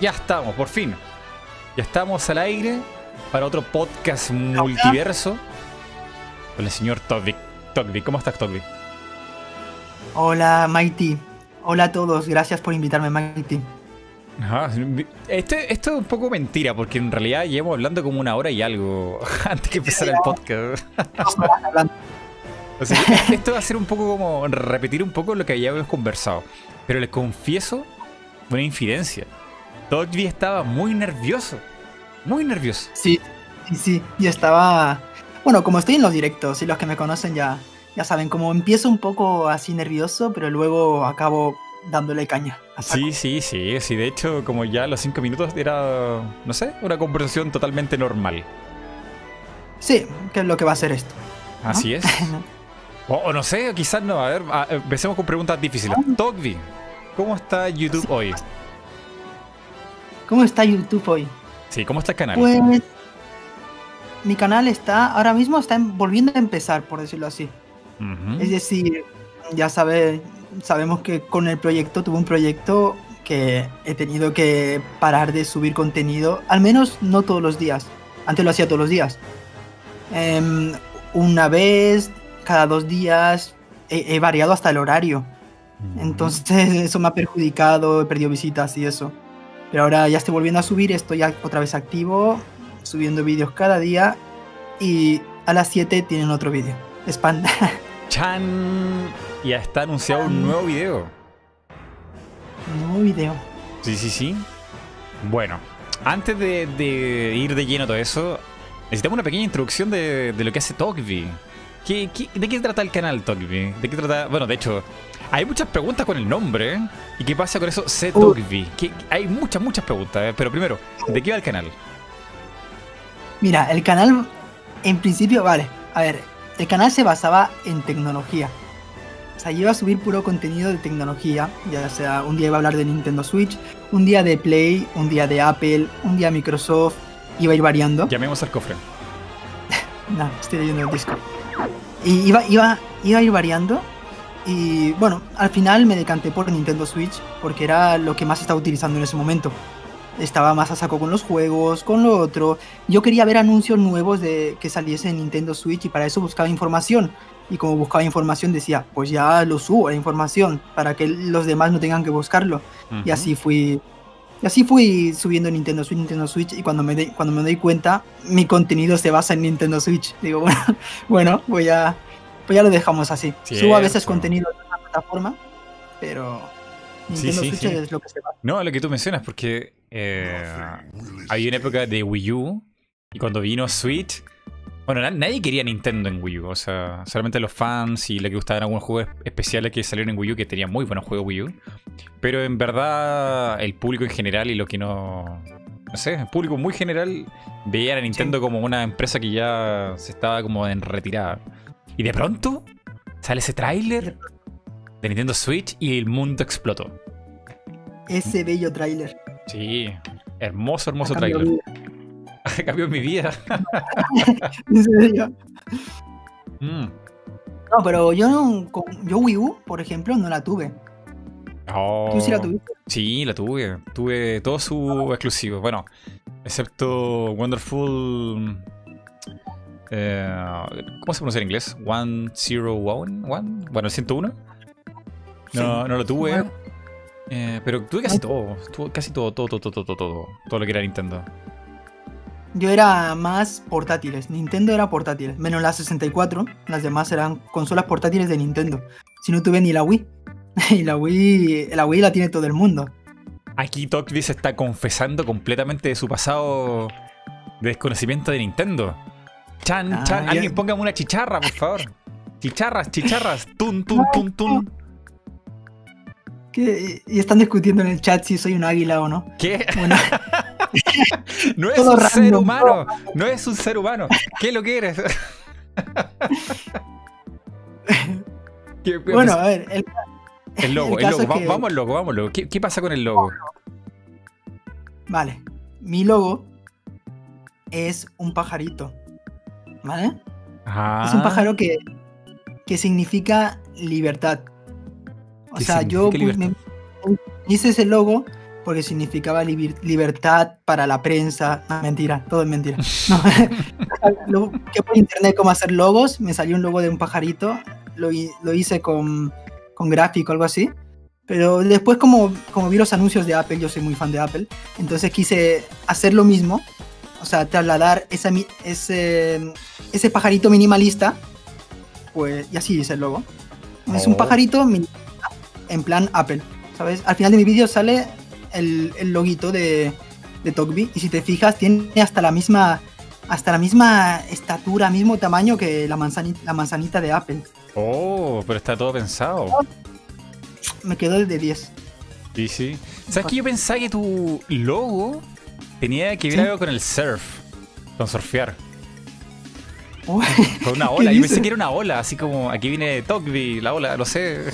Ya estamos, por fin. Ya estamos al aire para otro podcast multiverso con el señor Togvik. Togvik, ¿cómo estás, Togvik? Hola, Mighty. Hola a todos, gracias por invitarme, Mighty. Ajá. Este, esto es un poco mentira, porque en realidad llevamos hablando como una hora y algo antes que empezar el podcast. O sea, esto va a ser un poco como repetir un poco lo que ya habíamos conversado. Pero les confieso una infidencia. Togby estaba muy nervioso. Muy nervioso. Sí, sí, sí. Y estaba. Bueno, como estoy en los directos y los que me conocen ya, ya saben, como empiezo un poco así nervioso, pero luego acabo dándole caña. Sí, sí, sí, sí. De hecho, como ya a los cinco minutos era, no sé, una conversación totalmente normal. Sí, que es lo que va a ser esto. ¿no? Así es. O, o no sé, quizás no. A ver, a- empecemos con preguntas difíciles. Togby, ¿cómo está YouTube hoy? ¿Cómo está YouTube hoy? Sí, ¿cómo está el canal? Pues. Mi canal está. Ahora mismo está en- volviendo a empezar, por decirlo así. Es decir, ya sabe, sabemos que con el proyecto, tuve un proyecto que he tenido que parar de subir contenido, al menos no todos los días. Antes lo hacía todos los días. Em, una vez, cada dos días, he, he variado hasta el horario. Entonces eso me ha perjudicado, he perdido visitas y eso. Pero ahora ya estoy volviendo a subir, estoy otra vez activo, subiendo vídeos cada día y a las 7 tienen otro vídeo. Spam. Chan. Ya está anunciado un nuevo video. Nuevo video. Sí, sí, sí. Bueno, antes de, de ir de lleno a todo eso, necesitamos una pequeña introducción de, de lo que hace Togby. ¿Qué, qué, de qué trata el canal Togby? ¿De qué trata? Bueno, de hecho, hay muchas preguntas con el nombre. ¿Y qué pasa con eso? C Togby. ¿Qué- Hay muchas, muchas preguntas. ¿eh? Pero primero, ¿de qué va el canal? Mira, el canal, en principio, vale, a ver, el canal se basaba en tecnología. O sea, yo iba a subir puro contenido de tecnología, ya sea un día iba a hablar de Nintendo Switch, un día de Play, un día de Apple, un día Microsoft, iba a ir variando. Llamemos al cofre. No, estoy leyendo el disco. Y iba, iba, iba a ir variando. Y bueno, al final me decanté por Nintendo Switch porque era lo que más estaba utilizando en ese momento. Estaba más a saco con los juegos, con lo otro. Yo quería ver anuncios nuevos de que saliese en Nintendo Switch y para eso buscaba información. Y como buscaba información decía, pues ya lo subo la información para que los demás no tengan que buscarlo. Y Ujú. así fui. Y así fui subiendo Nintendo Switch, Nintendo Switch, y cuando me, de- cuando me doy cuenta, mi contenido se basa en Nintendo Switch. Digo, bueno, bueno pues ya, pues ya lo dejamos así. Subo a veces contenido de otra plataforma, pero Nintendo sí, Switch sí. es lo que se basa. No, lo que tú mencionas, porque eh, había una época de Wii U y cuando vino Switch, bueno, na- nadie quería Nintendo en Wii U, o sea, solamente los fans y los que gustaban algunos juegos especiales que salieron en Wii U, que tenían muy buenos juegos Wii U, pero en verdad el público en general y lo que no... No sé, el público muy general veía a Nintendo como una empresa que ya se estaba como en retirada. Y de pronto sale ese tráiler de Nintendo Switch y el mundo explotó. Ese bello tráiler. Sí, hermoso, hermoso mi Cambió mi vida. Mm. No, pero yo no, yo Wii U, por ejemplo, no la tuve. Oh, ¿Tú sí la tuviste? Sí, la tuve. Tuve todos sus exclusivos. Bueno, excepto Wonderful. eh, ¿Cómo se pronuncia en inglés? One Zero One, One? Bueno, el 101. Sí. No, no lo tuve. Eh, pero tuve casi todo. Tuve casi todo, todo, todo, todo, todo, todo. Todo lo que era Nintendo. Yo era más portátiles. Nintendo era portátiles. Menos la 64. Las demás eran consolas portátiles de Nintendo. Si no tuve ni la Wii. Y la Wii, la Wii la tiene todo el mundo. Aquí Tokbi se está confesando completamente de su pasado de desconocimiento de Nintendo. Chan, Ah, chan. Alguien póngame una chicharra, por favor. Chicharras, chicharras. Tun, tun, tun, tun. ¿Qué? Y están discutiendo en el chat si soy un águila o no. ¿Qué? Bueno, No es Todo un ser humano. No es un ser humano. ¿Qué lo que eres? ¿Qué- bueno a ver, el- el logo, el el logo. que- Vamos al logo, vamos al logo. ¿Qué, qué pasa con el logo? vale. Mi logo es un pajarito. ¿Vale? Ah, Es un pájaro que, que significa libertad. O ¿Qué sea, yo pues, me- hice ese logo porque significaba libertad para la prensa. mentira, todo es mentira. No. que por internet cómo hacer logos, me salió un logo de un pajarito, lo, lo hice con, con gráfico, algo así. Pero después como, como vi los anuncios de Apple, yo soy muy fan de Apple, entonces quise hacer lo mismo, o sea, trasladar esa, ese, ese pajarito minimalista, pues, y así dice el logo. Es un oh. pajarito en plan Apple, ¿sabes? Al final de mi vídeo sale el, el loguito de, de Togby y si te fijas tiene hasta la misma hasta la misma estatura, mismo tamaño que la manzanita, la manzanita de Apple. Oh, pero está todo pensado. Me quedó el de 10. Sí, sí. ¿Sabes que yo pensaba que tu logo tenía que ver algo con el surf? Con surfear. con una ola. Yo pensé que era una ola, así como aquí viene Togby, la ola, lo sé.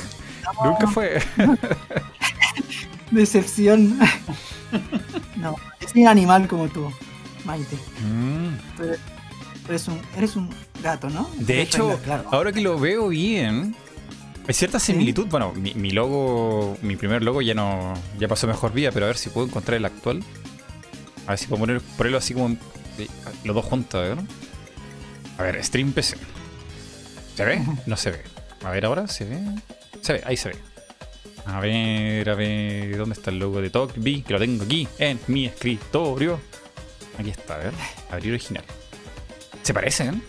Nunca fue. Decepción. no, es un animal como tú, Maite. Mm. eres, un, eres un gato, ¿no? De hecho, ahora que lo veo bien, hay cierta similitud. Bueno, mi, logo, mi primer logo ya no ya pasó mejor vida, pero a ver si puedo encontrar el actual. A ver si puedo poner, ponerlo así como los dos juntos, ¿no? A ver, Stream PC. ¿Se ve? No se ve. A ver ahora, ¿se ve? Se ve, ahí se ve. A ver, a ver, ¿dónde está el logo de TalkBee? Que lo tengo aquí, en mi escritorio. Aquí está, a ver, abrir original. ¿Se parecen?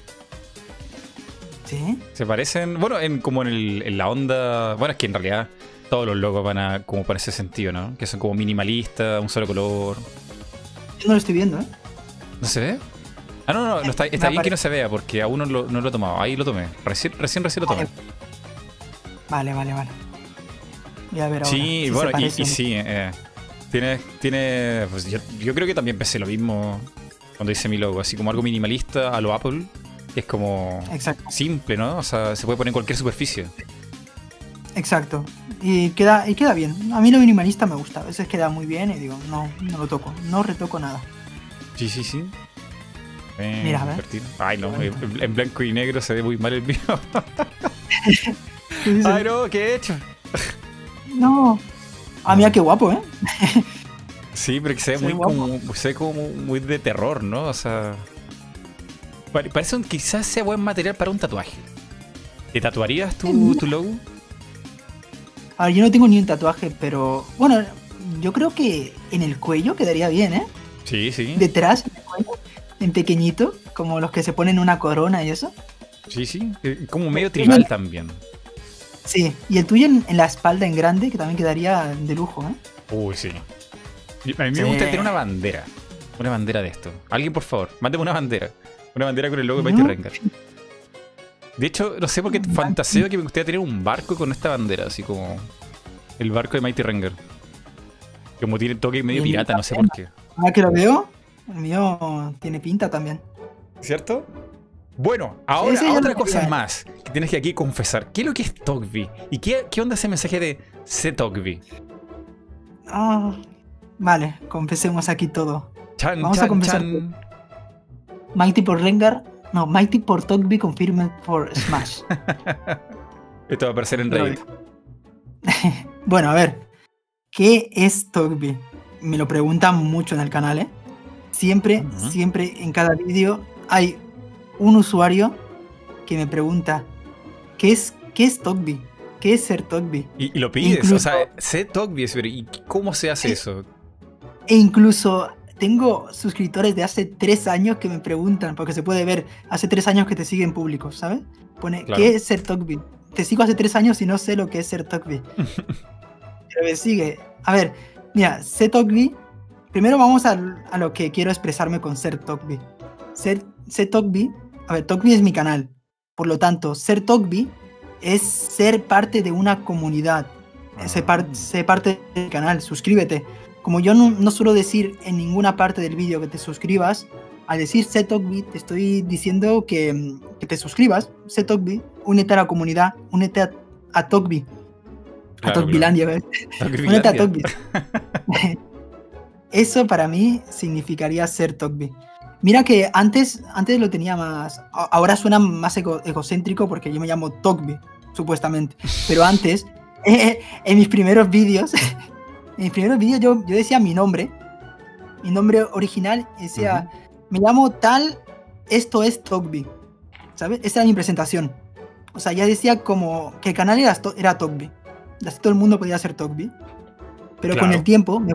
¿Sí? Se parecen, bueno, en, como en, el, en la onda... Bueno, es que en realidad todos los logos van a como para ese sentido, ¿no? Que son como minimalistas, un solo color. Yo no lo estoy viendo, ¿eh? ¿No se ve? Ah, no, no, no está, está bien que no se vea porque aún no lo, no lo he tomado. Ahí lo tomé. Recién, recién, recién lo tomé. Vale, vale, vale. A ver ahora. Sí, bueno, y, sí, eh, tiene, tiene pues yo, yo, creo que también pensé lo mismo cuando hice mi logo, así como algo minimalista a lo Apple, que es como simple, ¿no? O sea, se puede poner en cualquier superficie. Exacto. Y queda, y queda bien. A mí lo minimalista me gusta. A veces queda muy bien y digo, no, no lo toco. No retoco nada. Sí, sí, sí. Mira, a ver. Ay, no, en, blanco y negro se ve muy mal el mío. Ay, no, ¿qué he hecho? No. Ah, mira qué guapo, ¿eh? sí, pero que se ve muy como, se como muy de terror, ¿no? O sea. Parece un, quizás sea buen material para un tatuaje. ¿Te tatuarías tu, tu logo? A ver, yo no tengo ni un tatuaje, pero. Bueno, yo creo que en el cuello quedaría bien, ¿eh? Sí, sí. Detrás, en pequeñito, como los que se ponen una corona y eso. Sí, sí. Eh, como medio tribal también. Sí, y el tuyo en, la espalda en grande, que también quedaría de lujo, ¿eh? Uy, sí. A mí me gusta tener una bandera. Una bandera de esto. Alguien, por favor, mándeme una bandera. Una bandera con el logo de Mighty Rengar. De hecho, no sé por qué fantaseo que me gustaría tener un barco con esta bandera, así como el barco de Mighty Rengar. Como tiene toque medio pirata, no sé por qué. Ah, que lo veo. El mío tiene pinta también. ¿Cierto? Bueno, ahora otra cosa más que tienes que aquí confesar. ¿Qué es lo que es Togby? ¿Y qué, qué onda ese mensaje de C Togby? Ah, vale, confesemos aquí todo. Vamos a confesar. Mighty por Rengar. No, Mighty por Togby confirmed por Smash. Esto va a aparecer en Reddit. bueno, a ver. ¿Qué es Togby? Me lo preguntan mucho en el canal, ¿eh? Siempre, siempre en cada vídeo hay un usuario que me pregunta, ¿qué es, qué es Togby? ¿Qué es ser Togby? Y, lo pides, o sea, sé Togby, ¿y cómo se hace eso? E incluso tengo suscriptores de hace tres años que me preguntan, porque se puede ver, hace tres años que te siguen públicos, ¿sabes? Pone, ¿qué es ser Togby? Te sigo hace tres años y no sé lo que es ser Togby. Pero me sigue. A ver, mira, ser Togby. Primero vamos a, a, lo que quiero expresarme con ser Togby. Ser, ser Togby a ver, Togby es mi canal. Por lo tanto, ser Togby es ser parte de una comunidad. Ser, ah. parte del canal, suscríbete. Como yo no, suelo decir en ninguna parte del vídeo que te suscribas, al decir ser Togby te estoy diciendo que, te suscribas. Ser Togby, únete a la comunidad, únete a, a Togby. a Togbylandia, ¿ves? únete a Togby. Eso para mí significaría ser Togby. Mira que antes, antes lo tenía más. Ahora suena más egocéntrico porque yo me llamo Togby, supuestamente. Pero antes, en mis primeros vídeos, en el primer vídeo yo, yo decía mi nombre, mi nombre original, decía, me llamo tal, esto es Togby. ¿Sabes? Esa era mi presentación. O sea, ya decía como que el canal era, era Togby. Así todo el mundo podía ser Togby. Pero con el tiempo, me,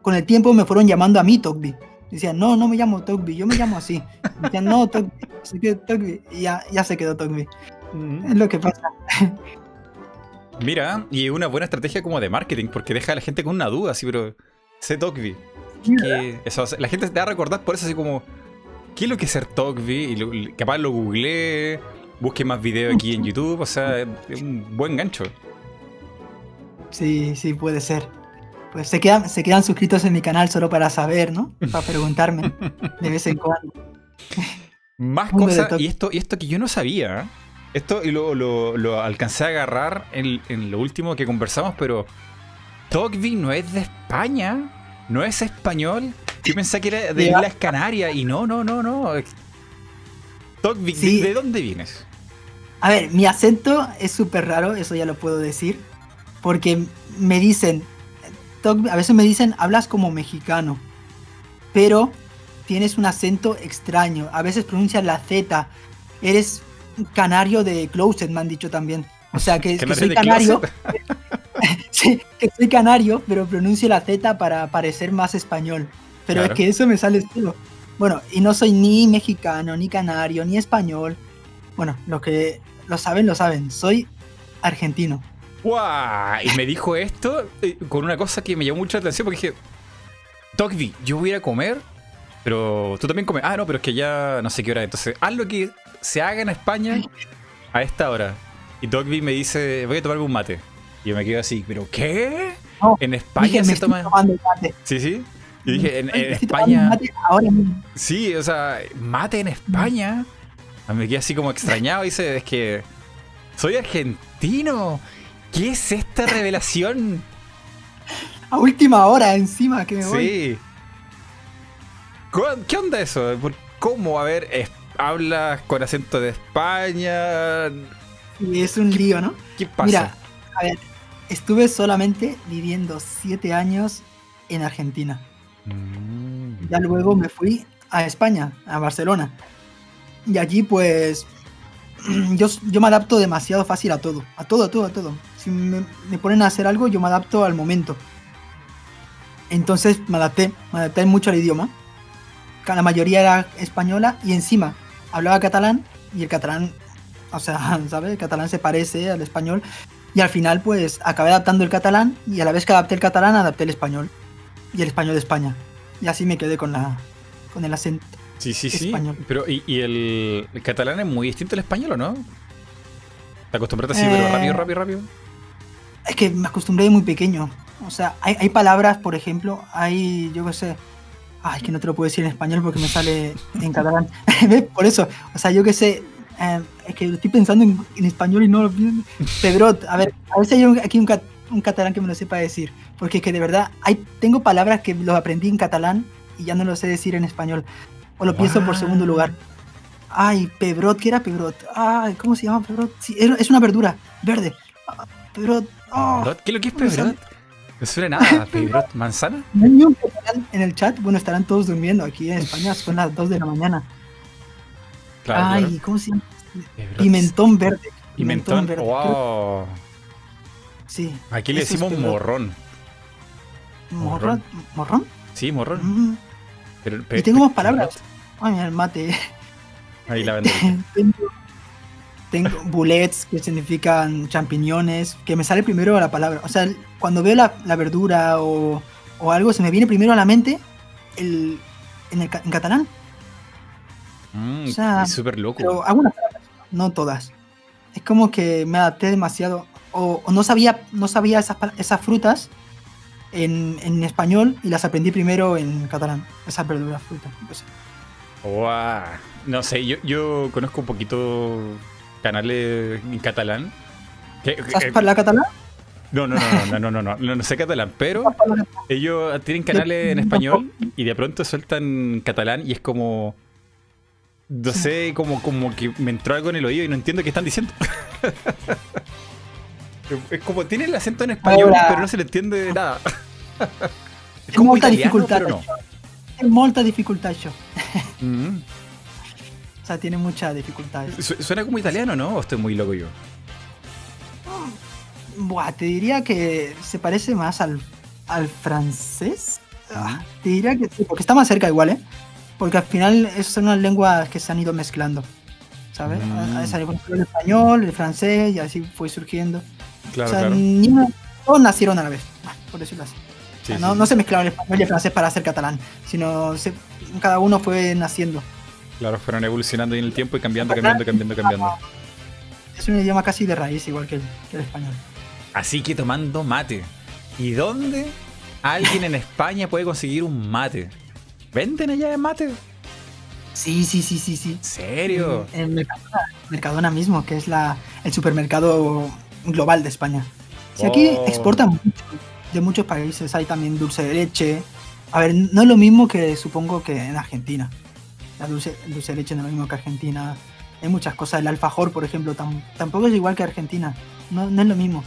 con el tiempo me fueron llamando a mí Togby. Decían, no, no me llamo Togby, yo me llamo así. Decían, no, Togby, Y ya, ya se quedó Togby. Es lo que pasa. Mira, y una buena estrategia como de marketing, porque deja a la gente con una duda, así, pero sé Togby. eso, la gente te va a recordar por eso, así como, ¿qué es lo que es ser Togby? Y capaz lo googleé, busque más videos aquí en YouTube, o sea, es un buen gancho. Sí, sí, puede ser. Pues se quedan, se quedan suscritos en mi canal solo para saber, ¿no? Para preguntarme de vez en cuando. Más cosas, y esto, y esto que yo no sabía, esto y lo, lo, alcancé a agarrar en, en, lo último que conversamos, pero Togby no es de España, no es español. Yo pensé que era de Islas Canarias y no, no, no, no. Togby, ¿de dónde vienes? A ver, mi acento es súper raro, eso ya lo puedo decir, porque me dicen, a veces me dicen, hablas como mexicano, pero tienes un acento extraño. A veces pronuncias la Z. Eres canario de Closet, me han dicho también. O sea, que, soy canario. sí, que soy canario, pero pronuncio la Z para parecer más español. Pero es que eso me sale solo. Bueno, y no soy ni mexicano, ni canario, ni español. Bueno, los que lo saben, lo saben. Soy argentino. Y me dijo esto eh, con una cosa que me llamó mucha atención porque dije, Dogby, yo voy a ir a comer, pero tú también comes. Ah, no, pero es que ya no sé qué hora. Entonces, haz lo que se haga en España a esta hora. Y Dogby me dice, voy a tomarme un mate. Y yo me quedo así, ¿pero qué? en España se toma. Mate. Sí, sí. Y dije, en, España. Sí, o sea, mate en España. Me quedé así como extrañado. Y dice, es que soy argentino. ¿Qué es esta revelación? A última hora encima que me voy. Sí. ¿Qué onda eso? ¿Cómo? A ver, hablas con acento de España. Y es un lío, ¿no? ¿Qué pasa? Mira, a ver, estuve solamente viviendo siete años en Argentina. Mm. Ya luego me fui a España, a Barcelona. Y allí pues yo, yo me adapto demasiado fácil a todo, a todo, a todo, a todo. Si me, ponen a hacer algo, yo me adapto al momento. Entonces me adapté, me adapté mucho al idioma. La mayoría era española y encima hablaba catalán y el catalán, o sea, ¿sabes? El catalán se parece al español. Y al final, pues, acabé adaptando el catalán y a la vez que adapté el catalán, adapté el español. Y el español de España. Y así me quedé con, la, con el acento. Sí, sí, sí. Pero, ¿y, el, catalán es muy distinto al español o no? ¿Te acostumbraste así, pero rápido, eh, rápido, rápido? Es que me acostumbré muy pequeño. O sea, hay, hay palabras, por ejemplo, hay, yo qué sé. Ay, que no te lo puedo decir en español porque me sale en catalán. por eso, o sea, yo qué sé. Eh, es que estoy pensando en, español y no lo pienso. Pedrot, a ver, a ver si hay aquí un, un, catalán que me lo sepa decir. Porque es que de verdad, hay, tengo palabras que lo aprendí en catalán y ya no lo sé decir en español. O lo pienso por segundo lugar. Ay, pebrot, ¿qué era pebrot? Ay, ¿cómo se llama pebrot? Sí, es una verdura, verde. Ah, pebrot. Oh, ¿Qué es lo que es pebrot? No suena nada, pebrot. ¿Manzana? No en el chat. Bueno, estarán todos durmiendo. Aquí en España son las 2 de la mañana. Ay, ¿cómo se llama? Pimentón verde. Pimentón, verde. Wow. Sí. Aquí le decimos morrón. morrón. ¿Morrón? Sí, morrón. Mm y tengo más palabras. Ay, mira, el mate. Ahí la tengo, tengo bullets que significan champiñones, que me sale primero la palabra. O sea, cuando veo la, verdura o, algo, se me viene primero a la mente el, en, el, en catalán. Mm, o sea, es súper loco. Pero algunas palabras, no todas. Es como que me adapté demasiado. O, no sabía, no sabía esas, esas frutas en, en, español y las aprendí primero en catalán. Esas verduras, frutas. No sé, yo, yo conozco un poquito canales en catalán. ¿Sabes hablar catalán? No, no, no, no, no, no, no, no, sé catalán, pero ellos tienen canales en español y de pronto sueltan catalán y es como, no sé, como, como que me entró algo en el oído y no entiendo qué están diciendo. Es como tiene el acento en español, pero no se le entiende nada. Es como italiano, pero no. È molta difficoltà això. Mm. Sea, tiene mucha dificultad. Su- Suena como italiano, ¿no? ¿O estoy muy loco yo? Buah, te diría que se parece más al, al francés. Ah, te diría que sí, porque está más cerca igual, ¿eh? Porque al final es- son unas lenguas que se han ido mezclando. ¿Sabes? Mm. Ah, Salió el español, el francés, y así fue surgiendo. Claro, o sea, claro. ni una- todos nacieron a la vez, ah, por decirlo así. O sea, Sí, no, sí. no se mezclaron el español y el francés para hacer catalán, sino se- cada uno fue naciendo. Claro, fueron evolucionando en el tiempo y cambiando, cambiando, cambiando, cambiando. Es un idioma casi de raíz, igual que el, que el español. Así que tomando mate. ¿Y dónde alguien en España puede conseguir un mate? ¿Venden allá de mate? Sí, sí, sí, sí, sí. ¿En serio? En Mercadona, Mercadona mismo, que es la, el supermercado global de España. Si aquí Oh. exportan mucho, de muchos países, hay también dulce de leche. A ver, no es lo mismo que supongo que en Argentina. La dulce, el dulce de leche no es lo mismo que Argentina. Hay muchas cosas. El alfajor, por ejemplo, tam- tampoco es igual que Argentina. No, no es lo mismo.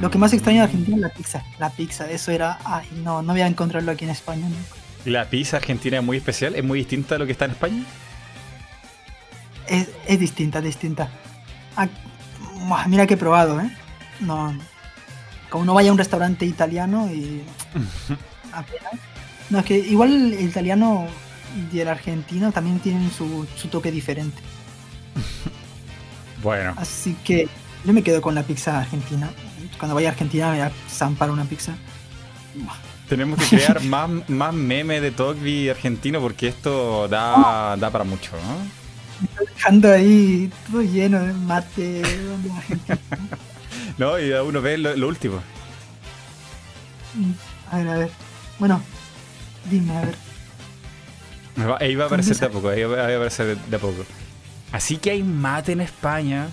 Lo que más extraño de Argentina es la pizza. La pizza, eso era. Ay, no, no voy a encontrarlo aquí en España. nunca. ¿La pizza argentina es muy especial? ¿Es muy distinta a lo que está en España? Es, es distinta, distinta. Ah, mira que he probado, ¿eh? No. Como no vaya a un restaurante italiano y. apenas. No, es que igual el italiano y el argentino también tienen su, su toque diferente. Bueno, Así que yo me quedo con la pizza argentina. Cuando vaya a Argentina me voy a zampar una pizza. tenemos que crear más, más memes de Togby argentino porque esto da, da para mucho, ¿no? Dejando ahí todo lleno de mate. No, y uno ve lo, lo último. A ver, a ver. Bueno, dime, a ver. Ahí va a aparecer de a poco, va a aparecer de, a poco. Así que hay mate en España.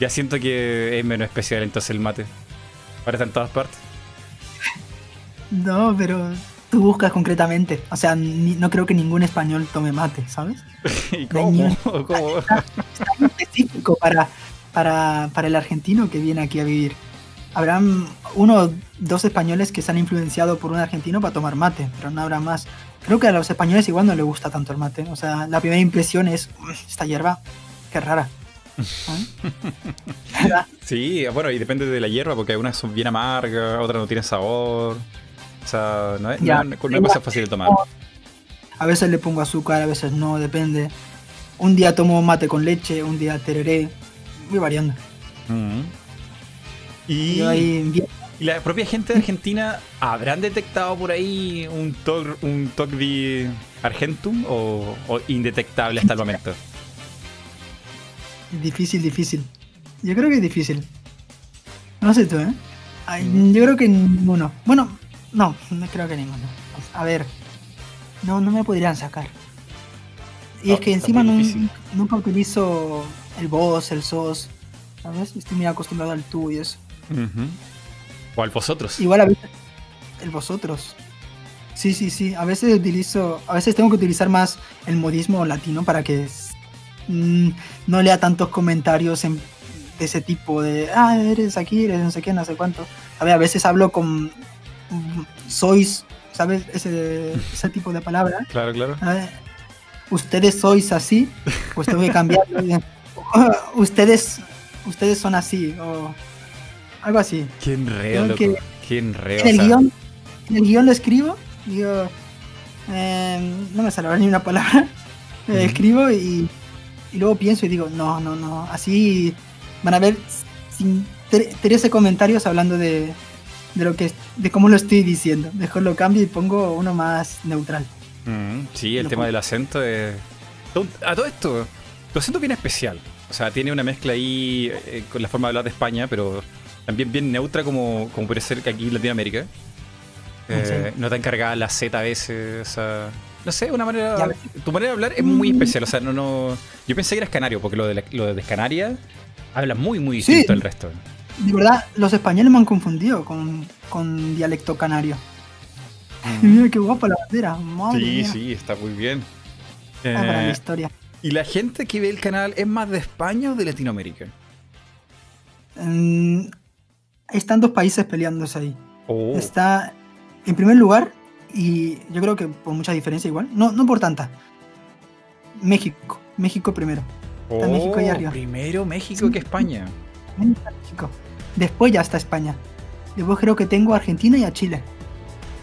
Ya siento que es menos especial entonces el mate. Ahora está en todas partes. No, pero tú buscas concretamente. O sea, ni- no creo que ningún español tome mate, ¿sabes? ¿Y cómo? ¿Cómo? Está muy específico para, para, para el argentino que viene aquí a vivir. Habrán uno o dos españoles que se han influenciado por un argentino para tomar mate, pero no habrá más. Creo que a los españoles igual no les gusta tanto el mate. O sea, la primera impresión es, "Mm, esta hierba, qué rara. ¿Verdad? Sí, bueno, y depende de la hierba, porque algunas son bien amargas, otras no tienen sabor. O sea, no es, Ya. no, es- no es cosa fácil de tomar. A veces le pongo azúcar, a veces no, depende. Un día tomo mate con leche, un día tereré. Voy variando. Mm. Y, Yo ahí y la propia gente de Argentina, ¿habrán detectado por ahí un, tog, un Togby Argentum o, o indetectable hasta el momento? Difícil, difícil. Yo creo que es difícil. No sé tú, ¿eh? Ay, Mm. Yo creo que ninguno. Bueno, no, no creo que ninguno. A ver. No, no me podrían sacar. Y es que encima muy nun- difícil. nunca utilizo el voz, el sos. ¿Sabes? Estoy muy acostumbrado al tú y eso. Ujú. O al vosotros. Igual a veces el vosotros. Sí, sí, sí. A veces utilizo, a veces tengo que utilizar más el modismo latino para que mm, no lea tantos comentarios en- de ese tipo de, ah, eres aquí, eres no sé qué, no sé cuánto. A ver, a veces hablo con sois, ¿sabes? Ese, ese tipo de palabras. Claro, claro. A ver, Ustedes sois así, pues tengo que cambiarlo. y, ustedes, ustedes son así, o algo así. Qué enreo, Creo loco. que Qué enreo. En el o sea, guion, en el guion lo escribo, digo, eh, no me sale ni una palabra, eh, Ujú. escribo y, y luego pienso y digo, no, no, no, así van a ver sin tre- 13 comentarios hablando de, de lo que de cómo lo estoy diciendo. Mejor lo cambio y pongo uno más neutral. Mm, sí, el Lo tema pongo. del acento es. A todo esto, tu acento bien especial. O sea, tiene una mezcla ahí eh, con la forma de hablar de España, pero también bien neutra como, como puede ser que aquí en Latinoamérica. Eh, No tan cargada la Z a veces. O sea, no sé, una manera. Ya. Tu manera de hablar es muy especial. O sea, no, no. Yo pensé que eras canario, porque lo de, la- lo de Canaria habla muy, muy Sí. distinto al resto. De verdad, los españoles me han confundido con, con dialecto canario. Mm. Mira qué guapa la bandera. Madre Sí, mía. sí, está muy bien. Ah, para la Eh, historia. ¿Y la gente que ve el canal es más de España o de Latinoamérica? Mm, están dos países peleándose ahí. Oh. Está en primer lugar, y yo creo que por mucha diferencia igual, no, no por tanta, México, México primero. Está México ahí Oh, arriba. Primero México que España. México. Después ya está España. Después creo que tengo a Argentina y a Chile.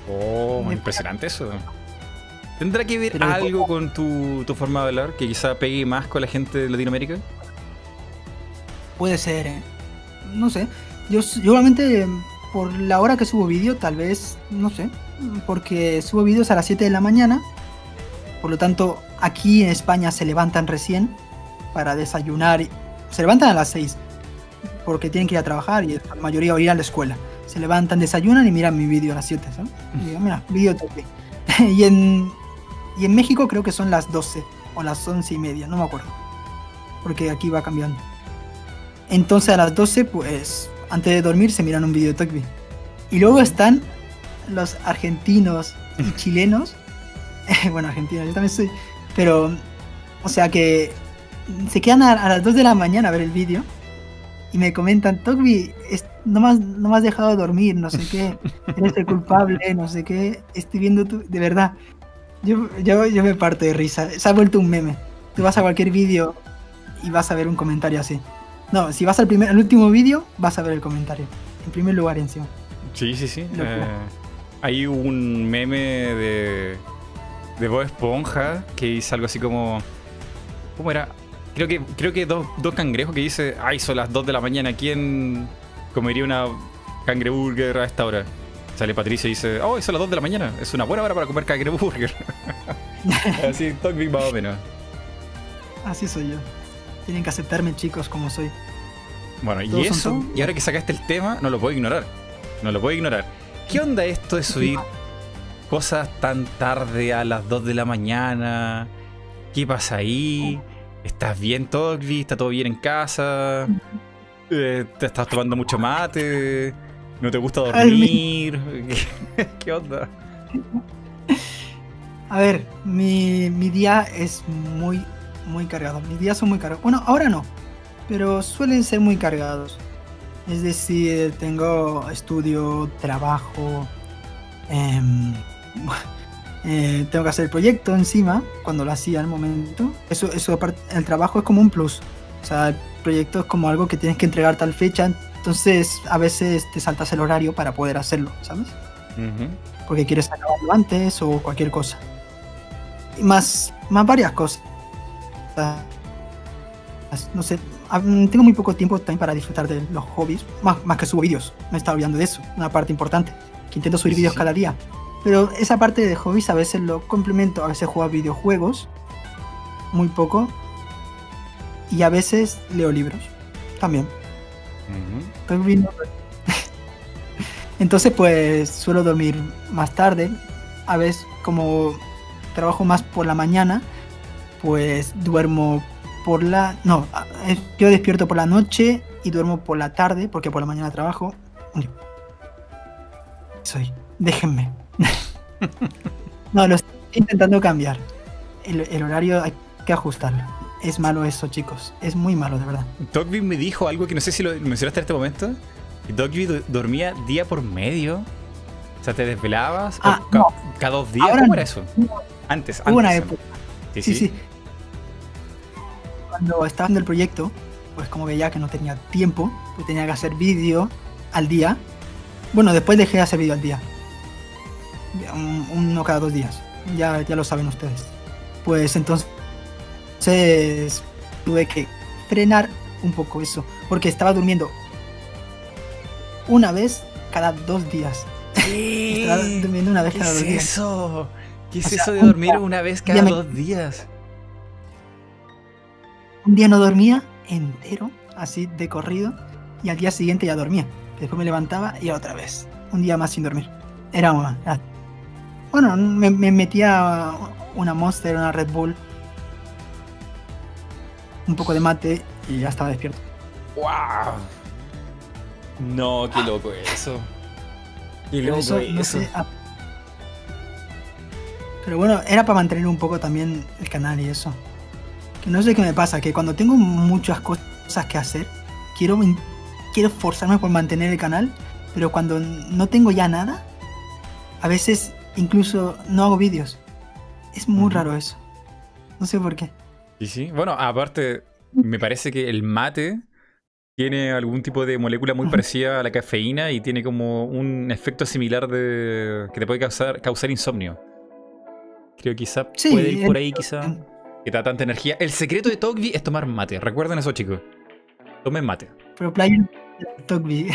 Oh, Me- impresionante eso. ¿Tendrá que ver Pero- algo con tu, tu forma de hablar que quizá pegue más con la gente de Latinoamérica? Puede ser, ¿eh? No sé. Yo, yo eh, por la hora que subo vídeo, tal vez, no sé. Porque subo vídeos a las 7 de la mañana. Por lo tanto, aquí en España se levantan recién para desayunar. Se levantan a las 6. Porque tienen que ir a trabajar y la mayoría a ir a la escuela. Se levantan, desayunan y miran mi vídeo a las 7, ¿sabes? Y digo, mira, vídeo y, en, y en México creo que son las 12 o las 11 y media, no me acuerdo. Porque aquí va cambiando. Entonces a las 12, pues antes de dormir se miran un vídeo de Tokbi. Y luego están los argentinos y chilenos. bueno, argentinos, yo también soy. Pero, o sea que se quedan a, a las 2 de la mañana a ver el vídeo. Y me comentan, es- no, me has, no me has dejado dormir, no sé qué. Eres el culpable, no sé qué. Estoy viendo tu... De verdad. Yo, yo, yo me parto de risa. Se ha vuelto un meme. Tú vas a cualquier vídeo y vas a ver un comentario así. No, si vas al, primer, al último vídeo, vas a ver el comentario. En primer lugar encima. Sí, sí, sí. Eh, hay un meme de, de Bob Esponja que dice algo así como... ¿Cómo era? Creo que, creo que dos, dos cangrejos que dice, ay, son las 2 de la mañana, ¿quién comería una cangreburger a esta hora? Sale Patricia y dice, oh, son las 2 de la mañana, es una buena hora para comer cangreburger. así, Talk más o menos. Así soy yo. Tienen que aceptarme, chicos, como soy. Bueno, y Todos eso, y ahora que sacaste el tema, no lo puedo ignorar. No lo puedo ignorar. ¿Qué onda esto de subir cosas tan tarde a las 2 de la mañana? ¿Qué pasa ahí? ¿Estás bien, Togli? ¿Está todo bien en casa? Eh, ¿Te estás tomando mucho mate? ¿No te gusta dormir? ¿Qué, qué onda? A ver, mi, mi día es muy, muy cargado. Mis días son muy cargados. Bueno, ahora no, pero suelen ser muy cargados. Es decir, tengo estudio, trabajo, em, eh, tengo que hacer el proyecto encima, cuando lo hacía al momento. Eso, eso el trabajo es como un plus. O sea, el proyecto es como algo que tienes que entregar tal fecha, entonces a veces te saltas el horario para poder hacerlo, ¿sabes? Porque quieres acabarlo antes o cualquier cosa. Y más, más varias cosas. No sé, ah, mm, tengo muy poco tiempo también para disfrutar de los hobbies, más, más que subo vídeos. Me estaba olvidando de eso, una parte importante, que intento subir vídeos sí. cada día. Pero esa parte de hobbies a veces lo complemento, a veces juego a videojuegos, muy poco, y a veces leo libros, también. Estoy viendo- Entonces, pues suelo dormir más tarde. A veces, como trabajo más por la mañana, pues duermo por la. No, yo despierto por la noche y duermo por la tarde, porque por la mañana trabajo. Soy. Déjenme. no, lo estoy intentando cambiar. El, el horario hay que ajustarlo. Es malo eso, chicos. Es muy malo, de verdad. Dogby me dijo algo que no sé si lo mencionaste en este momento. Dogby do- dormía día por medio. O sea, te desvelabas. Ah, ca- cada dos días. Ahora ¿Cómo no. era eso? Antes, antes. Hubo una antes. época. Sí, Sí, sí. sí. Cuando estaba en el proyecto, pues como veía que no tenía tiempo, pues tenía que hacer vídeo al día. Bueno, después dejé de hacer vídeo al día. Un- Uno cada dos días. Ya, ya lo saben ustedes. Pues entonces tuve que frenar un poco eso. Porque estaba durmiendo una vez cada dos días. Estaba durmiendo una vez ¿Qué cada dos es días. eso? ¿Qué es O sea, eso de dormir una vez cada dos días? Un día no dormía entero, así de corrido, y al día siguiente ya dormía. Después me levantaba y otra vez. Un día más sin dormir. Era una. era- Bueno, me, me metía una Monster, una Red Bull, un poco de mate y ya estaba despierto. ¡Wow! No, qué loco eso. Qué loco eso, eso. no sé, ah. Pero bueno, era para mantener un poco también el canal y eso. No sé qué me pasa, que cuando tengo muchas cosas que hacer, quiero, quiero forzarme por mantener el canal, pero cuando no tengo ya nada, a veces incluso no hago vídeos. Es muy raro eso. No sé por qué. Sí, sí. Bueno, aparte, me parece que el mate tiene algún tipo de molécula muy parecida a la cafeína y tiene como un efecto similar de que te puede causar, causar insomnio. Creo que quizá Sí, puede ir por ahí, quizá. Que te da tanta energía. El secreto de Togby es tomar mate. Recuerden eso, chicos. Tomen mate. Pero Player Togby.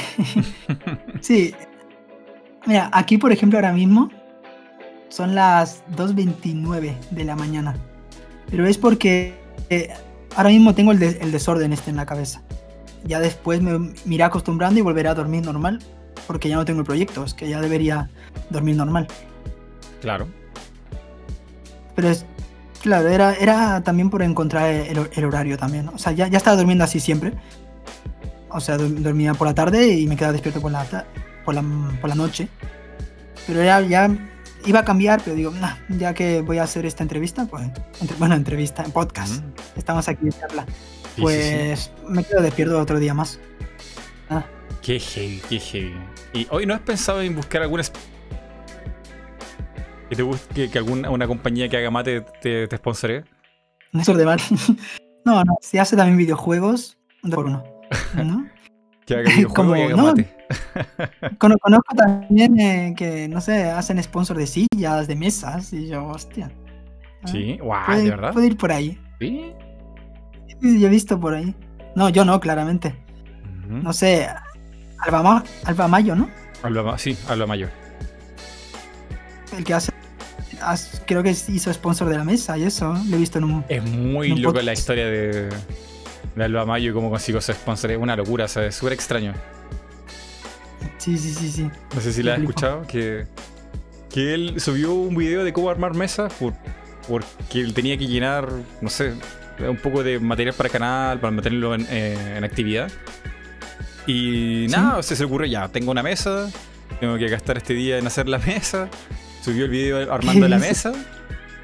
sí. Mira, aquí por ejemplo ahora mismo son las 2.29 de la mañana. Pero es porque eh, ahora mismo tengo el, de- el desorden este en la cabeza. Ya después me, me iré acostumbrando y volveré a dormir normal. Porque ya no tengo el proyecto, es que ya debería dormir normal. Claro. Pero es, claro, era, era también por encontrar el, el horario también. ¿no? O sea, ya, ya estaba durmiendo así siempre. O sea, dormía por la tarde y me quedaba despierto por la, por la, por la noche. Pero ya, ya iba a cambiar, pero digo, "Nah, ya que voy a hacer esta entrevista, pues, entre- bueno, entrevista, podcast. Mm. Estamos aquí en charla. Sí, sí, sí. Pues me quedo despierto otro día más. Qué heavy, qué heavy. ¿Y hoy no has pensado en buscar alguna... Que te busque que alguna una compañía que haga mate te, te sponsore? No es de mal. No, no, si hace también videojuegos, un por uno. ¿no? Que haga videojuegos Como, y haga no, mate. Cono- Conozco también eh, que, no sé, hacen sponsor de sillas, de mesas, y yo, hostia. ¿ah? Sí, guau, de verdad. puede ir por ahí. Sí. Yo he visto por ahí. No, yo no, claramente. No sé, Alba, Ma- Alba Mayo, ¿no? Ma- sí, habla mayor. El que hace. creo que hizo sponsor de la mesa y eso. Lo he visto en un. Es muy un loca la podcast. historia de, de Alba Mayo y cómo consiguió su sponsor. Es una locura, o sea, es súper extraño. Sí, sí, sí, sí. No sé si la has escuchado. Que, que él subió un video de cómo armar mesas por, porque él tenía que llenar, no sé, un poco de material para el canal, para mantenerlo en, eh, en actividad. Y Sí. nada, o sea, se le ocurrió, ya, tengo una mesa, tengo que gastar este día en hacer la mesa. Subió el video armando la mesa.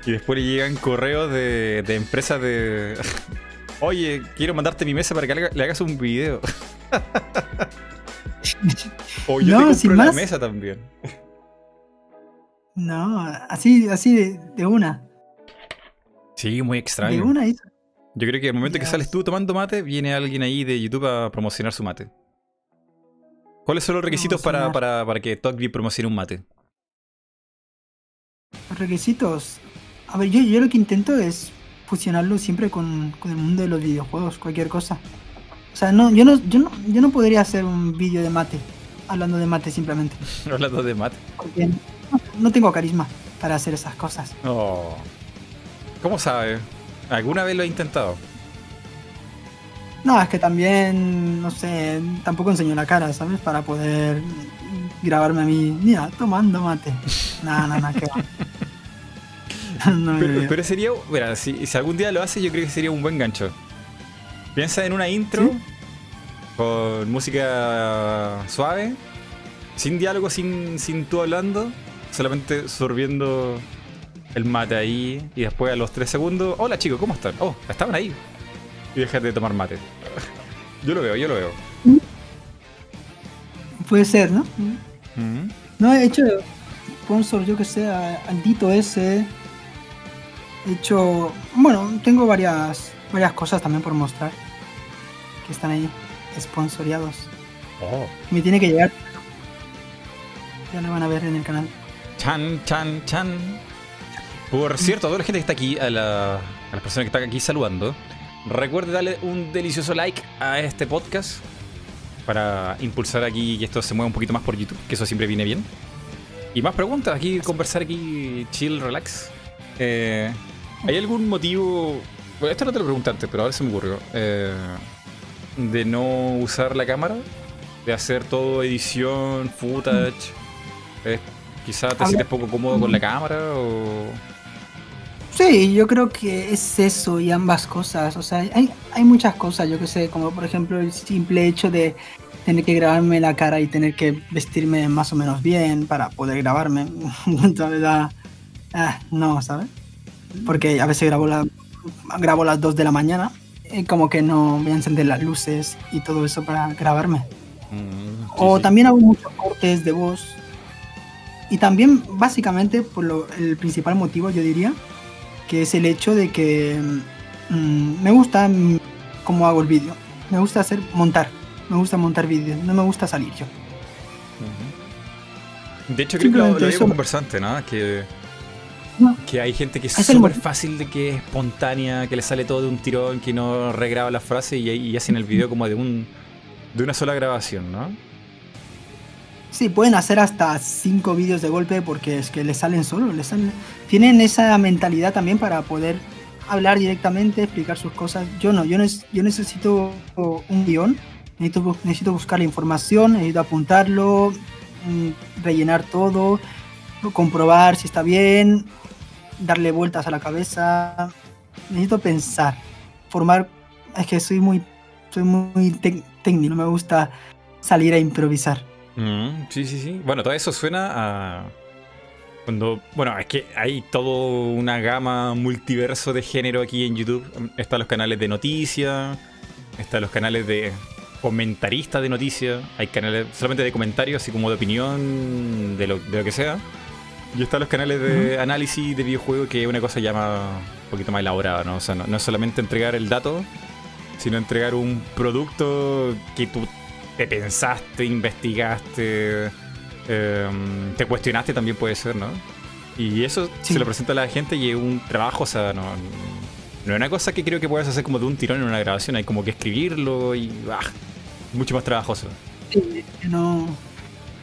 Y después le llegan correos de, de empresas de... Oye, quiero mandarte mi mesa para que le, le hagas un video. o yo No, te sin compro la más. mesa también. No, así, así de, de una. Sí, muy De extraño. una hizo. Yo creo que al momento que sales tú tomando mate, viene alguien ahí de YouTube a promocionar su mate. ¿Cuáles son los requisitos para, para, para que Togby promocione un mate? Los requisitos. A ver, yo, yo lo que intento es fusionarlo siempre con, con el mundo de los videojuegos, cualquier cosa. O sea, no, yo, no, yo, no, yo no podría hacer un vídeo de mate, hablando de mate simplemente. Hablando de mate. Porque no, no tengo carisma para hacer esas cosas. Oh. ¿Cómo sabes? ¿Alguna vez lo he intentado? No, es que también, no sé, tampoco enseño la cara, ¿sabes? Para poder grabarme a mí, mira, tomando mate. No, no, no, que va. No Pero, sería, mira, si, si algún día lo haces, yo creo que sería un buen gancho. Piensa en una intro ¿Sí? con música suave, sin diálogo, sin, sin tú hablando, solamente sorbiendo el mate ahí y después a los 3 segundos, hola chicos, ¿cómo están? Oh, estaban ahí. Y déjate de tomar mate. Yo lo veo, yo lo veo. Puede ser, ¿no? Mm. No, he hecho sponsor, yo que sé, al Dito ese. He hecho. Bueno, tengo varias, varias cosas también por mostrar. Que están ahí, sponsoriados. Oh. Me tiene que llegar. Ya lo van a ver en el canal. Chan, chan, chan. Por cierto, a toda la gente que está aquí, a, la- a las personas que están aquí saludando, recuerde darle un delicioso like a este podcast para impulsar aquí que esto se mueva un poquito más por YouTube, que eso siempre viene bien. Y más preguntas, aquí conversar aquí, chill, relax. Eh, ¿Hay algún motivo? Bueno, esto no te lo pregunté antes, pero ahora se me ocurrió. eh, de no usar la cámara, de hacer todo edición, footage. Eh, quizá te sientes poco cómodo con la cámara o. Sí, yo creo que es eso y ambas cosas. O sea, hay, hay muchas cosas, yo que sé, como por ejemplo el simple hecho de tener que grabarme la cara y tener que vestirme más o menos bien para poder grabarme. Entonces, ah, ah, no, ¿sabes? Porque a veces grabo, la, grabo a las 2 de la mañana y como que no voy a encender las luces y todo eso para grabarme. Mm, sí, O sí. también hago muchos cortes de voz y también, básicamente, por lo, el principal motivo, yo diría, que es el hecho de que mm, me gusta mm, cómo hago el vídeo. Me gusta hacer montar. Me gusta montar vídeos. No me gusta salir yo. De hecho, creo que lo, lo digo conversante, ¿no? Que, que hay gente que es súper fácil de que es espontánea, que le sale todo de un tirón, que no regraba la frase y, y hacen el video como de un de una sola grabación, ¿no? Sí, pueden hacer hasta cinco vídeos de golpe porque es que les salen solo, les salen... Tienen esa mentalidad también para poder hablar directamente, explicar sus cosas. Yo no, yo, yo necesito un guion, necesito, necesito buscar la información, necesito apuntarlo, mm, rellenar todo, comprobar si está bien, darle vueltas a la cabeza. Necesito pensar, formar. Es que soy muy, soy muy técnico, no me gusta salir a improvisar. Mm, sí, sí, sí. Bueno, todo eso suena a. Cuando. Bueno, es que hay toda una gama multiverso de género aquí en YouTube. Están los canales de noticias, están los canales de comentaristas de noticias, hay canales solamente de comentarios, así como de opinión, de lo, de lo que sea. Y están los canales de análisis de videojuegos, que es una cosa ya más, un poquito más elaborada, ¿no? O sea, no, no es solamente entregar el dato, sino entregar un producto que tú te pensaste, investigaste, em, te cuestionaste también puede ser, ¿no? Y eso se lo presenta a la gente y es un trabajo, o sea, no, no es una cosa que creo que puedas hacer como de un tirón en una grabación, hay como que escribirlo y ah, mucho más trabajoso. Sí, no,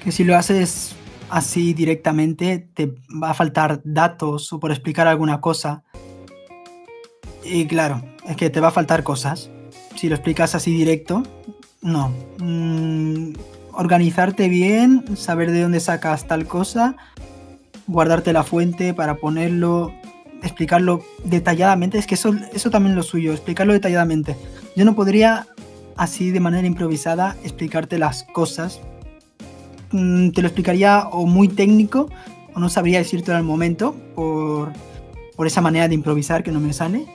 que si lo haces así directamente te va a faltar datos o por explicar alguna cosa. Y claro, es que te va a faltar cosas. Si lo explicas así directo, no. Mm, organizarte bien, saber de dónde sacas tal cosa, guardarte la fuente para ponerlo, explicarlo detalladamente. Es que eso, eso también es lo suyo, explicarlo detalladamente. Yo no podría así de manera improvisada explicarte las cosas. Mm, te lo explicaría o muy técnico o no sabría decirte al momento por, por esa manera de improvisar que no me sale.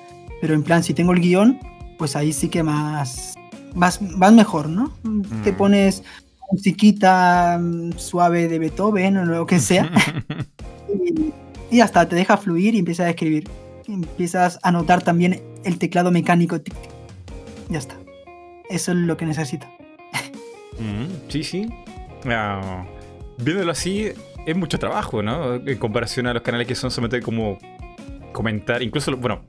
Pero en plan, si tengo el guion, pues ahí sí que más vas, mejor, ¿no? Te mm. pones musiquita mm, suave de Beethoven o lo que sea. y, hasta te deja fluir y empiezas a escribir. empiezas a notar también el teclado mecánico. Ya está. Eso es lo que necesito. Mm, sí, sí. Ah, viéndolo así, es mucho trabajo, ¿no? En comparación a los canales que son solamente como comentar, incluso, bueno,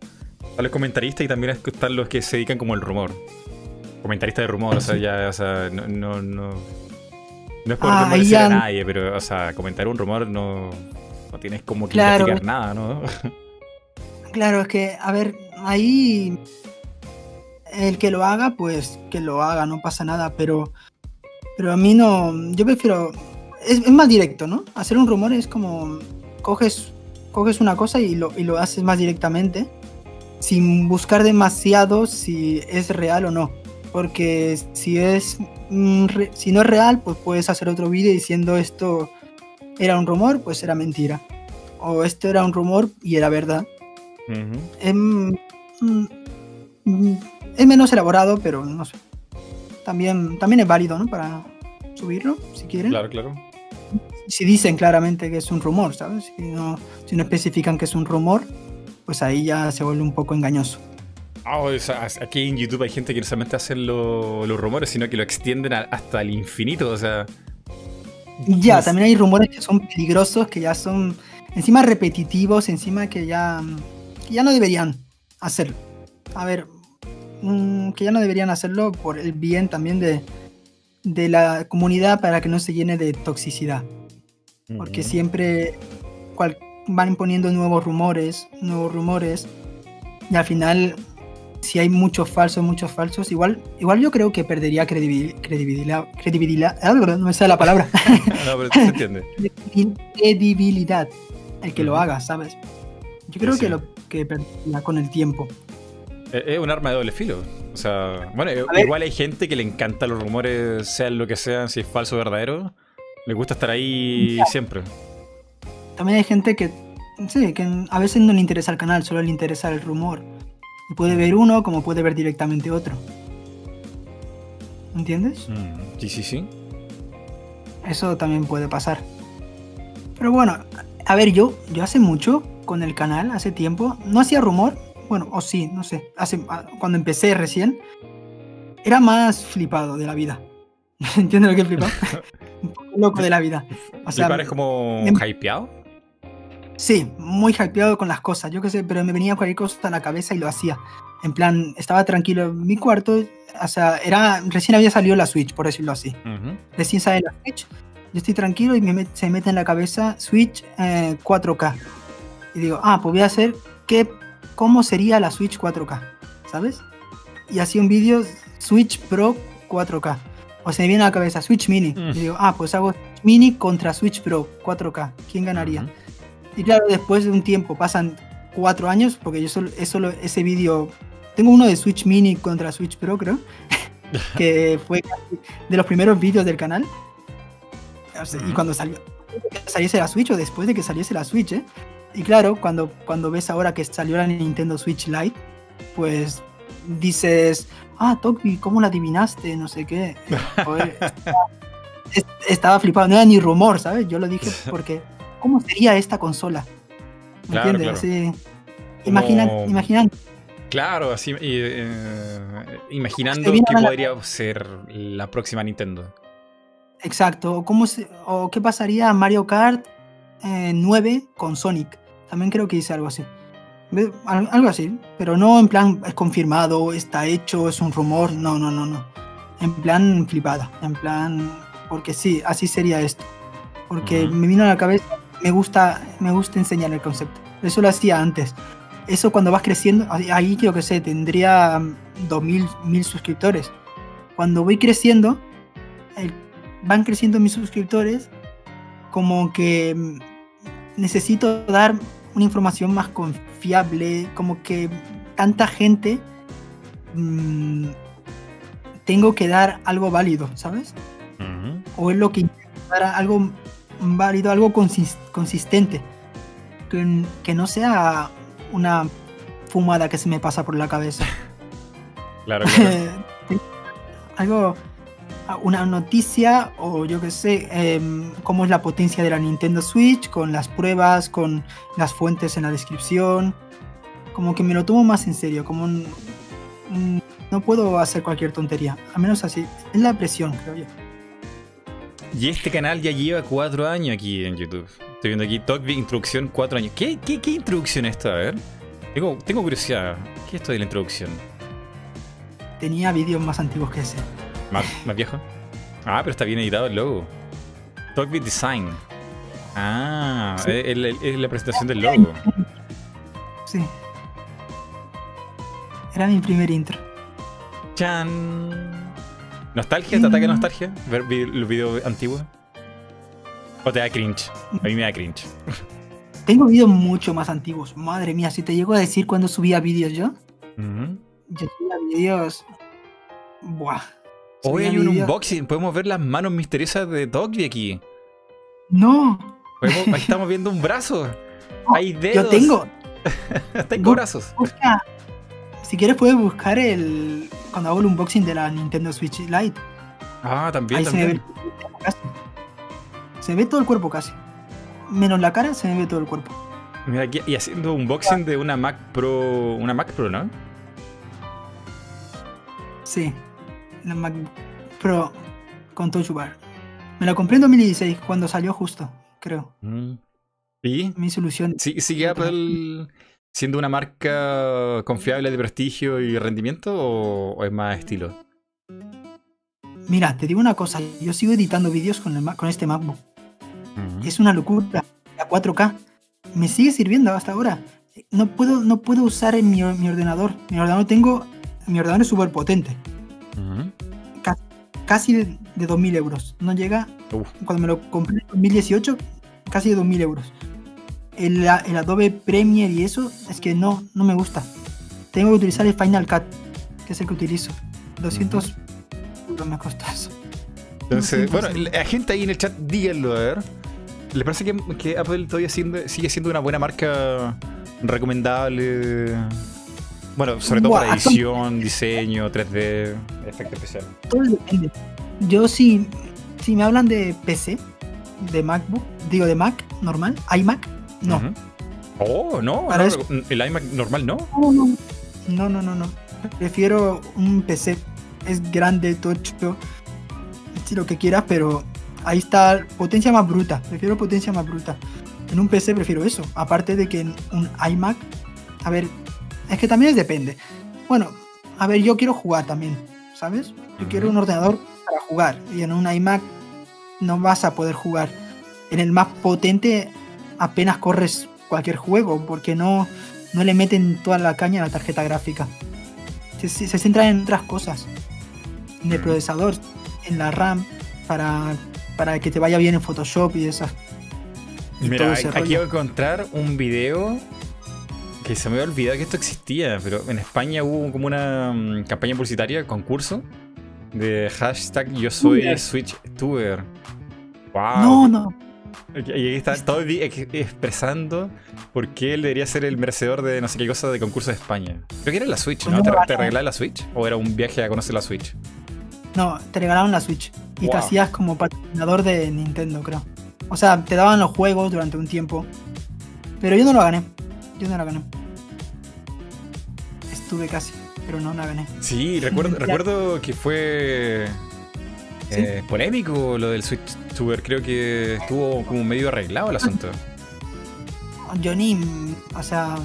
a los comentaristas y también están los que se dedican como el rumor comentarista de rumor, o sea, ya, o sea, no, no, no, no es por ah, a nadie, pero, o sea, comentar un rumor no, no tienes como que investigar nada, ¿no? claro, es que, a ver, ahí el que lo haga, pues que lo haga, no pasa nada, pero, pero a mí no, yo prefiero, es, más directo, ¿no? Hacer un rumor es como, coges, coges una cosa y lo, y lo haces más directamente, sin buscar demasiado si es real o no. Porque si es si no es real, pues puedes hacer otro vídeo diciendo esto era un rumor, pues era mentira. O esto era un rumor y era verdad. Em, mm, mm, es, menos elaborado, pero no sé. También, también es válido, ¿no? Para subirlo, si quieren. Claro, claro. Si dicen claramente que es un rumor, ¿sabes? Si no, si no especifican que es un rumor, pues ahí ya se vuelve un poco engañoso. Ah, aquí en YouTube hay gente que no solamente hace los rumores, sino que lo extienden hasta el infinito, o sea... Ya, también hay rumores que son peligrosos, que ya son encima repetitivos, encima que ya, ya no deberían hacerlo. A ver, mm, que ya no deberían hacerlo por el bien también de, de la comunidad para que no se llene de toxicidad. Porque siempre van poniendo nuevos rumores, nuevos rumores, y al final si hay muchos falsos, muchos falsos, igual, igual yo creo que perdería credibilidad, credibilidad, credibilidad, ah, no me sale la palabra. no, pero se entiende. credibilidad, el que lo haga, ¿sabes? Yo creo que lo que perdería con el tiempo. Es un arma de doble filo. O sea, bueno, igual hay gente que le encanta los rumores, sean lo que sean, si es falso o verdadero. Le gusta estar ahí siempre. También hay gente que, sí, que a veces no le interesa el canal, solo le interesa el rumor. Puede ver uno como puede ver directamente otro. ¿Entiendes? Mm, sí, sí, sí. Eso también puede pasar. Pero bueno, a ver, yo, yo hace mucho con el canal, hace tiempo, no hacía rumor, bueno, o sí, no sé, hace, cuando empecé recién, era más flipado de la vida. ¿Entiendes lo que es flipado? Un poco loco de la vida. O sea, ¿Flipar es como em- hypeado? Sí, muy hypeado con las cosas, yo qué sé, pero me venía cualquier cosa a la cabeza y lo hacía. En plan, estaba tranquilo en mi cuarto, o sea, era, recién había salido la Switch, por decirlo así. Ujú. Recién sale la Switch, yo estoy tranquilo y me met- se me mete en la cabeza Switch eh, 4K. Y digo, ah, pues voy a hacer qué, cómo sería la Switch 4K, ¿sabes? Y hacía un vídeo Switch Pro 4K. O se me viene a la cabeza Switch Mini. Mm. Y digo, ah, pues hago Mini contra Switch Pro 4K. ¿Quién ganaría? Ujú. Y claro, después de un tiempo, pasan cuatro años, porque yo solo, es solo ese vídeo. Tengo uno de Switch Mini contra Switch Pro, creo. que fue de los primeros vídeos del canal. Y cuando salió, saliese la Switch o después de que saliese la Switch, ¿eh? Y claro, cuando, cuando ves ahora que salió la Nintendo Switch Lite, pues dices, ah, Tokbi, ¿cómo la adivinaste? No sé qué. Joder, estaba, es- estaba flipado, no era ni rumor, ¿sabes? Yo lo dije porque, ¿cómo sería esta consola? ¿Me Claro, entiendes? claro. Así, imagina, Como- imagina, Claro, así, eh, imaginando qué la- podría ser la próxima Nintendo. exacto, o, cómo se- o qué pasaría Mario Kart eh, 9 con Sonic. También creo que hice algo así. Algo así, pero no en plan es confirmado, está hecho, es un rumor, no, no, no, no. En plan flipada, en plan, porque sí, así sería esto. Porque me vino a la cabeza, me gusta, me gusta enseñar el concepto. Eso lo hacía antes. Eso cuando vas creciendo, ahí- creo que sé, tendría mm, 2000, 1000 suscriptores. Cuando voy creciendo, el- van creciendo mis suscriptores, como que mm, necesito dar una información más confiable, como que tanta gente mm, tengo que dar algo válido, ¿sabes? O es lo que dar algo válido, algo consis- consistente, que, que no sea una fumada que se me pasa por la cabeza. Claro, claro. algo, una noticia o yo qué sé, em, cómo es la potencia de la Nintendo Switch, con las pruebas, con las fuentes en la descripción. Como que me lo tomo más en serio, como un- un- no puedo hacer cualquier tontería, al menos así. Es la presión, creo yo. Y este canal ya lleva cuatro años aquí en YouTube. Estoy viendo aquí Talkbig Introducción, cuatro años. ¿Qué, qué, qué introducción es esta? A ver. Tengo, tengo curiosidad. ¿Qué es esto de la introducción? Tenía vídeos más antiguos que ese. ¿Más, más viejo? Ah, pero está bien editado el logo. Talkbig Design. Ah, Sí. es, es- es la presentación del logo. Sí. Era mi primer intro. Chan. ¿Nostalgia? ¿Te ataca nostalgia? ¿Ver los videos antiguos? ¿O te da cringe? A mí me da cringe. Tengo vídeos mucho más antiguos. Madre mía, si te llego a decir cuando subía vídeos yo, yo subía vídeos. Buah. Hoy hay un unboxing. Podemos ver las manos misteriosas de Talkbig aquí. No, Podemos- ahí estamos viendo un brazo. Hay dedos. yo tengo. Tengo brazos. Busca. Si quieres puedes buscar el. Cuando hago el unboxing de la Nintendo Switch Lite. Ah, también, Ahí se ve también. Se ve todo el cuerpo casi. Menos la cara, se me ve todo el cuerpo. Mira aquí, y haciendo unboxing de una Mac Pro. Una Mac Pro, ¿no? Sí. La Mac Pro con Touch Bar. Me la compré en 2016, cuando salió justo, creo. Mm. ¿Y? Mi solución. ¿Sí- ¿Sigue Apple siendo una marca confiable de prestigio y rendimiento o, o es más estilo? Mira, te digo una cosa. Yo sigo editando vídeos con, el Mac- con este MacBook. Es una locura. La 4K. Me sigue sirviendo hasta ahora. No puedo, no puedo usar en mi, mi ordenador. Mi ordenador tengo. Mi ordenador es súper potente. Casi de, de 2.000 euros. No llega. Cuando me lo compré en 2018, casi de 2.000 euros. El, el Adobe Premiere y eso es que no, no me gusta. Tengo que utilizar el Final Cut, que es el que utilizo. 200 euros me costó eso. Entonces, bueno, la gente ahí en el chat, díganlo, a ver. ¿Les parece que, que Apple todavía siendo- sigue siendo una buena marca recomendable? Bueno, sobre todo Buah, para edición, diseño, 3D, efecto especial. Todo depende. Yo si, si me hablan de PC, de MacBook, digo de Mac normal, iMac, no. Oh, no, Para no, eso- el iMac normal no. No, no, no, no, no, no. Prefiero un PC, es grande, tocho, si lo que quieras, pero ahí está potencia más bruta, prefiero potencia más bruta. En un PC prefiero eso, aparte de que en un iMac, a ver, es que también es depende. Bueno, a ver, yo quiero jugar también, ¿sabes? Yo quiero un ordenador para jugar y en un iMac no vas a poder jugar. En el más potente apenas corres cualquier juego porque no, no le meten toda la caña a la tarjeta gráfica. Se, se, se centran en otras cosas. En el Mm. procesador, en la RAM, para, para que te vaya bien en Photoshop y esas. y Mira, aquí rollo. voy a encontrar un video que se me había olvidado que esto existía, pero en España hubo como una mm, campaña publicitaria, concurso, de hashtag yo soy Tuber. Switch Tuber. Wow. No, no. Y aquí está ex- expresando por qué él debería ser el merecedor de no sé qué cosa de concurso de España. Creo que era la Switch, ¿no? ¿Te, te la Switch? ¿O era un viaje a conocer la Switch? No, te regalaron la Switch. Y te hacías como patrocinador de Nintendo, creo. O sea, te daban los juegos durante un tiempo. Pero yo no lo gané. Yo no lo gané. Estuve casi, pero no la gané. Sí, recuerdo, recuerdo que fue ¿Sí? eh, polémico lo del Switch. Creo que estuvo como medio arreglado el asunto. Yo ni, o sea,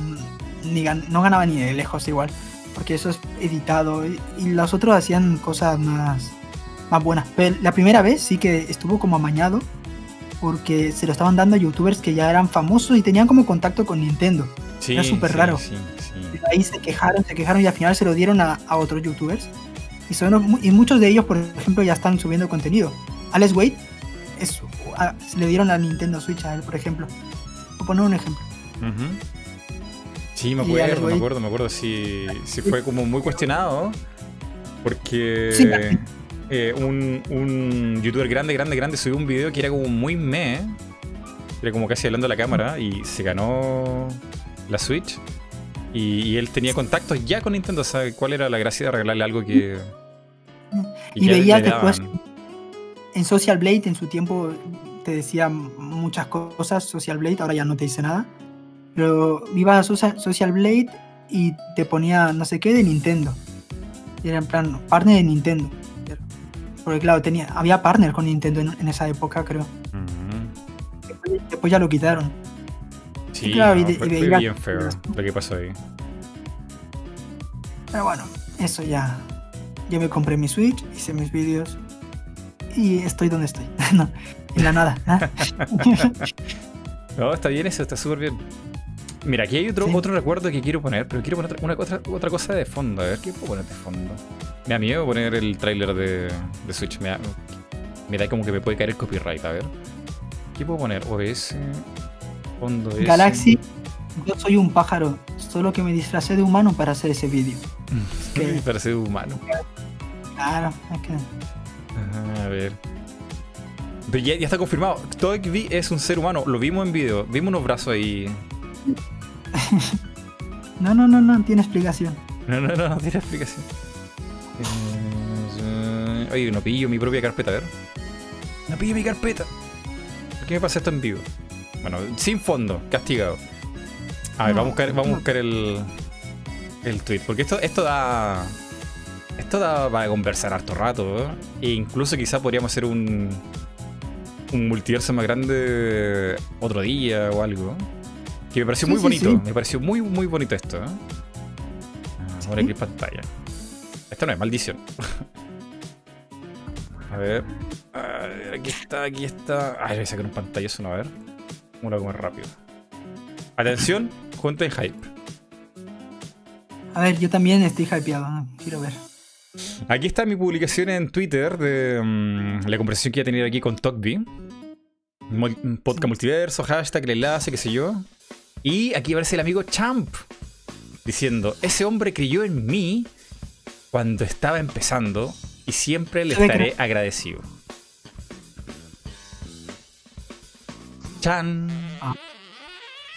ni gan- no ganaba ni de lejos igual, porque eso es editado y, y los otros hacían cosas más, más buenas. Pero la primera vez sí que estuvo como amañado, porque se lo estaban dando a youtubers que ya eran famosos y tenían como contacto con Nintendo. Sí, Era súper sí, raro. Sí, ahí se quejaron, se quejaron y al final se lo dieron a, a otros youtubers. Y, son, y muchos de ellos, por ejemplo, ya están subiendo contenido. Alex Wade, es, a- le dieron a Nintendo Switch a él, por ejemplo. Por poner un ejemplo. Sí, me acuerdo, me acuerdo, me acuerdo. Sí, sí fue como muy cuestionado. Porque Sí. eh, un, un youtuber grande, grande, grande subió un video que era como muy meh. Era como casi hablando a la cámara y se ganó la Switch. Y, y él tenía contactos ya con Nintendo. O sea, ¿cuál era la gracia de regalarle algo que. Y que veías le después en Social Blade en su tiempo te decía muchas cosas, Social Blade, ahora ya no te dice nada. Pero iba a Socia- Social Blade y te ponía no sé qué de Nintendo. Y era en plan, partner de Nintendo. Porque claro, tenía, había partner con Nintendo en, en esa época, creo. Después ya lo quitaron. Sí, claro, y de- fue, y fue veías- bien feo lo que pasó ahí. Pero bueno, eso ya. Yo me compré mi Switch, hice mis vídeos. Y estoy donde estoy. no, en la nada. ¿ah? No, está bien eso, está súper bien. Mira, aquí hay otro, Sí. otro recuerdo que quiero poner, pero quiero poner otra, una, otra, otra cosa de fondo. A ver, ¿qué puedo poner de fondo? Me da miedo poner el tráiler de, de Switch. Me da, me da como que me puede caer el copyright. A ver. ¿Qué puedo poner? OBS. Fondo. Galaxy, yo soy un pájaro, solo que me disfracé de humano para hacer ese vídeo. Me parece humano. Claro, es que. Ajá, a ver. Pero ya, ya está confirmado. Toby es un ser humano. Lo vimos en video. Vimos unos brazos ahí. No, no, no, no, tiene explicación. No, no, no, no tiene explicación. Eh, Oye, no pillo mi propia carpeta, a ver. No pillo mi carpeta. ¿Por qué me pasa esto en vivo? Bueno, sin fondo, castigado. A ver, No, vamos a buscar, vamos a no. buscar el, el tweet. Porque esto, esto da. Esto da para conversar harto rato. ¿eh? E incluso quizá podríamos hacer un. Un multiverso más grande otro día o algo. Que me pareció Sí, muy sí, bonito. sí. Me pareció muy, muy bonito esto. ¿eh? Ah, Ahora aquí pantalla. Esto no es maldición. A ver. A ver, Aquí está, aquí está. Ay, voy a sacar un pantallazo, no, a ver. Vamos a comer rápido. Atención, junta en hype. A ver, yo también estoy hypeado, quiero ver. Aquí está mi publicación en Twitter de mm, la conversación que iba a tener aquí con un Podcast multiverso, hashtag, el enlace, qué sé yo. Y aquí aparece el amigo Champ diciendo: Ese hombre creyó en mí cuando estaba empezando y siempre le estaré agradecido. Chan.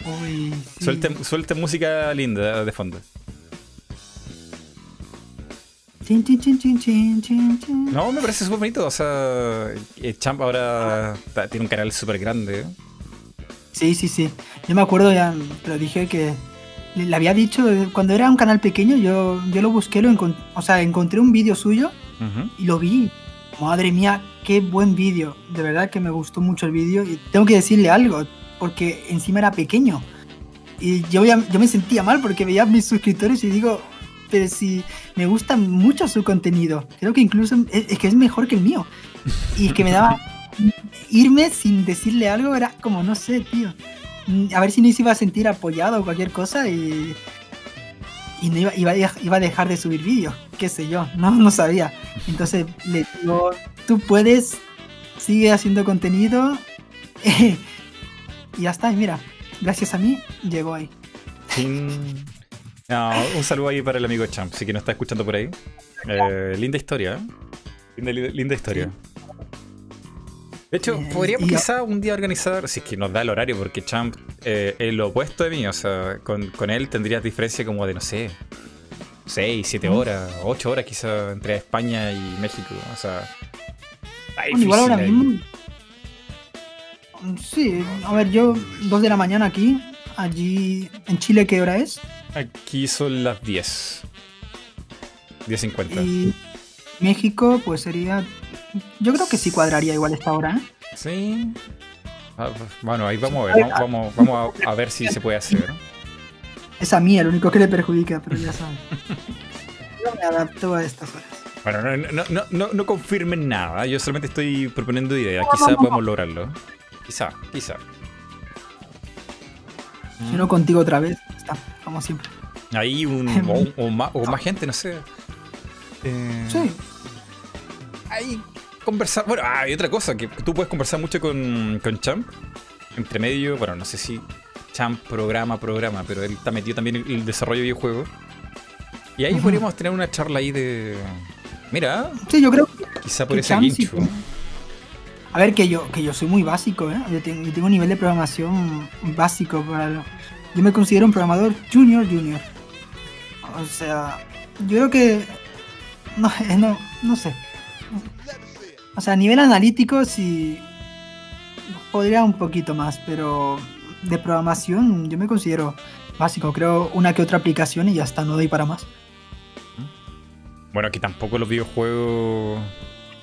Uy, sí. Suelte, suelte música linda de fondo. Chin, chin, chin, chin, chin, chin, chin. No, me parece súper bonito. O sea, eh, Champ ahora tiene un canal súper grande. Sí, sí, sí. Yo me acuerdo, ya te lo dije que le había dicho, eh, cuando era un canal pequeño, yo, yo lo busqué, lo encon- o sea, encontré un vídeo suyo y lo vi. Madre mía, qué buen vídeo. De verdad que me gustó mucho el vídeo y tengo que decirle algo, porque encima era pequeño. Y yo, yo me sentía mal porque veía a mis suscriptores y digo, pero si me gusta mucho su contenido, creo que incluso es, es que es mejor que el mío. Y que me daba irme sin decirle algo, era como, no sé, tío. A ver si no se iba a sentir apoyado o cualquier cosa y, y no iba, iba, a dej- iba a dejar de subir vídeos, qué sé yo, no, no sabía. Entonces le digo, tú puedes, sigue haciendo contenido y ya está, y mira, gracias a mí llegó ahí. No, un saludo ahí para el amigo Champ, si que nos está escuchando por ahí. Eh, linda historia, ¿eh? Linda, linda- linda historia. De hecho, podríamos quizá un día organizar, si es que nos da el horario, porque Champ eh, es lo opuesto de mí, o sea, con, con él tendrías diferencia como de, no sé, 6, 7 horas, 8 horas quizá entre España y México, o sea... Bueno, igual ahora ahí. mismo. Sí, a ver, yo, dos de la mañana aquí, allí en Chile, ¿qué hora es? Aquí son las 10. 10.50. Y México, pues sería. Yo creo que sí cuadraría igual esta hora, ¿eh? Sí. Ah, bueno, ahí vamos a ver, vamos, vamos, a, a ver si se puede hacer. Es a mí el único que le perjudica, pero ya saben. Yo me adapto a estas horas. Bueno, no, no, no, no, confirmen nada, yo solamente estoy proponiendo ideas, quizá podamos lograrlo. Quizá, quizá. Si no contigo otra vez, está, como siempre. Ahí un, o, o más, o más gente, no sé. Eh, Sí, Ahí conversar. Bueno, ah, hay otra cosa, que tú puedes conversar mucho con, con Champ. Entre medio, bueno, no sé si Champ programa, programa, pero él está metido también en el desarrollo de videojuegos. Y ahí podríamos tener una charla ahí de. Mira, sí, yo creo que quizá por ese Champ guincho. A ver, que yo, que yo soy muy básico, ¿eh? Yo tengo, yo tengo un nivel de programación básico. Para lo- Yo me considero un programador junior, junior. O sea, yo creo que... No, no, no sé. O sea, a nivel analítico sí... Podría un poquito más, pero de programación yo me considero básico. Creo una que otra aplicación y ya está, no doy para más. Bueno, que tampoco los videojuegos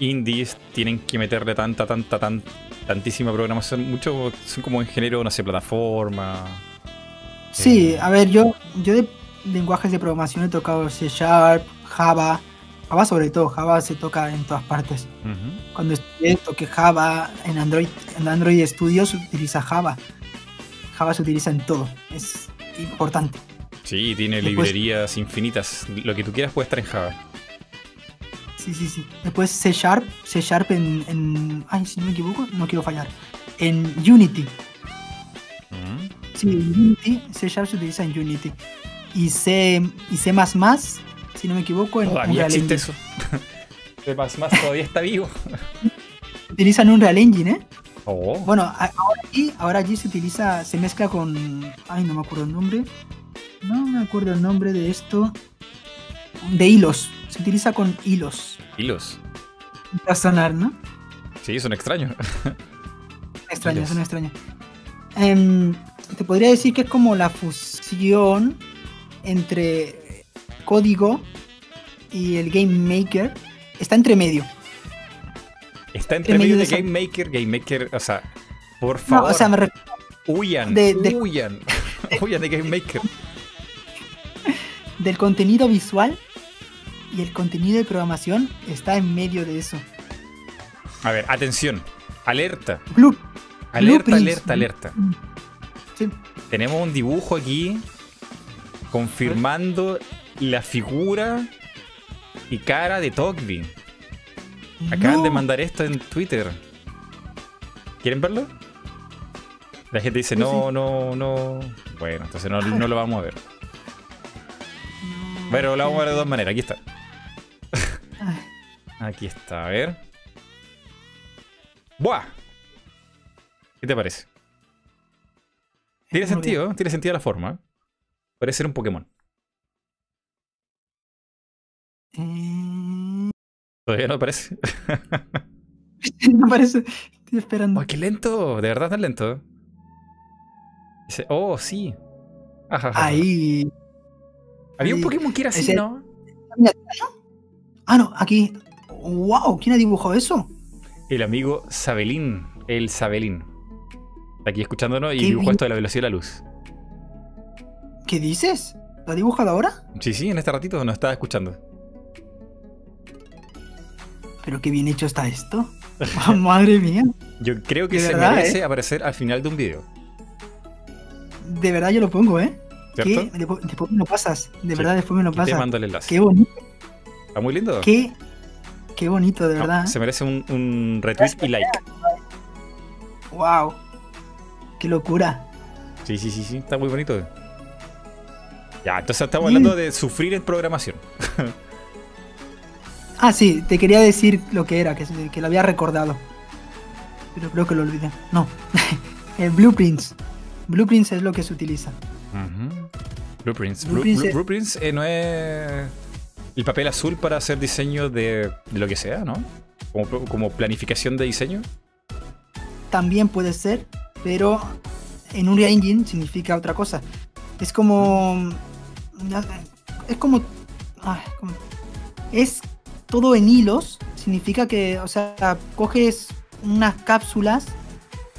indies tienen que meterle tanta, tanta, tan, tantísima programación. Muchos son como en género, no sé, plataforma. Sí, Eh. a ver, yo, yo de lenguajes de programación he tocado C Sharp, Java. Java sobre todo, Java se toca en todas partes. Ujú. Cuando estudié toqué Java en Android, en Android Studio se utiliza Java. Java se utiliza en todo, es importante. Sí, tiene Después- librerías infinitas. Lo que tú quieras puede estar en Java. Sí, sí, sí. Después C Sharp, C Sharp en, en- ay, si no me equivoco, no quiero fallar. En Unity. Ujú. Sí, en Unity, C Sharp se utiliza en Unity. Y C, y C++, si no me equivoco, en Todavía Unreal existe Engine. eso. más más todavía está vivo. Utilizan Unreal Engine, ¿eh? Oh. Bueno, ahora allí, ahora allí se utiliza, se mezcla con. Ay, no me acuerdo el nombre. No me acuerdo el nombre de esto. De hilos. Se utiliza con hilos. Hilos. Va a sonar, ¿no? Sí, son extraños. Extraño, Hilos. es una extraña. Em, te podría decir que es como la fusión entre código y el Game Maker. Está entre medio. Está entre En medio medio de esa- Game Maker. Game Maker, o sea, por No, favor, o sea, me huyan, de- de- huyan. huyan de Game Maker. del contenido visual y el contenido de programación está en medio de eso. A ver, atención. Alerta. Blue. Alerta, Blueprints. alerta, alerta. Sí. Tenemos un dibujo aquí confirmando la figura y cara de Togby. Acaban No. de mandar esto en Twitter. ¿Quieren verlo? La gente dice, no, no, no. Bueno, entonces no, no lo vamos a ver. Pero lo vamos a ver de dos maneras. Aquí está. Ay, Aquí está, a ver. ¡Buah! ¿Qué te parece? Tiene sentido, tiene sentido la forma. Puede ser un Pokémon. Eh, Todavía no aparece. no aparece. Estoy esperando. Oh, qué lento. De verdad tan lento. Dice, oh, sí. Ajá, ajá. Ahí. Había un. Pokémon que era así, Ese- ¿no? Ah, no, aquí. ¡Wow! ¿Quién ha dibujado eso? El amigo Sabelín. El Sabelín. Está aquí escuchándonos y dibujó esto de la velocidad de la luz. ¿Qué dices? ¿Lo ha dibujado ahora? Sí, sí, en este ratito nos estaba escuchando. Pero qué bien hecho está esto. Ah, Madre mía. Yo creo que De se verdad, merece ¿eh? aparecer al final de un video. De verdad yo lo pongo, ¿eh? Después, después me lo pasas. De Sí. verdad, después me lo Y te pasas. mando el enlace. Qué bonito. Está muy lindo. Qué, qué bonito, de No, verdad. se merece un, un retweet y like. ¡Wow! ¡Qué locura! Sí, sí, sí, sí, está muy bonito. Ya, entonces estamos Mm. hablando de sufrir en programación. Ah, sí, te quería decir lo que era, que, lo había recordado. Pero creo que lo olvidé. No. El Blueprints. Blueprints es lo que se utiliza. Blueprints. Blu- Blueprints blu- es- Blueprints eh, no es el papel azul para hacer diseño de, de lo que sea, ¿no? Como, como planificación de diseño. También puede ser, pero en Unreal Engine significa otra cosa. Es como. Es como. ah, como- Es todo en hilos. Significa que, o sea, coges unas cápsulas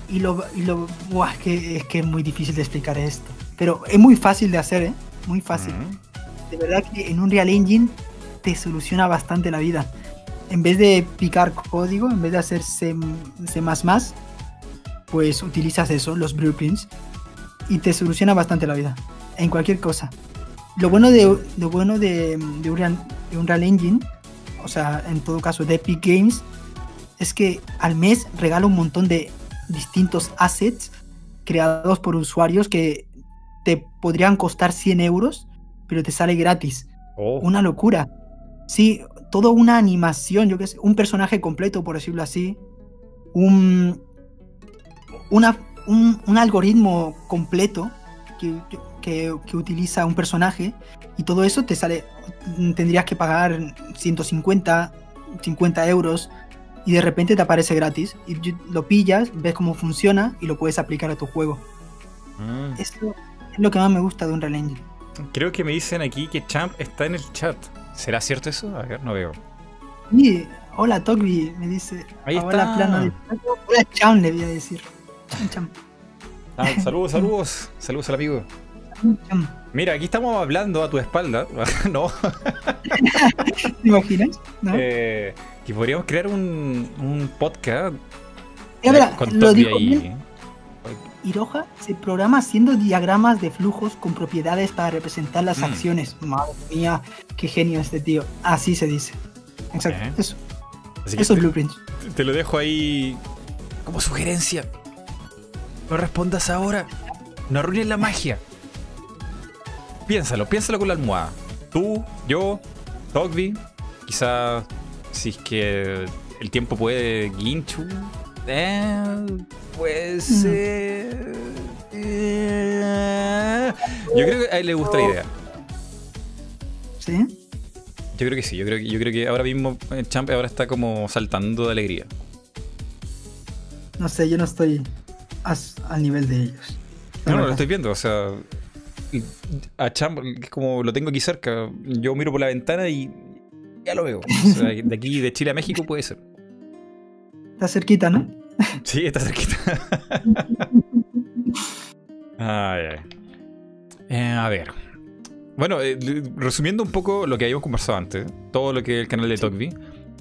y lo. Y lo buah, es, que, es que es muy difícil de explicar esto. Pero es muy fácil de hacer, ¿eh? Muy fácil. Ujú. De verdad que en Unreal Engine te soluciona bastante la vida. En vez de picar código, en vez de hacer C, C++, pues utilizas eso, los blueprints, y te soluciona bastante la vida. En cualquier cosa. Lo bueno de, lo bueno de, de Unreal Engine, o sea, en todo caso de Epic Games, es que al mes regala un montón de distintos assets creados por usuarios que te podrían costar 100 euros, pero te sale gratis. Oh, Una locura. Sí, toda una animación, yo qué sé, un personaje completo, por decirlo así. Un, una, un, un algoritmo completo que, que- que utiliza un personaje y todo eso te sale, tendrías que pagar 150, 50 euros y de repente te aparece gratis y lo pillas, ves cómo funciona y lo puedes aplicar a tu juego. mm. Eso es lo que más me gusta de Unreal Engine. Creo que me dicen aquí que Champ está en el chat. ¿Será cierto eso? A ver, no veo. Sí, hola Togby, me dice. Ahí hola, está. plano de- Hola Cham, le voy a decir. Cham, cham, Ah, saludos, saludos. Saludos al amigo. Mira, aquí estamos hablando a tu espalda. no. ¿Te imaginas? ¿No? eh, que podríamos crear un, un podcast verá, con lo dijo bien. Iroha se programa haciendo diagramas de flujos con propiedades para representar las Mm. acciones. Madre mía, qué genio este tío. Así se dice. Exacto, eso. Así que Eso es te, Blueprints. te lo dejo ahí como sugerencia. No respondas ahora. No arruines la magia. Piénsalo, piénsalo con la almohada. Tú, yo, Togby, quizá si es que el tiempo puede, Ginchu. Eh, puede ser. eh. Yo creo que a él le gusta la idea. ¿Sí? Yo creo que sí, yo creo que, yo creo que ahora mismo eh, Champ ahora está como saltando de alegría. No sé, yo no estoy as- al nivel de ellos. No, no, lo estoy viendo, o sea. A Champ, que es como lo tengo aquí cerca, yo miro por la ventana y ya lo veo. O sea, de aquí, de Chile a México puede ser. Está cerquita, ¿no? Sí, está cerquita. Ay, ay. Eh, a ver. Bueno, eh, resumiendo un poco lo que habíamos conversado antes, todo lo que el canal de Tokvi,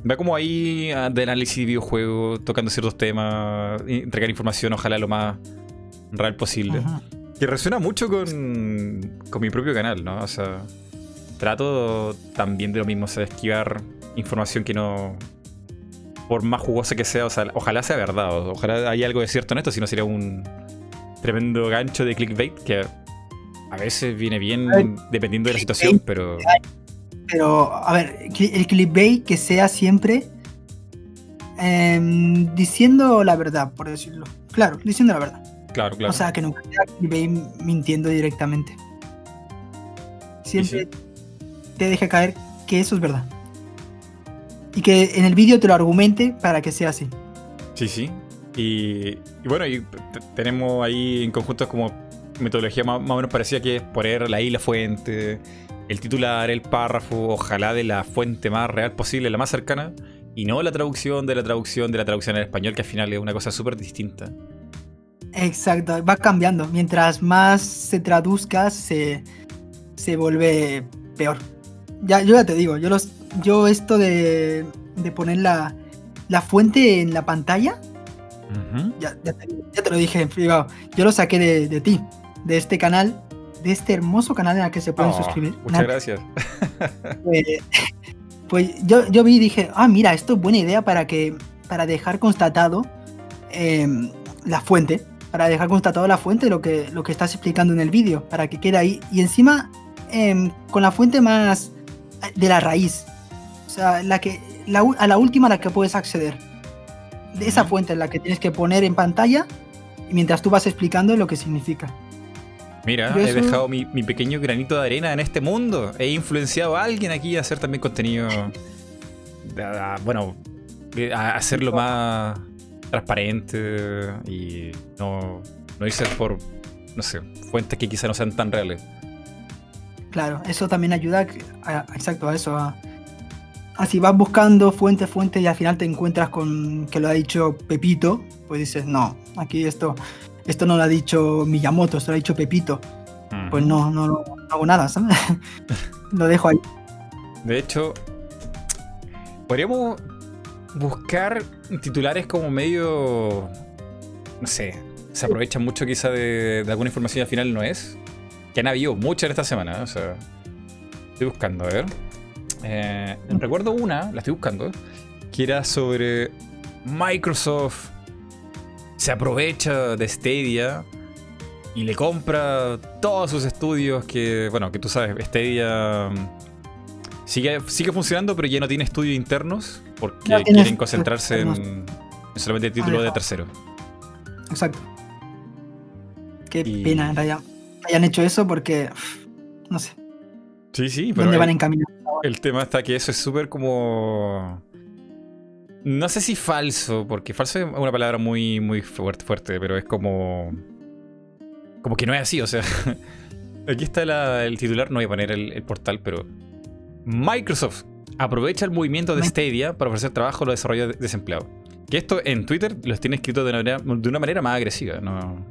va como ahí ah, de análisis de videojuegos, tocando ciertos temas, entregar información, ojalá lo más real posible. Ajá. Que resuena mucho con, con mi propio canal, ¿no? O sea, trato también de lo mismo, o sea, esquivar información que no. Por más jugosa que sea, o sea, ojalá sea verdad, o- ojalá haya algo de cierto en esto, si no sería un tremendo gancho de clickbait que a veces viene bien ver, dependiendo de la situación, pero. Pero, a ver, el clickbait que sea siempre em, diciendo la verdad, por decirlo. Claro, diciendo la verdad. Claro, claro. O sea, que nunca clickbait mintiendo directamente. Siempre te deje caer que eso es verdad. y que en el vídeo te lo argumente para que sea así. Sí, sí. Y, bueno, y tenemos ahí en conjunto como metodología más, o menos parecida que es poner la I la fuente, el titular, el párrafo, ojalá de la fuente más real posible, la más cercana, y no la traducción de la traducción de la traducción al español, que al final es una cosa súper distinta. Exacto, va cambiando. Mientras más se traduzca, se, se vuelve peor. Ya, yo ya te digo, yo, los, yo esto de, de poner la, la fuente en la pantalla, ya, te, lo dije en privado, yo lo saqué de, ti, de este canal, de este hermoso canal en el que se pueden oh, suscribir. Muchas gracias. Pues, pues, yo, yo vi y dije, ah, mira, esto es buena idea para que para dejar constatado em, la fuente, para dejar constatado la fuente lo que, lo que estás explicando en el vídeo, para que quede ahí. Y encima, em, con la fuente más de la raíz, o sea, la que, a la última a la que puedes acceder de esa fuente en la que tienes que poner en pantalla mientras tú vas explicando lo que significa. Mira, he dejado mi, pequeño granito de arena en este mundo. He influenciado a alguien aquí a hacer también contenido. bueno, a hacerlo más transparente y no, no irse por, no sé, fuentes que quizá no sean tan reales. Claro, eso también ayuda exacto a eso, a, así vas buscando fuente, fuente y al final te encuentras con que lo ha dicho Pepito, pues dices, no, aquí esto, esto no lo ha dicho Miyamoto, esto lo ha dicho Pepito. Pues no, no, no, hago nada, ¿sabes? lo dejo ahí. De hecho, podríamos buscar titulares como medio, no sé, se aprovechan mucho quizá de, de alguna información y al final no es. Que han habido muchas en esta semana, o sea, estoy buscando, a ver. Eh, recuerdo una, la estoy buscando, que era sobre Microsoft se aprovecha de Stadia y le compra todos sus estudios que, bueno, que tú sabes, Stadia mm, sigue, sigue funcionando, pero ya no tiene estudios internos porque quieren concentrarse en, solamente el título de tercero. Exacto. Qué pena hayan, hayan hecho eso porque, no sé. Sí, sí, pero. ¿Dónde van en camino? El tema está que eso es súper como. No sé si falso, porque falso es una palabra muy, muy fuerte, fuerte, pero es como. Como que no es así, o sea. Aquí está el titular, no voy a poner el, portal, pero. Microsoft aprovecha el movimiento de Stadia para ofrecer trabajo a los desarrolladores desempleados. Que esto en Twitter los tiene escrito de una manera, más agresiva, ¿no?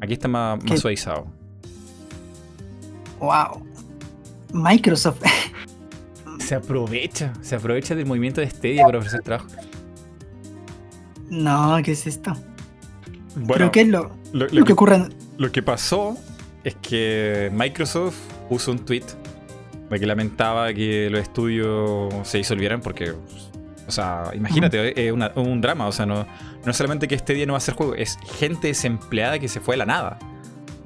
Aquí está más, más suavizado. Wow. Microsoft. se aprovecha, se aprovecha del movimiento de Stadia para ofrecer trabajo. No, ¿qué es esto? Bueno, qué es lo, que, ocurre? Lo que pasó es que Microsoft puso un tweet de que lamentaba que los estudios se disolvieran porque, o sea, imagínate, es un drama, o sea, no, no solamente que este día no va a ser juego, es gente desempleada que se fue a la nada.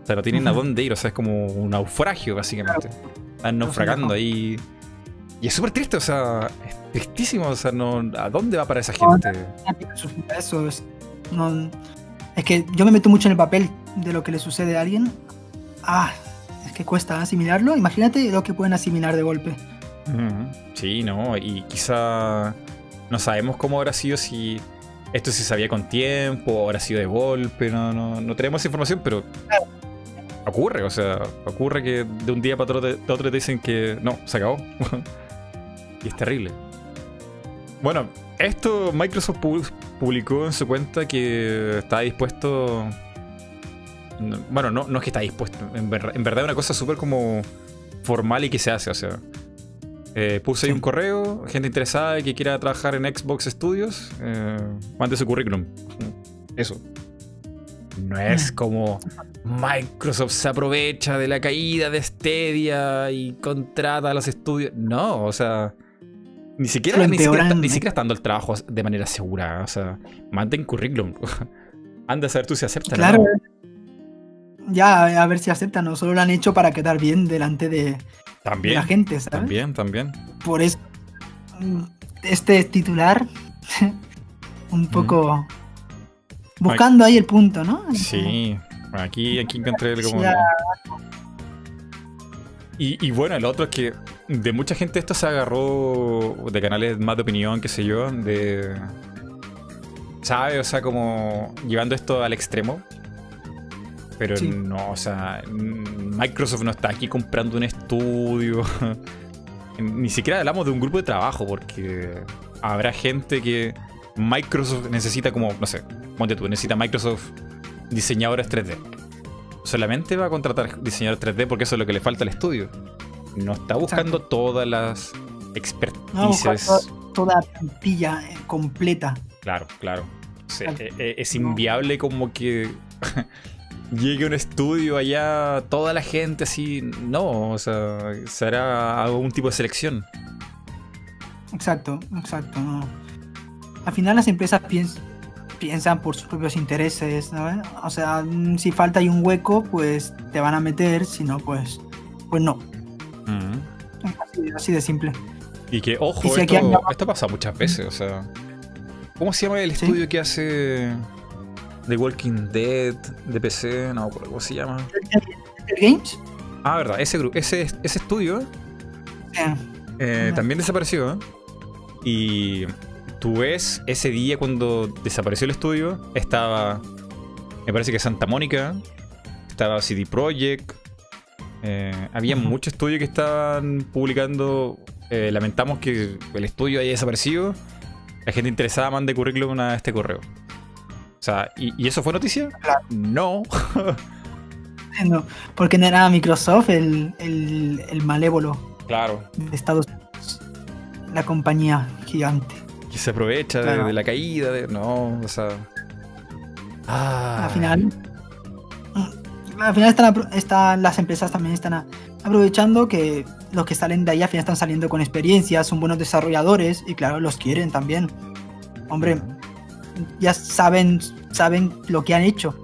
O sea, no tienen a dónde ir, o sea, es como un naufragio, básicamente. Están naufragando ahí y es súper triste, o sea, es tristísimo, o sea, no, ¿a dónde va para esa gente? Eso es, es que yo me meto mucho en el papel de lo que le sucede a alguien. Ah, que cuesta asimilarlo. Imagínate lo que pueden asimilar de golpe. Sí, no, y quizá no sabemos cómo habrá sido si esto se sabía con tiempo, habrá sido de golpe, no, no, no tenemos información, pero ocurre, o sea, ocurre que de un día para otro, otro te dicen que no, se acabó. Y es terrible. Bueno, esto Microsoft publicó en su cuenta que está dispuesto. Bueno, no, no es que está dispuesto. En, verdad es una cosa súper como formal y que se hace. O sea, eh, puse ahí un correo, gente interesada que quiera trabajar en Xbox Studios, eh, mande su currículum. Eso. No es como Microsoft se aprovecha de la caída de Stadia y contrata a los estudios. No, o sea, ni siquiera, ni siquiera, estando el trabajo de manera segura. O sea, mantén currículum. Anda a saber tú si aceptan. Claro. Ya, a ver si aceptan. No solo lo han hecho para quedar bien delante de, la gente, ¿sabes? También, también. Por eso, este titular, un poco buscando ahí el punto, ¿no? Sí, aquí, aquí encontré el como... Y, y bueno, el otro es que de mucha gente esto se agarró de canales más de opinión, qué sé yo, de... ¿Sabe? O sea, como llevando esto al extremo. Pero Sí. no, o sea, mm, Microsoft no está aquí comprando un estudio. Ni siquiera hablamos de un grupo de trabajo, porque habrá gente que Microsoft necesita como, no sé, ponte tú, necesita Microsoft diseñadores 3D. Solamente va a contratar diseñadores 3D porque eso es lo que le falta al estudio. No está buscando todas las No, expertices. buscar toda la plantilla eh, completa. Claro, claro. O sea, Claro. e- e- es No. inviable como que llegue a un estudio allá, toda la gente así. No, o sea, será algún tipo de selección. Exacto, exacto. no. Al final las empresas piens- piensan por sus propios intereses, ¿no? O sea, mm, si falta ahí un hueco, pues te van a meter, si no, pues, pues no. Mm. Así, así de simple. Y que, ojo, Y si esto, anda- esto pasa muchas veces, o sea. ¿Cómo se llama el Sí. estudio que hace The Walking Dead de PC? No, ¿cómo se llama? Games? Ah, verdad, ese, gru- ese, ese estudio Eh, eh, No. también desapareció. Y tú ves ese día cuando desapareció el estudio, estaba, me parece que Santa Mónica, estaba CD Projekt, eh, había muchos estudios que estaban publicando. eh, lamentamos que el estudio haya desaparecido. La gente interesada mande currículum a este correo. O sea, ¿y, y eso fue noticia? Claro. No. no, porque no era Microsoft el, el, el malévolo claro. de Estados Unidos. La compañía gigante. Que se aprovecha de- Claro. de, la caída. De, no, o sea. Ah, Al final. Al final están, están- las empresas también están aprovechando que los que salen de ahí al final están saliendo con experiencia, son buenos desarrolladores y claro, los quieren también. Hombre, ya saben, saben lo que han hecho.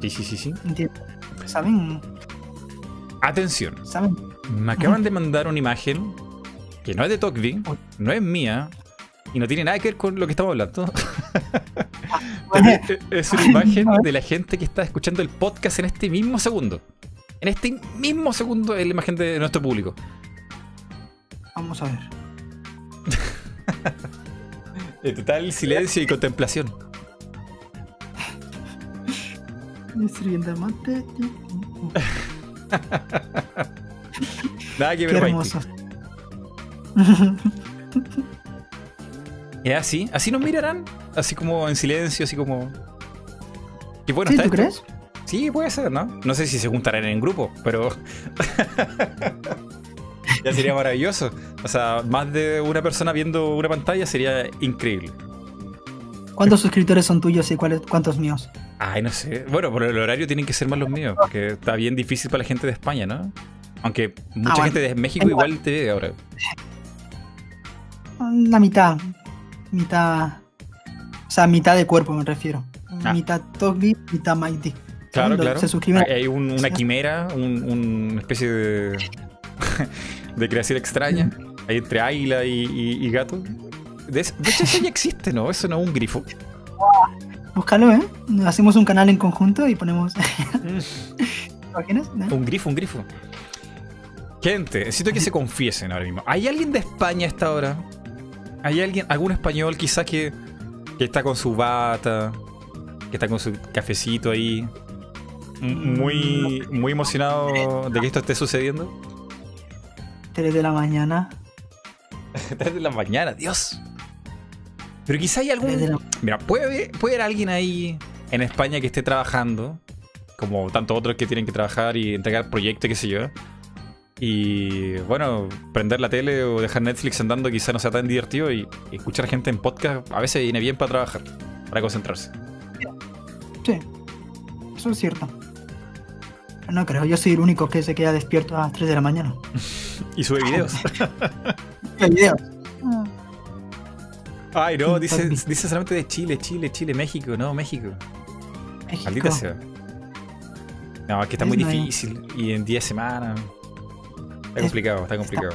Sí, sí, sí, sí. ¿entiendes? Saben, Atención. saben. Me acaban de mandar una imagen que no es de Tokvi, no es mía y no tiene nada que ver con lo que estamos hablando. Bueno, es, es una imagen de la gente que está escuchando el podcast en este mismo segundo. En este mismo segundo es la imagen de nuestro público. vamos a ver. De total silencio y contemplación. Sirvienta de mate y- Nada que ver. Es así, así nos mirarán. Así como en silencio, así como. Qué bueno ¿Sí, está tú esto. crees? Sí, puede ser, ¿no? No sé si se juntarán en grupo, pero. ya sería maravilloso. O sea, más de una persona viendo una pantalla sería increíble. ¿Cuántos suscriptores son tuyos y cuáles, cuántos míos? Ay, no sé. Bueno, por el horario tienen que ser más los míos, porque está bien difícil para la gente de España, ¿no? Aunque mucha Ah, bueno. gente de México Igual. te ve ahora. La mitad. Mitad. O sea, mitad de cuerpo me refiero. Ah. Mitad Togby, mitad Mighty. Claro, claro. Se suscriben. Hay hay un- una quimera, un- una especie de, de creación extraña. Hay entre águila y, y- y gato. De, hecho, eso ya existe, ¿no? Eso no es un grifo. Búscalo, ¿eh? Hacemos un canal en conjunto y ponemos. ¿Te imaginas? ¿Eh? Un grifo, un grifo. Gente, necesito que se confiesen ahora mismo. ¿Hay alguien de España a esta hora? ¿Hay alguien, algún español quizás que, que está con su bata, que está con su cafecito ahí, muy, muy emocionado de que esto esté sucediendo? 3 de la mañana. 3 de la mañana, Dios. Pero quizá hay 3 de algún. la... Mira, puede haber, puede haber alguien ahí en España que esté trabajando, como tantos otros que tienen que trabajar y entregar proyectos, qué sé yo. Y bueno, prender la tele o dejar Netflix andando quizá no sea tan divertido y, y escuchar gente en podcast a veces viene bien para trabajar, para concentrarse. Sí. Eso es cierto. No creo, yo soy el único que se queda despierto a las 3 de la mañana. Y sube videos. El video. Ah, Ay, no, dice, dice solamente de Chile, Chile, Chile, México, no, México. México. Maldita sea. No, es que está muy hay- difícil. Y en 10 semanas. Está Es- complicado, está complicado.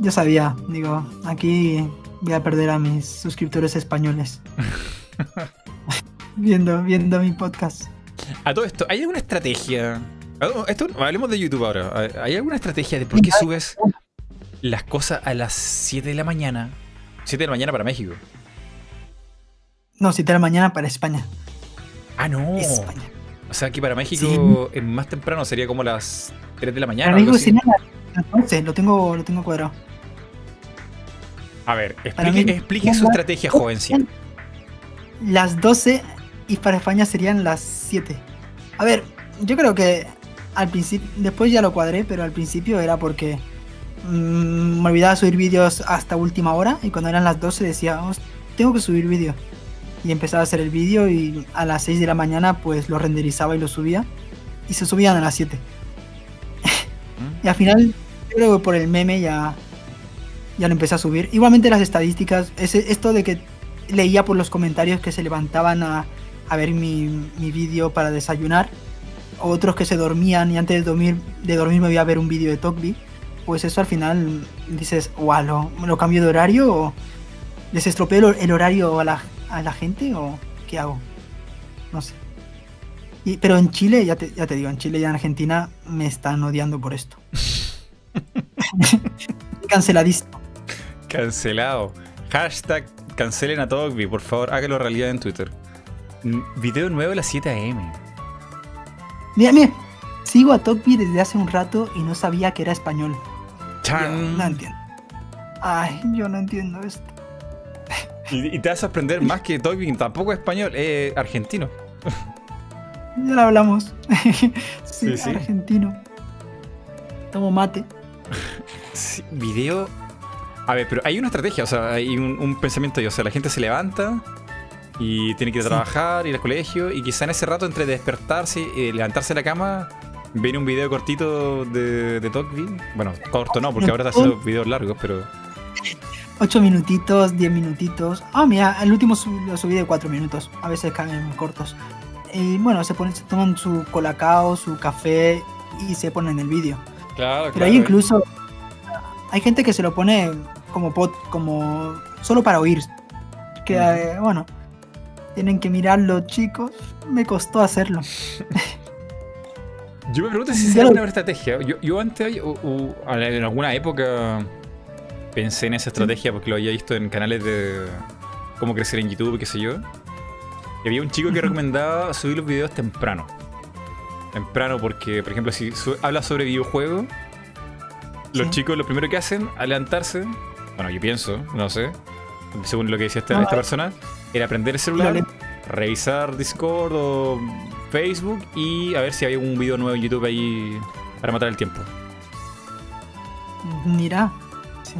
Yo sabía, digo, aquí voy a perder a mis suscriptores españoles. viendo, viendo mi podcast. A todo esto, ¿hay alguna estrategia Oh, esto, hablemos de YouTube ahora. ¿Hay alguna estrategia de por qué subes las cosas a las 7 de la mañana? 7 de la mañana para México. No, 7 de la mañana para España. Ah, no. España. O sea, aquí para México más temprano, sería como las 3 de la mañana. Para México sería las 11, lo tengo, lo tengo cuadrado. A ver, explique, explique su estrategia, jovencito. Las 12 y para España serían las 7. A ver, yo creo que al principio, después ya lo cuadré, pero al principio era porque mmm, me olvidaba subir vídeos hasta última hora y cuando eran las 12 decía, oh, tengo que subir vídeo. Y empezaba a hacer el vídeo y a las 6 de la mañana pues lo renderizaba y lo subía. Y se subían a las 7. ¿Mm? y al final, yo creo que por el meme ya, ya lo empecé a subir. Igualmente las estadísticas, esto de que leía por los comentarios que se levantaban a, a ver mi, mi vídeo para desayunar. Otros que se dormían y antes de dormir, de dormir me voy a ver un vídeo de Tokbi. Pues eso al final dices, wow, ¿lo, lo cambio de horario o les estropeo el horario a la, a la gente o qué hago? No sé. Y, pero en Chile, ya te, ya te digo, en Chile y en Argentina me están odiando por esto. Canceladísimo. Cancelado. Hashtag cancelen a Togby, por favor, hágalo realidad en Twitter. Video nuevo a las 7 am. Mira, mira. Sigo a Togby desde hace un rato y no sabía que era español. Chan. no entiendo. Ay, yo no entiendo esto. Y, te vas a sorprender más que Togby tampoco es español, es argentino. Ya lo hablamos. sí, sí, argentino. Tomo mate. Sí, video. A ver, pero hay una estrategia, o sea, hay un, pensamiento. O sea, la gente se levanta y tiene que ir a trabajar, ir al colegio, y quizá en ese rato, entre despertarse y levantarse de la cama, viene un video cortito de, de Togby. Bueno, corto no, porque ahora está haciendo videos largos, pero. 8 minutitos, 10 minutitos. Ah, mira, el último lo subí de 4 minutos. A veces caen cortos. Y bueno, se, ponen, se toman su colacao, su café y se ponen el vídeo. Claro, Pero hay incluso. Hay gente que se lo pone como pot, como. solo para oír. Que eh, bueno. Tienen que mirarlo, chicos. Me costó hacerlo. yo me pregunto si será una estrategia. Yo, yo antes, en alguna época, pensé en esa estrategia porque lo había visto en canales de cómo crecer en YouTube, qué sé yo. Y había un chico que recomendaba subir los videos temprano. Temprano porque, por ejemplo, si habla sobre videojuegos, los chicos lo primero que hacen al levantarse, bueno, yo pienso, no sé, según lo que decía esta, esta persona, era prender el celular, revisar Discord o Facebook y a ver si había un video nuevo en YouTube ahí para matar el tiempo. Mira, sí.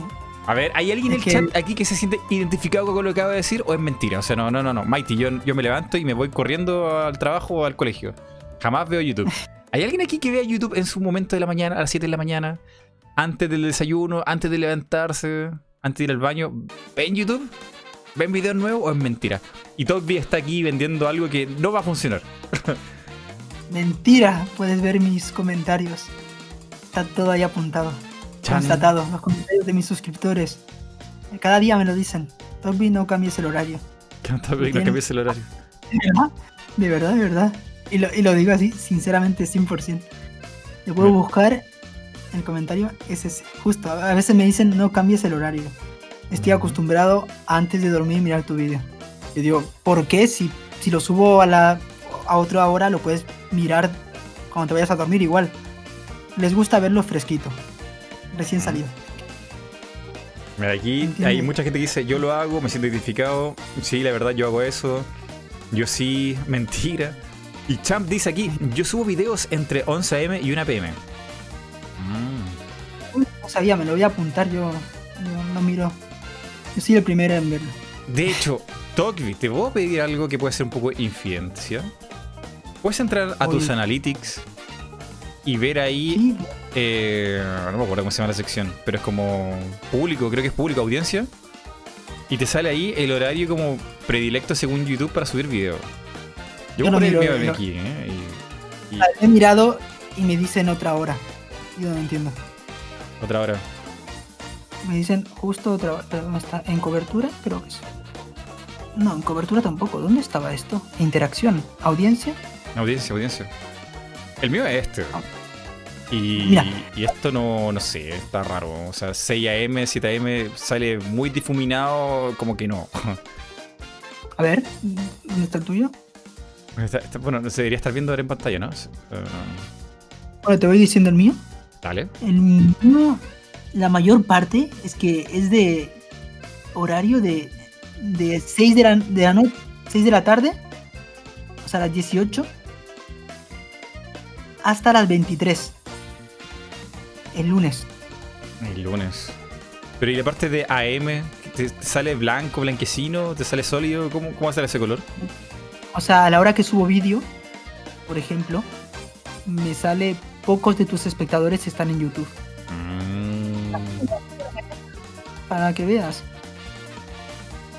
A ver, ¿hay alguien en el chat aquí que se siente identificado con lo que acabo de decir o es mentira? O sea, no, no, no, no. Mighty, yo, yo me levanto y me voy corriendo al trabajo o al colegio. Jamás veo YouTube. ¿Hay alguien aquí que vea YouTube en su momento de la mañana, a las 7 de la mañana? Antes del desayuno, antes de levantarse, antes de ir al baño. ¿Ven YouTube? ¿Ven videos nuevos o es mentira? Y Toby está aquí vendiendo algo que no va a funcionar. mentira, puedes ver mis comentarios. Está todo ahí apuntado constatado, los comentarios de mis suscriptores. Cada día me lo dicen. Toby, no cambies el horario. Toby, no cambies el horario. ¿De verdad? De verdad, Y lo, y lo digo así, sinceramente, 100%. Yo puedo buscar el comentario, es ese. Justo, a veces me dicen, no cambies el horario. Estoy acostumbrado antes de dormir mirar tu vídeo. Yo digo, ¿por qué? Si, si lo subo a, la, a otra hora, lo puedes mirar cuando te vayas a dormir igual. Les gusta verlo fresquito recién salido. Mira, aquí hay mucha gente que dice, yo lo hago, me siento identificado. Sí, la verdad, yo hago eso. Yo sí, mentira. Y Champ dice aquí, yo subo videos entre 11 am y 1 pm. Mm. no sabía, me lo voy a apuntar, yo, no miro. Yo soy el primero en verlo. De hecho, Tokvi, te voy a pedir algo que puede ser un poco infidencia. Puedes entrar a tus analytics y ver ahí eh, no me acuerdo cómo se llama la sección, pero es como público, creo que es público, audiencia. Y te sale ahí el horario como predilecto según YouTube para subir video. Yo, no miro, el aquí, ¿eh? He mirado y me dicen otra hora. Yo no entiendo. ¿Otra hora? Me dicen justo otra está? ¿En cobertura? Creo que es. No, en cobertura tampoco. ¿Dónde estaba esto? Interacción. ¿Audiencia? Audiencia, audiencia. El mío es este. Ah. Y, y esto no, no sé, está raro. O sea, 6 AM, 7 AM sale muy difuminado, como que no. A ver, ¿dónde está el tuyo? Está- está- bueno, se debería estar viendo ahora en pantalla, ¿no? Eh, Bueno, te voy diciendo el mío. dale. El mío, la mayor parte es que es de horario de, de 6 de la, de la noche, 6 de la tarde, o sea, las 18, hasta las 23. El lunes. El lunes. Pero y la parte de AM, ¿te, te sale blanco, blanquecino? ¿Te sale sólido? ¿Cómo, cómo sale ese color? O sea, a la hora que subo vídeo, por ejemplo, me sale pocos de tus espectadores están en YouTube. Mm. Para que veas.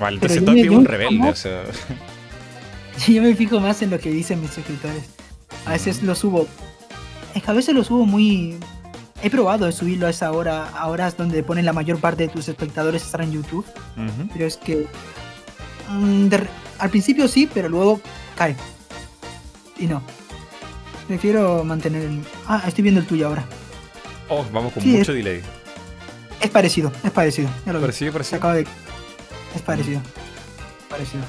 Vale, Pero entonces yo todo un rebelde, o sea. Yo me fijo más en lo que dicen mis suscriptores. A veces lo subo. Es que a veces lo subo muy. He probado de subirlo a esa hora, a horas donde ponen la mayor parte de tus espectadores estar en YouTube, pero es que. mm, de al principio sí, pero luego cae. Y no. Prefiero mantener el. Ah, estoy viendo el tuyo ahora. Oh, vamos con Sí, mucho delay. Es parecido, es parecido. Ya lo. Parecido, parecido. acaba de. Es parecido. Parecido.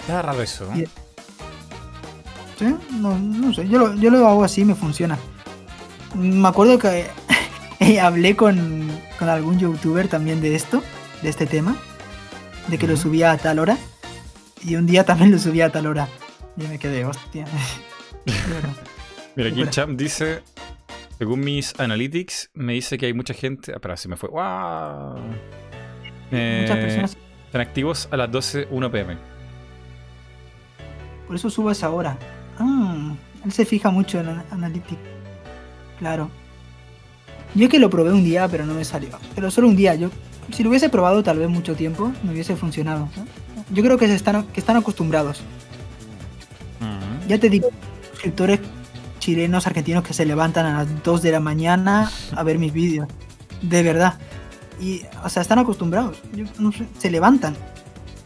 Está raro eso. ¿no? Y- ¿Sí? No, no sé, yo lo, yo lo hago así, me funciona. Me acuerdo que eh, hablé con, con algún youtuber también de esto, de este tema, de que lo subía a tal hora, y un día también lo subía a tal hora. Y me quedé, hostia. Mira, aquí. Champ dice, según mis analytics, me dice que hay mucha gente... Ah, espera, se me fue. ¡Wow! Eh, Muchas personas, Están activos a las 12, 1 pm. por eso subo esa hora. Ah, él se fija mucho en Ana- Analytics. Claro. Yo es que lo probé un día, pero no me salió. Pero solo un día. Yo, si lo hubiese probado tal vez mucho tiempo, me hubiese funcionado. ¿no? Yo creo que, se están, que están acostumbrados. Ya te digo, suscriptores chilenos, argentinos que se levantan a las 2 de la mañana a ver mis vídeos. De verdad. Y, o sea, están acostumbrados. Yo no sé, se levantan.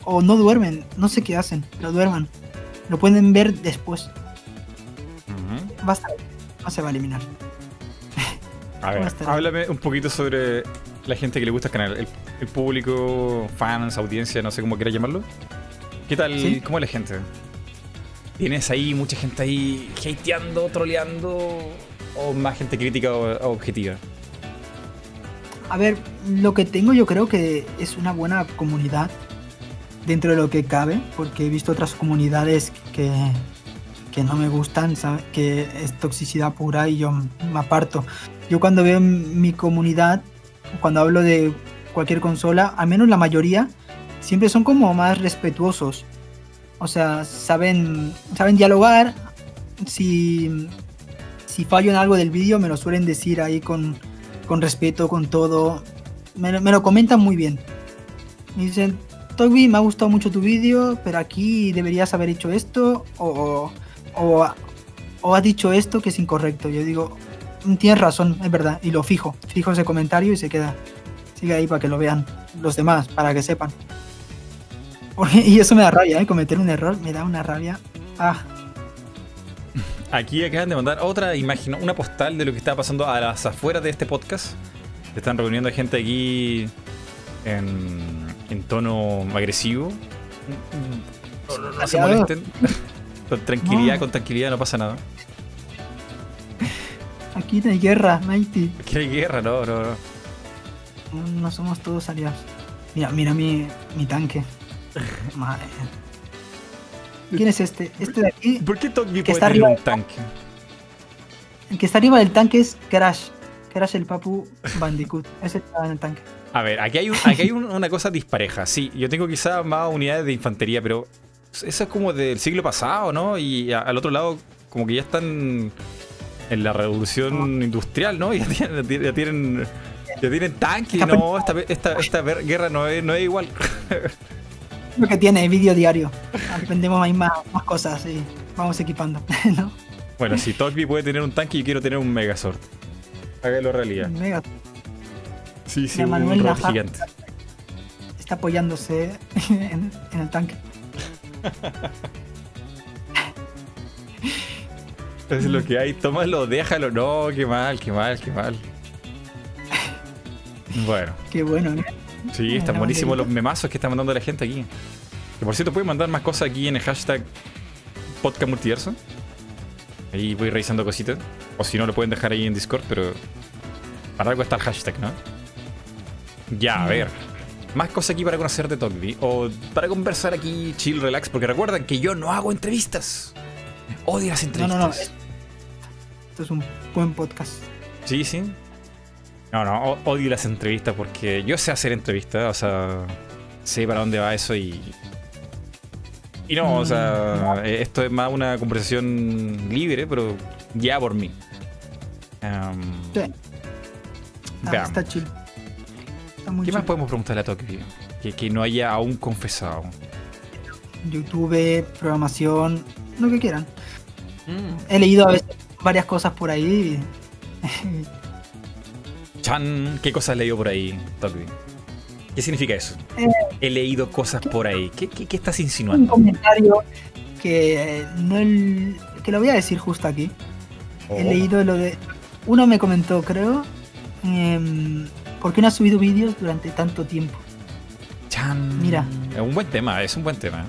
O no duermen. No sé qué hacen, pero duerman. Lo pueden ver después. Ujú. Va a estar, no se va a eliminar. A ver, háblame un poquito sobre la gente que le gusta el canal. El, el público, fans, audiencia, no sé cómo quieras llamarlo. ¿Qué tal? Sí. ¿Cómo es la gente? ¿Tienes ahí mucha gente ahí hateando, troleando? ¿O más gente crítica o, objetiva? A ver, lo que tengo yo creo que es una buena comunidad dentro de lo que cabe, porque he visto otras comunidades que, que no me gustan, ¿sabe? que es toxicidad pura y yo me aparto. Yo cuando veo mi comunidad, cuando hablo de cualquier consola, al menos la mayoría, siempre son como más respetuosos. O sea, saben, saben dialogar. Si, si fallo en algo del vídeo, me lo suelen decir ahí con, con respeto, con todo. Me, me lo comentan muy bien. Me dicen, Toby, me ha gustado mucho tu vídeo, pero aquí deberías haber hecho esto o, o, o has dicho esto que es incorrecto. Yo digo, "Mm, tienes razón, es verdad, y lo fijo. Fijo ese comentario y se queda. Sigue ahí para que lo vean los demás, para que sepan. Porque- y eso me da rabia, ¿eh? Cometer un error me da una rabia. Ah, Aquí acaban de mandar otra imagen, una postal de lo que está pasando a las afueras de este podcast. Están reuniendo gente aquí en, en tono agresivo. No, se molesten. Con tranquilidad, No. con tranquilidad, no pasa nada. aquí no hay guerra, Mighty. Que hay guerra, no, no, no. No, no somos todos aliados. Mira, mira mi, mi tanque. Madre. ¿Quién es este? Este de aquí. ¿Por qué Togby Que puede está tener arriba un tanque? El que está arriba del tanque es Crash. Crash el Papu Bandicoot. Ese está en el tanque. A ver, aquí hay, un- aquí hay un- una cosa dispareja. Sí, yo tengo quizás más unidades de infantería, pero eso es como del siglo pasado, ¿no? Y a- al otro lado, como que ya están en la revolución industrial, ¿no? Ya tienen, ya tienen, ya tienen tanques. Está No, esta, esta, esta guerra no es, no es igual. Lo que tiene, vídeo diario. Aprendemos ahí más, más cosas y vamos equipando. ¿no? Bueno, si Togby puede tener un tanque, yo quiero tener un Megazord. Hágalo realidad. Mega Sí, sí, un robot gigante. está apoyándose en, en el tanque. Es lo que hay, tómalo, déjalo. No, qué mal, qué mal, qué mal. Bueno. Qué bueno, ¿no? Sí, están buenísimos los memazos que está mandando la gente aquí. Que por cierto, pueden mandar más cosas aquí en el hashtag podcast multiverso. Ahí voy revisando cositas. O si no, lo pueden dejar ahí en Discord, pero para algo está el hashtag, ¿no? Ya, a ver. Más cosas aquí para conocer de Togby. O para conversar aquí, chill, relax. Porque recuerdan que yo no hago entrevistas. Odio las entrevistas. No, no, no. Esto es un buen podcast. Sí, sí. No, no, odio las entrevistas porque yo sé hacer entrevistas, o sea, sé para dónde va eso y. Y no, o sea, mm. eh, esto es más una conversación libre, pero ya por mí. sí. Ah, está chill. ¿Qué más podemos preguntarle a Tokio? Que, que no haya aún confesado. YouTube, programación, lo que quieran. Mm. He leído a veces varias cosas por ahí. Chan, ¿qué cosas has leído por ahí? ¿Qué significa eso? Eh, He leído cosas por ahí. ¿Qué, estás insinuando? Un comentario que no que lo voy a decir justo aquí. He oh. leído lo de. Uno me comentó, creo. Eh, ¿Por qué no has subido vídeos durante tanto tiempo? Chan. Mira. Es un buen tema, es un buen tema.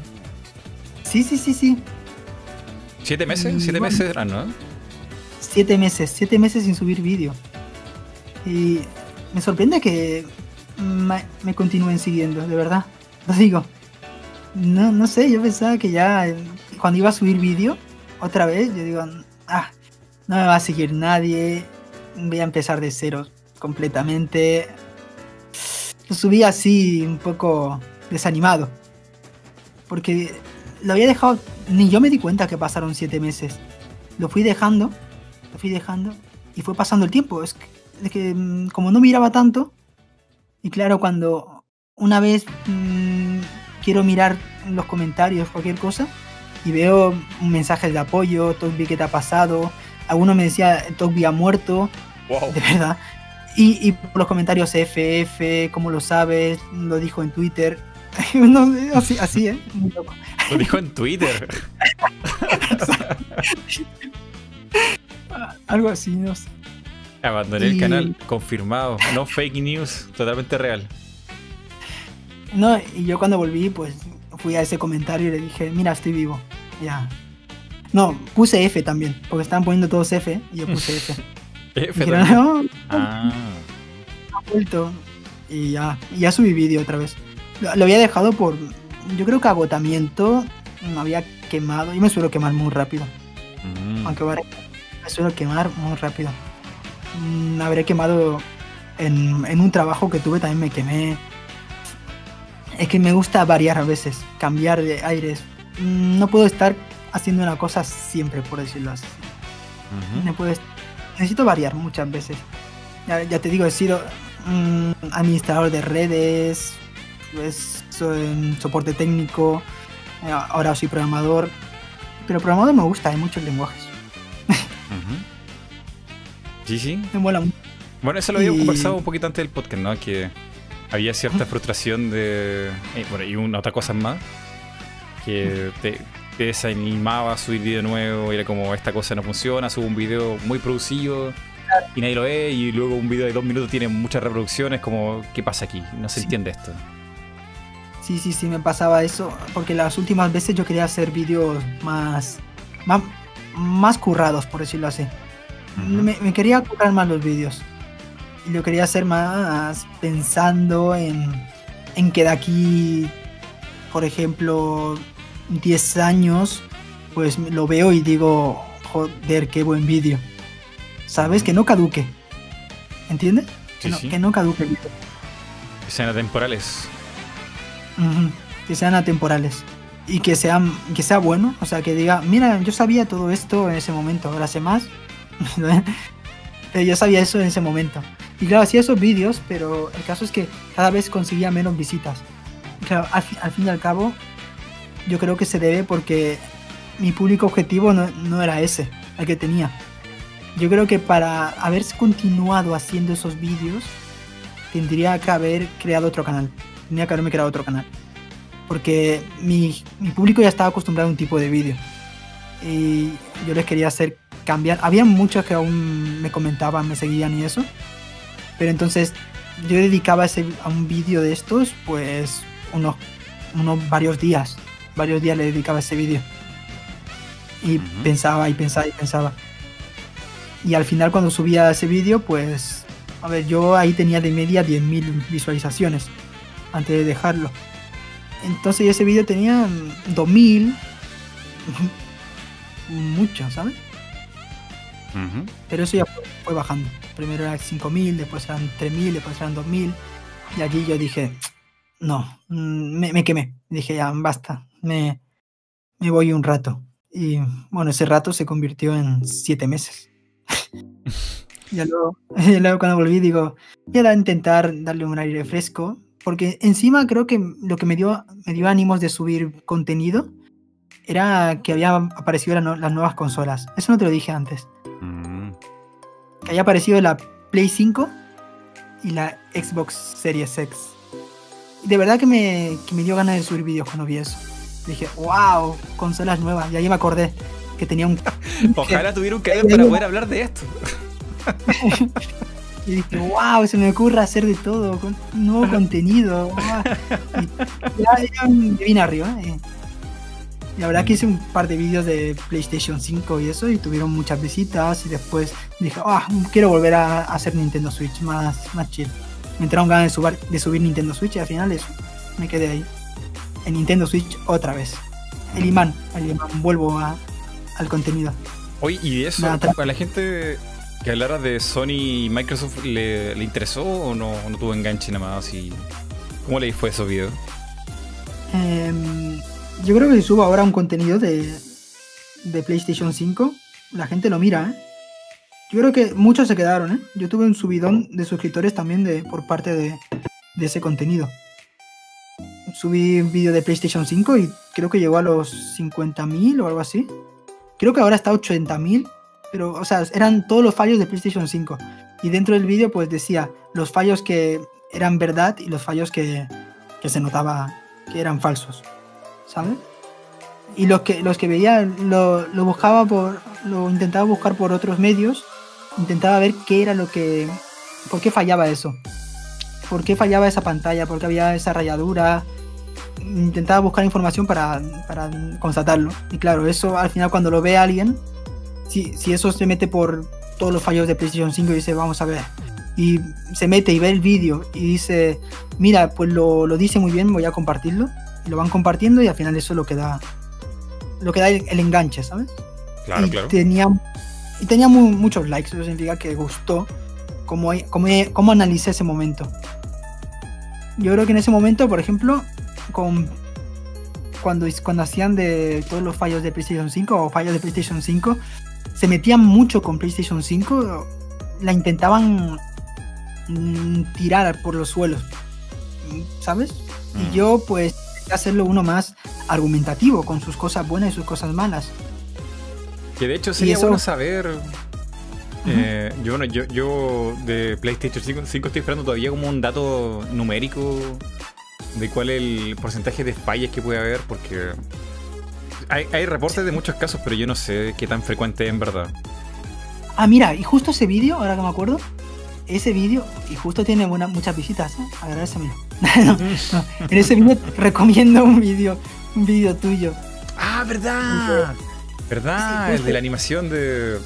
Sí, sí, sí, sí. ¿Siete meses? ¿Siete meses eran, no? Siete meses, siete meses sin subir vídeo. Y me sorprende que me, continúen siguiendo, de verdad. Lo digo. No, no sé, yo pensaba que ya eh, cuando iba a subir vídeo, otra vez, yo digo, ah, no me va a seguir nadie, voy a empezar de cero completamente. Lo subí así, un poco desanimado. Porque lo había dejado, ni yo me di cuenta que pasaron siete meses. Lo fui dejando, lo fui dejando, y fue pasando el tiempo. Es que de que mm, como no miraba tanto, y claro, cuando una vez mmm, quiero mirar los comentarios, cualquier cosa, y veo mensajes de apoyo, Togby, ¿qué te ha pasado? Alguno me decía, Togby ha muerto, de verdad. Y, y, por los comentarios FF, ¿cómo lo sabes? Lo dijo en Twitter. así, así, ¿eh? Lo dijo en Twitter. Algo así, no sé. Abandoné el canal, confirmado. No fake news, totalmente real. No, y yo cuando volví, pues fui a ese comentario y le dije, mira, estoy vivo. Ya. No, puse F también, porque estaban poniendo todos F y yo puse F. F no, ah. Ha vuelto. Y ya, ya subí vídeo otra vez. Lo, había dejado por, yo creo que agotamiento. Me había quemado. Yo me suelo quemar muy rápido. Mm. Aunque me suelo quemar muy rápido. Mm, habré quemado en, un trabajo que tuve, también me quemé. Es que me gusta variar a veces, cambiar de aires. Mm, no puedo estar haciendo una cosa siempre, por decirlo así. necesito variar muchas veces. Ya, te digo, he sido administrador de redes, pues, soy soporte técnico, eh, ahora soy programador. Pero programador me gusta, hay muchos lenguajes. Sí, sí. Me mola mucho. Bueno, eso lo habíamos conversado un poquito antes del podcast, ¿no? Que había cierta frustración de. Eh, bueno, y una otra cosa más. Que te, desanimaba a subir video nuevo. Y era como, esta cosa no funciona. Subo un video muy producido y nadie lo ve. Y luego un video de dos minutos tiene muchas reproducciones. Como, ¿qué pasa aquí? No se entiende esto. Sí, sí, sí, me pasaba eso. Porque las últimas veces yo quería hacer vídeos más, más, más currados, por decirlo así me, quería curar más los vídeos. Y lo quería hacer más pensando en, en que de aquí, por ejemplo, 10 años, pues lo veo y digo, joder, qué buen vídeo. ¿Sabes? Que no caduque. ¿Entiendes? que, no, caduque Que sean atemporales. Que sean atemporales. Y que, sean, que sea bueno. O sea, que diga, mira, yo sabía todo esto en ese momento, ahora sé más pero yo sabía eso en ese momento. Y claro, hacía esos vídeos, pero el caso es que cada vez conseguía menos visitas. claro, al, fin y al cabo, yo creo que se debe porque mi público objetivo no, era ese, el que tenía. Yo creo que para haber continuado haciendo esos vídeos, tendría que haber creado otro canal. Tendría que haberme creado otro canal. Porque mi, mi público ya estaba acostumbrado a un tipo de vídeo. Y yo les quería hacer cambiar. Había muchos que aún me comentaban, me seguían y eso. Pero entonces yo dedicaba ese, a un vídeo de estos, pues unos, unos varios días. Varios días le dedicaba a ese vídeo. Y pensaba y pensaba y pensaba. Y al final cuando subía ese vídeo, pues, a ver, yo ahí tenía de media 10.000 visualizaciones antes de dejarlo. Entonces ese vídeo tenía mm, 2.000, mucho, ¿sabes? Pero eso ya fue, bajando. Primero eran 5.000, después eran 3.000, después eran 2.000. Y aquí yo dije, no, mm, me, me quemé. Dije, ya, basta, me, me voy un rato. Y bueno, ese rato se convirtió en 7 meses. ya luego, y luego cuando volví digo, voy a intentar darle un aire fresco. Porque encima creo que lo que me dio, me dio ánimos de subir contenido era que había aparecido las nuevas consolas. Eso no te lo dije antes Mm. que haya aparecido la Play 5 y la Xbox Series X. De verdad que me, que me dio ganas de subir vídeos cuando vi eso. Dije, wow, consolas nuevas. Y ahí me acordé que tenía un... Ojalá tuviera un para poder hablar de esto. Y dije, wow, se me ocurre hacer de todo, con nuevo contenido. guau". Y ya, ya me vine arriba. eh. Y la verdad que hice un par de vídeos de PlayStation 5 y eso, y tuvieron muchas visitas. Y después dije, ah, quiero volver a hacer Nintendo Switch más, más chill. Me entraron ganas de, subar- de subir Nintendo Switch y al final eso, me quedé ahí. En Nintendo Switch otra vez. El imán, el imán, vuelvo a- al contenido. Oye, ¿y eso Nada, a la gente que hablara de Sony y Microsoft le, le interesó o no, no tuvo enganche nada más? Y, ¿Cómo le fue esos videos? Em, yo creo que si subo ahora un contenido de, de PlayStation 5, la gente lo mira, ¿eh? Yo creo que muchos se quedaron, ¿eh? Yo tuve un subidón de suscriptores también de, por parte de, de ese contenido. Subí un vídeo de PlayStation 5 y creo que llegó a los 50.000 o algo así. Creo que ahora está a 80.000, pero, o sea, eran todos los fallos de PlayStation 5. Y dentro del vídeo, pues decía los fallos que eran verdad y los fallos que, que se notaba que eran falsos, ¿sabes? Y los que, los que veía lo, lo buscaba por, lo intentaba buscar por otros medios, intentaba ver qué era lo que, por qué fallaba eso, por qué fallaba esa pantalla, por qué había esa rayadura, intentaba buscar información para, para constatarlo. Y claro, eso al final cuando lo ve alguien, si, si eso se mete por todos los fallos de PlayStation 5 y dice, vamos a ver, y se mete y ve el vídeo y dice, mira, pues lo, lo dice muy bien, voy a compartirlo. Y lo van compartiendo y al final eso es lo que da, lo que da el, el enganche, ¿sabes? Claro, y claro. Tenía, y tenía mu- muchos likes, eso significa que gustó cómo, cómo, cómo analicé ese momento. Yo creo que en ese momento, por ejemplo, con, cuando, cuando hacían de todos los fallos de PlayStation 5 o fallos de PlayStation 5, se metían mucho con PlayStation 5, la intentaban mm, tirar por los suelos, ¿sabes? Mm. Y yo pues hacerlo uno más argumentativo, con sus cosas buenas y sus cosas malas. Que de hecho sería eso- bueno saber. eh, yo, bueno, yo, yo de PlayStation 5, 5 estoy esperando todavía como un dato numérico de cuál es el porcentaje de fallas que puede haber, porque hay, hay reportes de muchos casos, pero yo no sé qué tan frecuente es en verdad. Ah, mira, y justo ese vídeo, ahora que me acuerdo, ese vídeo, y justo tiene buena- muchas visitas, ¿eh? Agradecemelo. no, no, en ese vídeo recomiendo un vídeo, un vídeo tuyo. ¡Ah, verdad! ¿Verdad? Sí, el de la animación de.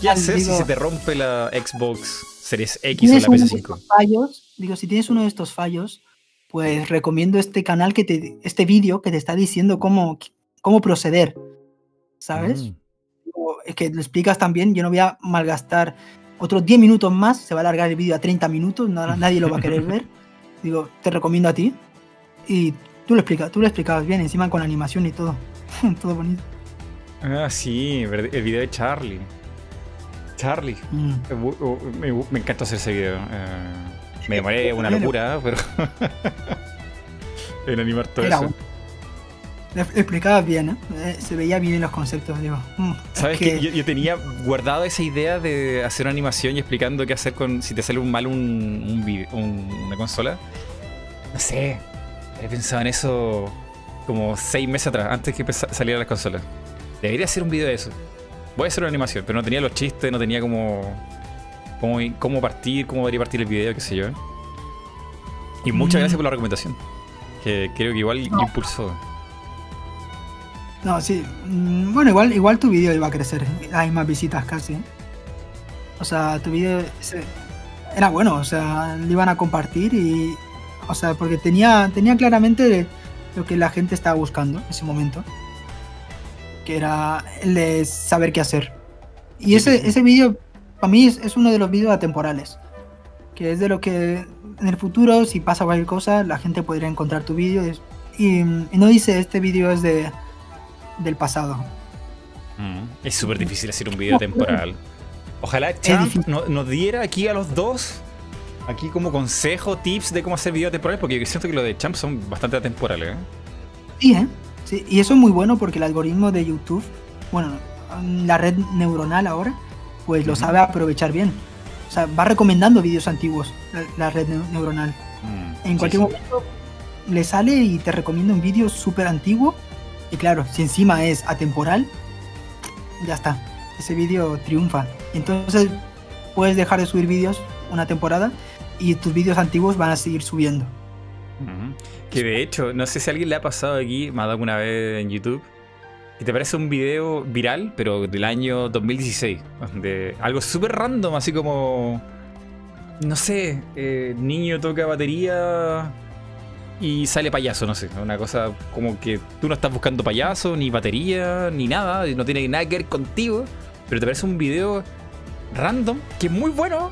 ¿Qué hacer si se te rompe la Xbox Series X o la uno de PS5? estos fallos, digo, si tienes uno de estos fallos, pues recomiendo este canal que te, este vídeo que te está diciendo cómo, cómo proceder, ¿sabes? Mm. Es que lo explicas también, yo no voy a malgastar otros 10 minutos más, se va a alargar el vídeo a 30 minutos, na- nadie lo va a querer ver. Digo, te recomiendo a ti. Y tú lo explicas, tú lo explicabas bien, encima con animación y todo. todo bonito. Ah, sí, el video de Charlie. Charlie. Mm. Bu- uh, Me, me encantó hacer ese video. eh, me demoré una locura, pero. en animar todo Era eso. Explicabas bien, ¿eh? Eh, Se veía bien en los conceptos, digo. mm, es ¿Sabes que- que yo, yo tenía guardado esa idea de hacer una animación y explicando qué hacer con si te sale un mal un, un vide- un- una consola? No sé. He pensado en eso como seis meses atrás, antes que saliera la consola. Debería hacer un video de eso. voy a hacer una animación, pero no tenía los chistes, no tenía como cómo, cómo partir, cómo debería partir el video, qué sé yo. Y muchas Mm. gracias por la recomendación. Que creo que igual No. impulsó. No, sí. Mm, Bueno, igual, igual tu vídeo iba a crecer. Hay más visitas casi. O sea, tu vídeo ese- era bueno. O sea, lo iban a compartir y. O sea, porque tenía, tenía claramente lo que la gente estaba buscando en ese momento. Que era el de saber qué hacer. Y ese, ese vídeo, para mí, es, es uno de los vídeos atemporales. Que es de lo que en el futuro, si pasa cualquier cosa, la gente podría encontrar tu vídeo. Y, y no dice este vídeo es de del pasado. Mm, Es súper difícil hacer un video temporal. Ojalá Champ no- nos diera aquí a los dos, aquí como consejo, tips de cómo hacer videos temporales, porque yo siento que los de Champ son bastante atemporales. ¿eh? Sí, ¿eh? Sí, y eso es muy bueno porque el algoritmo de YouTube, bueno, la red neuronal ahora, pues lo sabe aprovechar bien. O sea, va recomendando vídeos antiguos, la, la red neu- neuronal. Mm, En sí, cualquier sí. momento le sale y te recomienda un vídeo súper antiguo. Y claro, si encima es atemporal, ya está. Ese vídeo triunfa. Entonces puedes dejar de subir vídeos una temporada y tus vídeos antiguos van a seguir subiendo. Que de hecho, no sé si a alguien le ha pasado aquí, me ha dado una vez en YouTube, que te parece un video viral, pero del año 2016, de algo súper random, así como, no sé, eh, niño toca batería y sale payaso, no sé, una cosa como que tú no estás buscando payaso, ni batería, ni nada, no tiene nada que ver contigo, pero te parece un video random, que es muy bueno,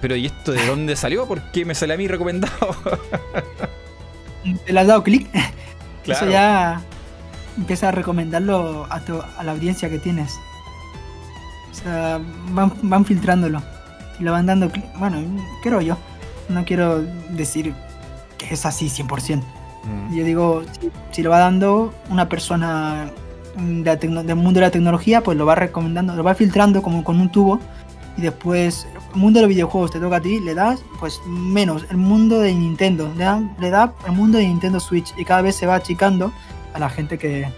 pero ¿y esto de dónde salió? ¿Por qué me sale a mí recomendado? ¿Te le has dado clic? Claro. Eso ya empieza a recomendarlo a, tu- a la audiencia que tienes. O sea, van, van filtrándolo. Y le van dando clic. Bueno, creo yo. No quiero decir que es así 100%. Mm. Yo digo, si, si lo va dando una persona de la del mundo de la tecnología, pues lo va recomendando, lo va filtrando como con un tubo. Y después, el mundo de los videojuegos te toca a ti, le das, pues menos. El mundo de Nintendo, le da, le da el mundo de Nintendo Switch. Y cada vez se va achicando a la gente que,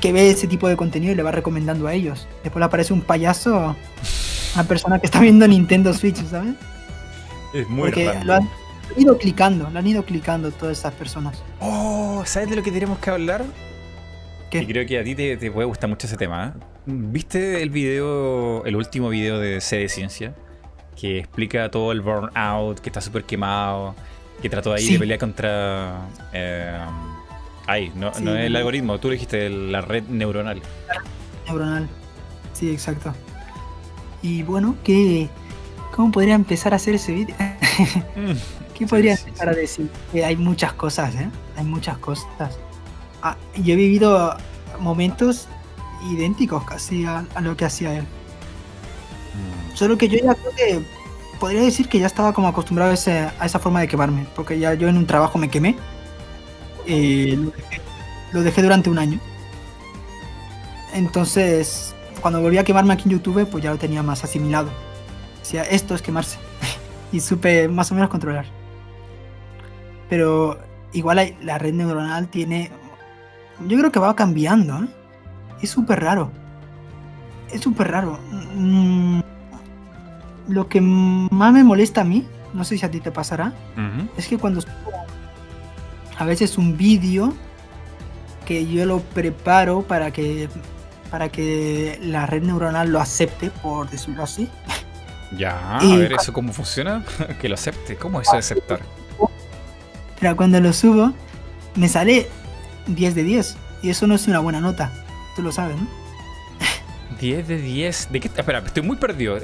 que ve ese tipo de contenido y le va recomendando a ellos. Después le aparece un payaso, una persona que está viendo Nintendo Switch, ¿sabes? Es muy Porque raro. lo han ido clicando, lo han ido clicando todas esas personas. Oh, ¿sabes de lo que tenemos que hablar? ¿Qué? Y creo que a ti te, te puede gustar mucho ese tema. ¿eh? ¿Viste el video, el último video de C de Ciencia? Que explica todo el burnout, que está súper quemado, que trató ahí Sí. de pelear contra... Eh, ay, no, Sí. no es el algoritmo, tú lo dijiste, la red neuronal. neuronal. Sí, exacto. Y bueno, ¿qué, ¿cómo podría empezar a hacer ese vídeo? ¿Qué podría sí, empezar a decir? Que hay muchas cosas, ¿eh? Hay muchas cosas. Ah, yo he vivido momentos idénticos casi a, a lo que hacía él. Mm, Solo que yo ya creo que podría decir que ya estaba como acostumbrado a, ese- a esa forma de quemarme. Porque ya yo en un trabajo me quemé. Eh, lo, dejé, lo dejé durante un año. Entonces, cuando volví a quemarme aquí en YouTube, pues ya lo tenía más asimilado. Decía, esto es quemarse. y supe más o menos controlar. Pero igual hay- la red neuronal tiene... Yo creo que va cambiando. ¿eh? Es súper raro. Es súper raro. Mm, lo que más me molesta a mí, no sé si a ti te pasará, es que cuando subo a veces un vídeo que yo lo preparo para que para que la red neuronal lo acepte, por decirlo así. Ya, Y a ver, ¿eso cómo funciona? que lo acepte. ¿Cómo es eso de aceptar? Pero cuando lo subo, me sale 10 de 10. Y eso no es una buena nota. Tú lo sabes, ¿no? 10 de 10. ¿De qué? Espera, estoy muy perdido.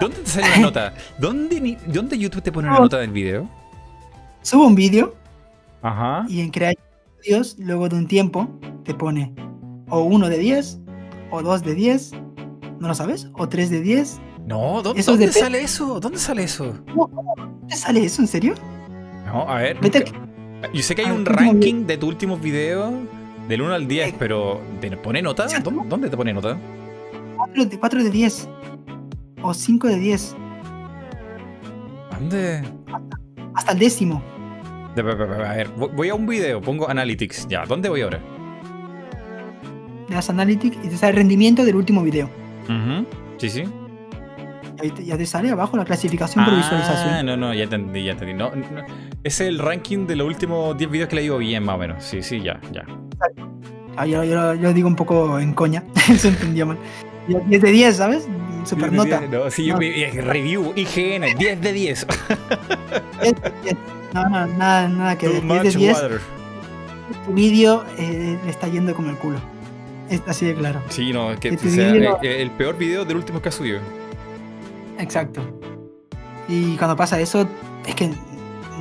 ¿Dónde te sale una nota? ¿Dónde, ¿Dónde YouTube te pone una nota del video? Subo un vídeo Ajá. y en crear vídeos, luego de un tiempo, te pone o 1 de 10, o 2 de 10, ¿no lo sabes? O 3 de 10. No, ¿dó- Eso ¿dónde sale eso? ¿Dónde sale eso? ¿Te sale eso? ¿En serio? No, a ver. Vete Yo sé que hay al un ranking de tus últimos videos del 1 al 10, Eh, pero ¿te pone nota? ¿Dónde, te pone nota? 4 de, 4 de 10. O 5 de 10. ¿Dónde? Hasta el décimo. A ver, voy- a un video, pongo Analytics. Ya, ¿dónde voy ahora? le das Analytics y te sale el rendimiento del último video. Ujú. Sí, sí. Ya te sale abajo la clasificación por Ah, visualización. no, no, ya entendí, ya entendí. No, no, es el ranking de los últimos 10 videos que le digo bien, más o menos. Sí, sí, ya, ya. Ah, yo, yo, yo digo un poco en coña, se entendió mal. Yo, 10 de 10, ¿sabes? Super nota. No, sí, yo No. review, IGN, 10 de 10. 10 de 10. No, no, nada, nada que ver. 10 de much 10, water. tu vídeo eh, le está yendo como el culo. Es así de claro. Sí, no, es que tu sea, vídeo- eh, el peor video del último que ha subido. Exacto. Y cuando pasa eso, es que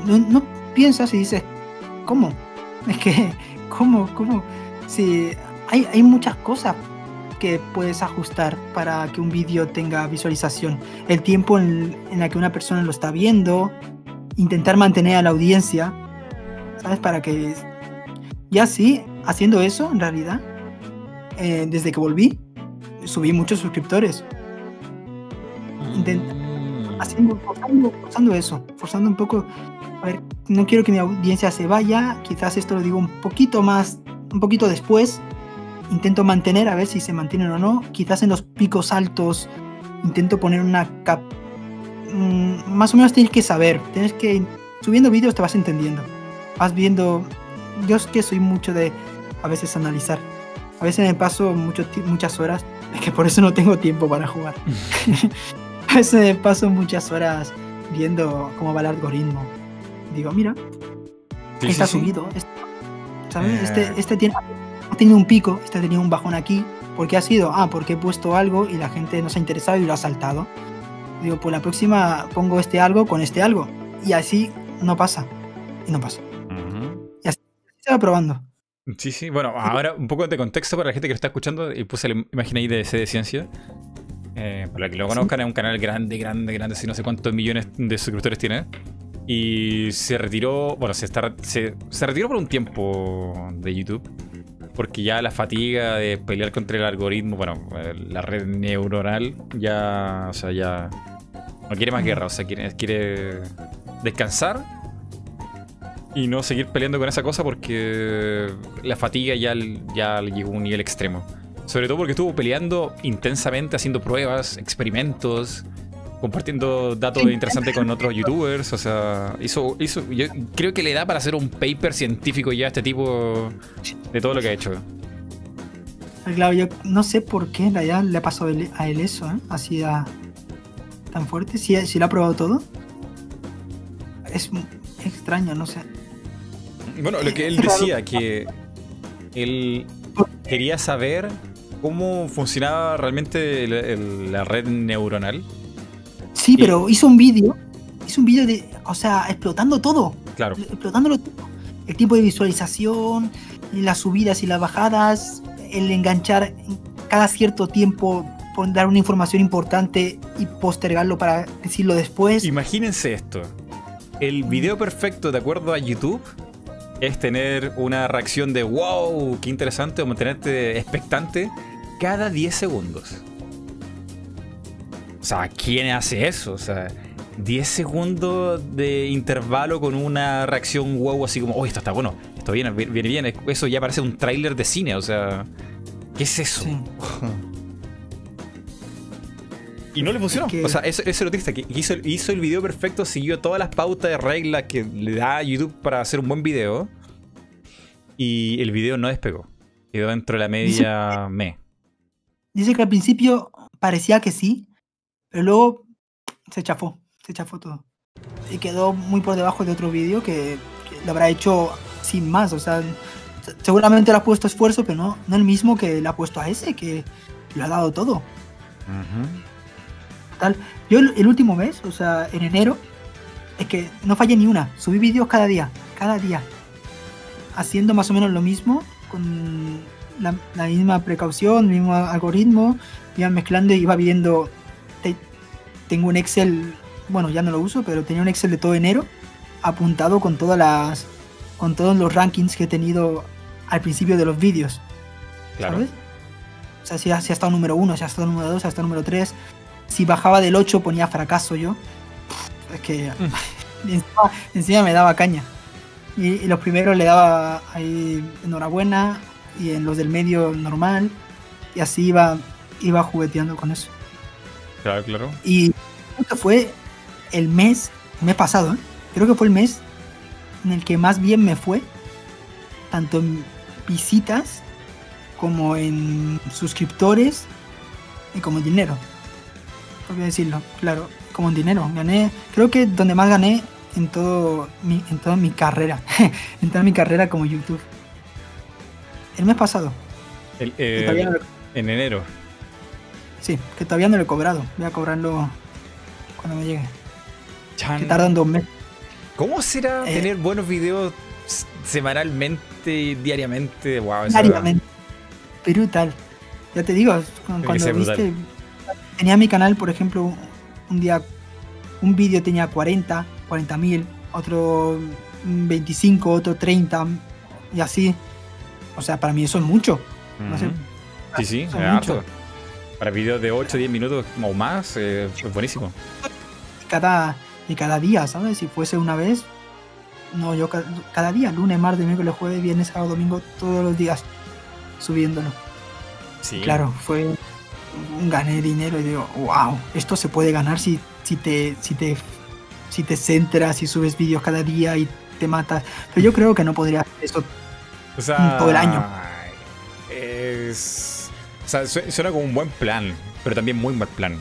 no, piensas y dices, ¿cómo? Es que, ¿cómo? ¿Cómo? Sí, hay, hay muchas cosas que puedes ajustar para que un vídeo tenga visualización. El tiempo en, en la que una persona lo está viendo, intentar mantener a la audiencia, ¿sabes? Para que... Ya sí, haciendo eso, en realidad, eh, desde que volví, subí muchos suscriptores. Haciendo, forzando, forzando eso, forzando un poco. A ver, no quiero que mi audiencia se vaya, quizás esto lo digo un poquito más, un poquito después. Intento mantener, a ver si se mantienen o no. Quizás en los picos altos intento poner una cap. mm, más o menos tienes que saber, tienes que. Subiendo vídeos te vas entendiendo. Vas viendo. Yo es que soy mucho de a veces analizar. A veces me paso mucho muchas horas. Es que por eso no tengo tiempo para jugar. A veces paso muchas horas viendo cómo va el algoritmo. Digo, mira, Sí, está sí, sí. subido. este- ¿Sabes? Eh. Este, este tiene, ha tenido un pico, este ha tenido un bajón aquí. ¿Por qué ha sido? Ah, porque he puesto algo y la gente no se ha interesado y lo ha saltado. Digo, pues la próxima pongo este algo con este algo. Y así no pasa. Y no pasa. Ujú. Se va probando. Sí, sí. Bueno, ahora un poco de contexto para la gente que lo está escuchando y puse la imagen ahí de C de Ciencia. Eh, para que lo conozcan, es un canal grande, grande, grande, así no sé cuántos millones de suscriptores tiene. Y se retiró, bueno, se, está, se, se retiró por un tiempo de YouTube. Porque ya la fatiga de pelear contra el algoritmo, bueno, la red neuronal, ya, o sea, ya no quiere más guerra, o sea, quiere, quiere descansar y no seguir peleando con esa cosa porque la fatiga ya, ya llegó a un nivel extremo. Sobre todo porque estuvo peleando intensamente, haciendo pruebas, experimentos, compartiendo datos Sí. interesantes con otros youtubers. O sea, hizo, hizo, yo creo que le da para hacer un paper científico ya a este tipo de todo lo que ha hecho. Claro, yo no sé por qué en realidad le ha pasado a él eso, ¿eh? Así a- tan fuerte. Si, si lo ha probado todo. Es extraño, no sé. Bueno, lo que él decía, que él quería saber cómo funcionaba realmente el- el- la red neuronal. Sí, Y- pero hizo un vídeo. Hizo un vídeo de. O sea, explotando todo. Claro. Explotándolo todo. El tiempo de visualización, las subidas y las bajadas, el enganchar cada cierto tiempo, por dar una información importante y postergarlo para decirlo después. Imagínense esto. El video perfecto, de acuerdo a YouTube, es tener una reacción de wow, qué interesante, o mantenerte expectante cada 10 segundos. O sea, ¿quién hace eso? O sea, 10 segundos de intervalo con una reacción wow, así como, oh, esto está bueno, esto viene, viene bien. Eso ya parece un tráiler de cine, o sea, ¿qué es eso? Sí. Y no le funcionó. Es que- O sea, ese, ese artista que hizo, hizo el video perfecto, siguió todas las pautas de reglas que le da a YouTube para hacer un buen video. Y el video no despegó. Quedó dentro de la media me. Dice que al principio parecía que sí, pero luego se chafó, se chafó todo. Y quedó muy por debajo de otro vídeo que, que lo habrá hecho sin más. O sea, se- seguramente le ha puesto esfuerzo, pero no, no el mismo que le ha puesto a ese, que lo ha dado todo. Tal. Yo el, el último mes, o sea, en enero, es que no fallé ni una. Subí vídeos cada día, cada día. Haciendo más o menos lo mismo, con la, la misma precaución, el mismo algoritmo. Iba mezclando y iba viendo. te- tengo un Excel, bueno, ya no lo uso, pero tenía un Excel de todo enero apuntado con todas las. con todos los rankings que he tenido al principio de los vídeos. Claro. ¿sabes? O sea, si ha, si ha estado número 1, si ha estado número 2, si ha estado número 3. Si bajaba del 8 ponía fracaso yo. Es que Mm. encima, encima me daba caña. Y, y los primeros le daba ahí enhorabuena. y en los del medio normal. Y así iba, iba jugueteando con eso. Claro, claro. Y creo que fue el mes, el mes pasado, ¿eh? creo que fue el mes en el que más bien me fue, tanto en visitas como en suscriptores y como en dinero. Voy a decirlo, claro, como en dinero. Gané, creo que donde más gané en todo mi, en toda mi carrera, en toda mi carrera como YouTube. El mes pasado. El, eh, todavía no lo- en enero. sí, que todavía no lo he cobrado. Voy a cobrarlo cuando me llegue. Chan. Que tardan dos meses. ¿Cómo será Eh. tener buenos videos semanalmente, diariamente? Wow, Diariamente. Brutal. Ya te digo, cu- cuando brutal. Tenía mi canal, por ejemplo, un- día. Un vídeo tenía 40, 40 mil, otro mm, 25, otro 30, y así. O sea, para mí eso es mucho. no sé. Ujú. Sí, sí, es harto. Para videos de 8 10 minutos o más, eh, es buenísimo. Y cada, y cada día, ¿sabes? Si fuese una vez. No, yo ca- cada día, lunes, martes, miércoles, jueves, viernes, sábado, domingo, todos los días subiéndolo. Sí. Claro, fue gané dinero y digo, wow, esto se puede ganar si, si te si te si te centras y subes vídeos cada día y te matas. Pero yo creo que no podría hacer eso. O sea, todo el año. Es. O sea, su- suena como un buen plan, pero también muy mal plan.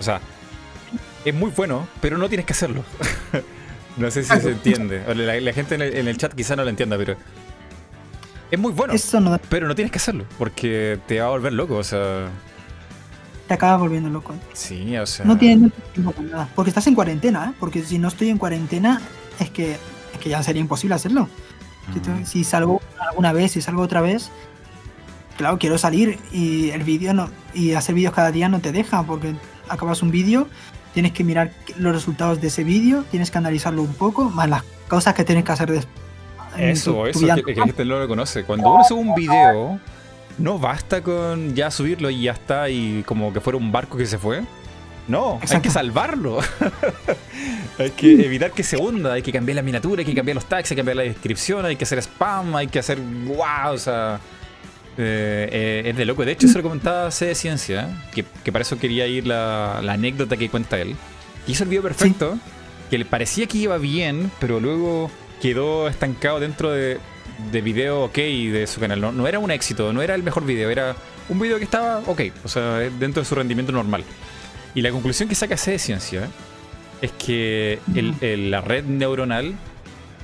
O sea, es muy bueno, pero no tienes que hacerlo. no sé si se entiende. La, la gente en el, en el chat quizá no lo entienda, pero. Es muy bueno, Eso no pero no tienes que hacerlo, porque te va a volver loco, o sea. Te acaba volviendo loco. Sí, o sea. No tienes tiempo para nada. Porque estás en cuarentena, ¿eh? Porque si no estoy en cuarentena, es que, es que ya sería imposible hacerlo. Si, te- Mm. si salgo alguna vez, si salgo otra vez, claro, quiero salir y el vídeo no y hacer vídeos cada día no te deja porque acabas un vídeo, tienes que mirar los resultados de ese vídeo, tienes que analizarlo un poco, más las cosas que tienes que hacer des- en Eso, tu- eso que, que gente no lo conoce. Cuando uno sube un video, no basta con ya subirlo y ya está, y como que fuera un barco que se fue. No, hay que salvarlo. hay que evitar que se hunda, hay que cambiar la miniatura, hay que cambiar los tags, hay que cambiar la descripción, hay que hacer spam, hay que hacer wow, o sea. eh, eh, es de loco. De hecho, se lo comentaba C de Ciencia, que, que para eso quería ir la, la anécdota que cuenta él. Que hizo el video perfecto, que le parecía que iba bien, pero luego quedó estancado dentro de, de video ok de su canal. No, no era un éxito, no era el mejor video, era un video que estaba ok, o sea, dentro de su rendimiento normal. Y la conclusión que saca C de Ciencia es que el- el- la red neuronal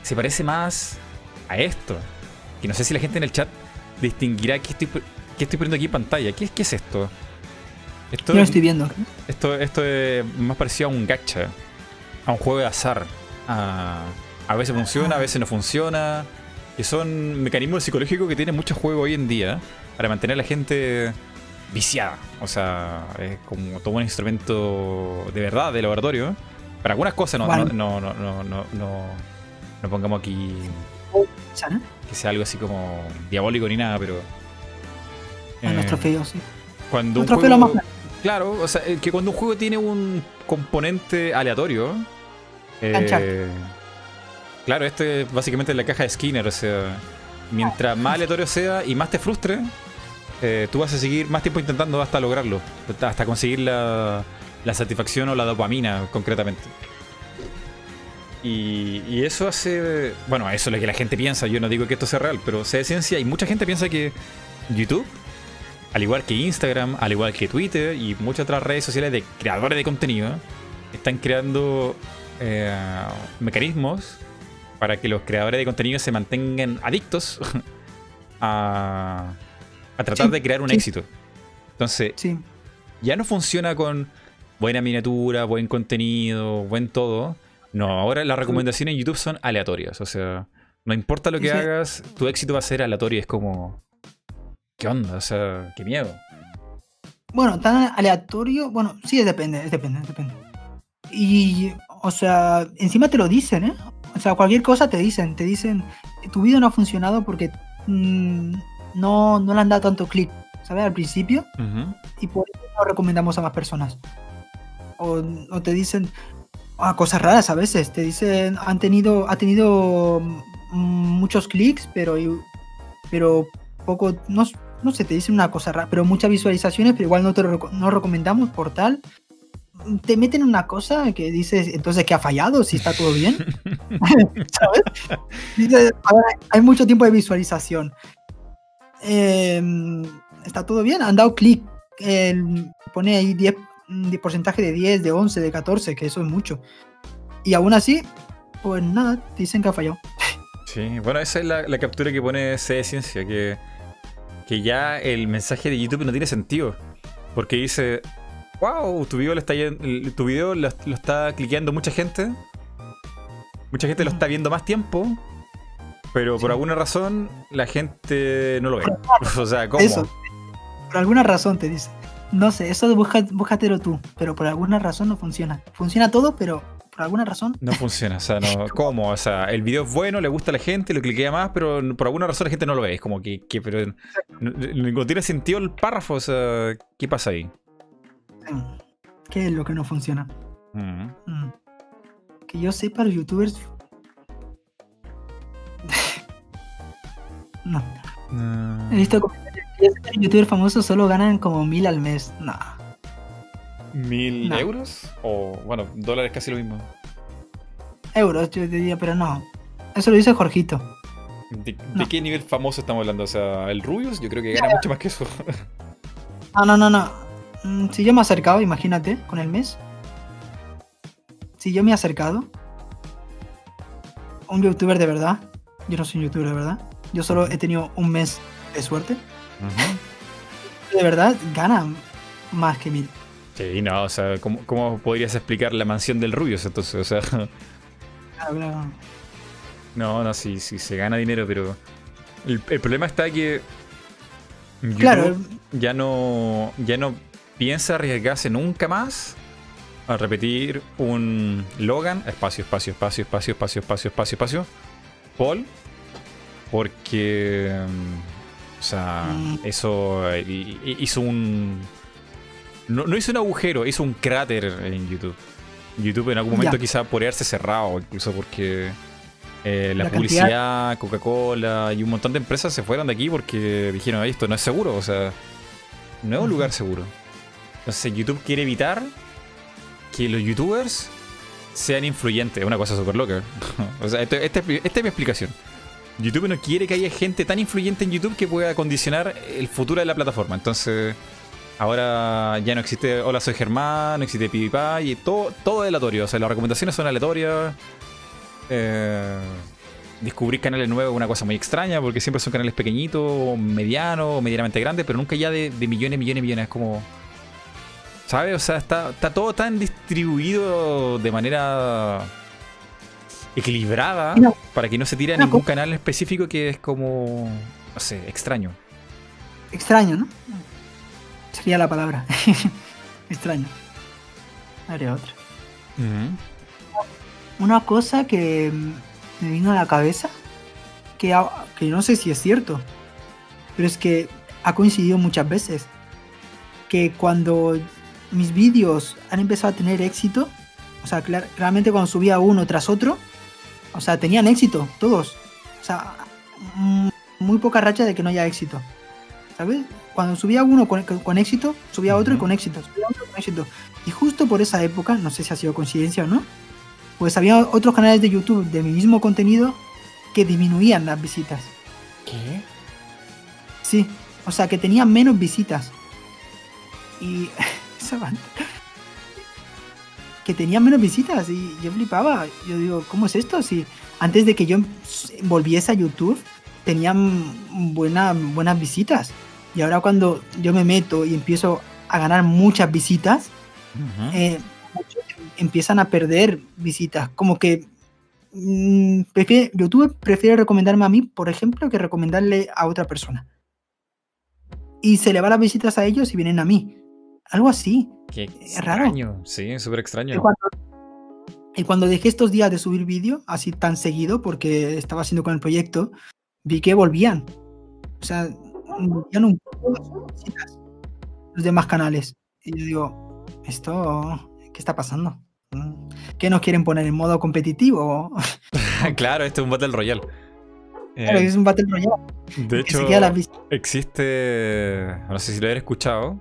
se parece más a esto. Que no sé si la gente en el chat distinguirá qué estoy, qué estoy poniendo aquí en pantalla. ¿Qué, es- qué es esto? Esto, Yo lo estoy viendo. esto, esto es más parecido a un gacha, a un juego de azar. A, a veces funciona, a veces no funciona. Que son mecanismos psicológicos que tienen muchos juegos hoy en día para mantener a la gente viciada. O sea, es como todo un instrumento de verdad, de laboratorio. Para algunas cosas no, Bueno. no, no, no, no, no, no pongamos aquí que sea algo así como diabólico ni nada, pero. En los eh, trofeos, sí. Cuando un Los lo juego, más Claro, o sea, eh, que cuando un juego tiene un componente aleatorio. eh. Claro, este es básicamente la caja de Skinner, o sea, mientras más aleatorio sea y más te frustre, eh, tú vas a seguir más tiempo intentando hasta lograrlo, hasta- conseguir la, la satisfacción o la dopamina concretamente. Y, y eso hace. Bueno, eso es lo que la gente piensa. Yo no digo que esto sea real, pero sé de ciencia y mucha gente piensa que YouTube al igual que Instagram, al igual que Twitter y muchas otras redes sociales de creadores de contenido, están creando eh, mecanismos para que los creadores de contenido se mantengan adictos a, a tratar Sí, de crear un sí. éxito. Entonces, Sí. ya no funciona con buena miniatura, buen contenido, buen todo. No, ahora las recomendaciones en YouTube son aleatorias. O sea, no importa lo que Sí. hagas, tu éxito va a ser aleatorio. Es como. ¿Qué onda? O sea, qué miedo. Bueno, tan aleatorio. Bueno, sí, depende, depende, depende. Y, o sea, encima te lo dicen, ¿eh? O sea, cualquier cosa te dicen. Te dicen, tu video no ha funcionado porque mm, no, no le han dado tanto clic, ¿sabes? Al principio. Ujú. Y por eso no recomendamos a más personas. O, o te dicen ah, cosas raras a veces. Te dicen, han tenido, ha tenido mm, muchos clics, pero, pero poco, no, no sé, te dicen una cosa rara, pero muchas visualizaciones, pero igual no te lo no recomendamos por tal. Te meten una cosa que dices, entonces, ¿qué ha fallado? Si está todo bien. ¿Sabes? Dices, ahora hay mucho tiempo de visualización. Eh, está todo bien, han dado clic. El- pone ahí 10, de porcentaje de 10, de 11, de 14, que eso es mucho. Y aún así, pues nada, dicen que ha fallado. Sí, bueno, esa es la, la captura que pone C de Ciencia, que, que ya el mensaje de YouTube no tiene sentido. Porque dice, wow, tu video, lo está, tu video lo, lo está cliqueando mucha gente. Mucha gente lo está viendo más tiempo. Pero por Sí. alguna razón la gente no lo ve. O sea, ¿cómo? Eso. Por alguna razón te dice. No sé, eso busca, búscatelo tú, pero por alguna razón no funciona. Funciona todo, pero por alguna razón. No funciona, o sea, no, ¿cómo? O sea, el video es bueno, le gusta a la gente, lo cliquea más, pero por alguna razón la gente no lo ve. Es como que, que pero no, no tiene sentido el párrafo, o sea, ¿qué pasa ahí? Mm, ¿Qué es lo que no funciona? Mm. Mm. Que yo sepa, los youtubers. no. He visto comentarios que los youtubers famosos solo ganan como mil al mes. No. ¿Mil No. euros? O, bueno, dólares casi lo mismo. Euros, yo diría, pero no. Eso lo dice Jorgito. ¿De, qué nivel famoso estamos hablando? O sea, el Rubius yo creo que gana mucho más que eso. No, no, no, no. Mm, Si yo me he acercado, imagínate, con el mes. Si yo me he acercado. Un youtuber de verdad. Yo no soy un youtuber de verdad. Yo solo he tenido un mes de suerte. De verdad, gana más que mil. Sí, no, o sea, ¿cómo, cómo podrías explicar la mansión del Rubius entonces? O sea, Claro, claro. no, no, sí, sí, se gana dinero, pero el, el problema está que YouTube Claro, ya no, ya no piensa arriesgarse nunca más a repetir un Logan, espacio, espacio, espacio, espacio, espacio, espacio, espacio, espacio, Paul, porque, mm, o sea, Mm. eso hi- hi- hizo un, no, no hizo un agujero, hizo un cráter en YouTube. YouTube en algún momento Ya. quizá podría haberse cerrado, incluso porque eh, la, La publicidad, Coca-Cola y un montón de empresas se fueron de aquí porque dijeron, "Ay, esto no es seguro, o sea, no es un lugar seguro. Entonces YouTube quiere evitar que los youtubers sean influyentes, es una cosa súper loca. o sea, esto- esta, es- esta es mi explicación. YouTube no quiere que haya gente tan influyente en YouTube que pueda condicionar el futuro de la plataforma. Entonces, ahora ya no existe Hola, soy Germán, no existe PewDiePie, y todo, todo es aleatorio. O sea, las recomendaciones son aleatorias. Eh, descubrir canales nuevos es una cosa muy extraña porque siempre son canales pequeñitos, medianos, medianamente grandes, pero nunca ya de, de millones, millones, millones. Es como. ¿Sabes? O sea, está, está todo tan distribuido de manera equilibrada para que no se tire a ningún canal específico que es como. No sé, extraño. extraño, ¿no? Sería la palabra. extraño. Habría otra. Una cosa que me vino a la cabeza, que, a- que no sé si es cierto, pero es que ha coincidido muchas veces. Que cuando mis vídeos han empezado a tener éxito, o sea, clar- claramente cuando subía uno tras otro, o sea, tenían éxito, todos. O sea, mm, muy poca racha de que no haya éxito. ¿Sabes? Cuando subía uno con, con éxito, subía otro y con éxito, subía otro con éxito. Y justo por esa época, no sé si ha sido coincidencia o no, pues había otros canales de YouTube de mi mismo contenido que disminuían las visitas. ¿Qué? Sí, o sea, que tenían menos visitas. Y esa banda- que tenían menos visitas y yo flipaba. Yo digo, ¿cómo es esto? Si antes de que yo volviese a YouTube tenían buena, buenas visitas. Y ahora cuando yo me meto y empiezo a ganar muchas visitas, eh, muchos empiezan a perder visitas. Como que mm, prefiere- YouTube prefiere recomendarme a mí, por ejemplo, que recomendarle a otra persona. Y se le va las visitas a ellos y vienen a mí. Algo así. Qué Es raro. extraño. Sí, es súper Y extraño. cuando, y cuando dejé estos días de subir vídeo, así tan seguido, porque estaba haciendo con el proyecto, vi que volvían. O sea, volvían un poco los demás canales. Y yo digo, ¿esto qué está pasando? Mm, ¿Qué nos quieren poner en modo competitivo? claro, este es un Battle Royale. Claro, Eh, es un Battle Royale. de hecho, existe, no sé si lo habrás escuchado,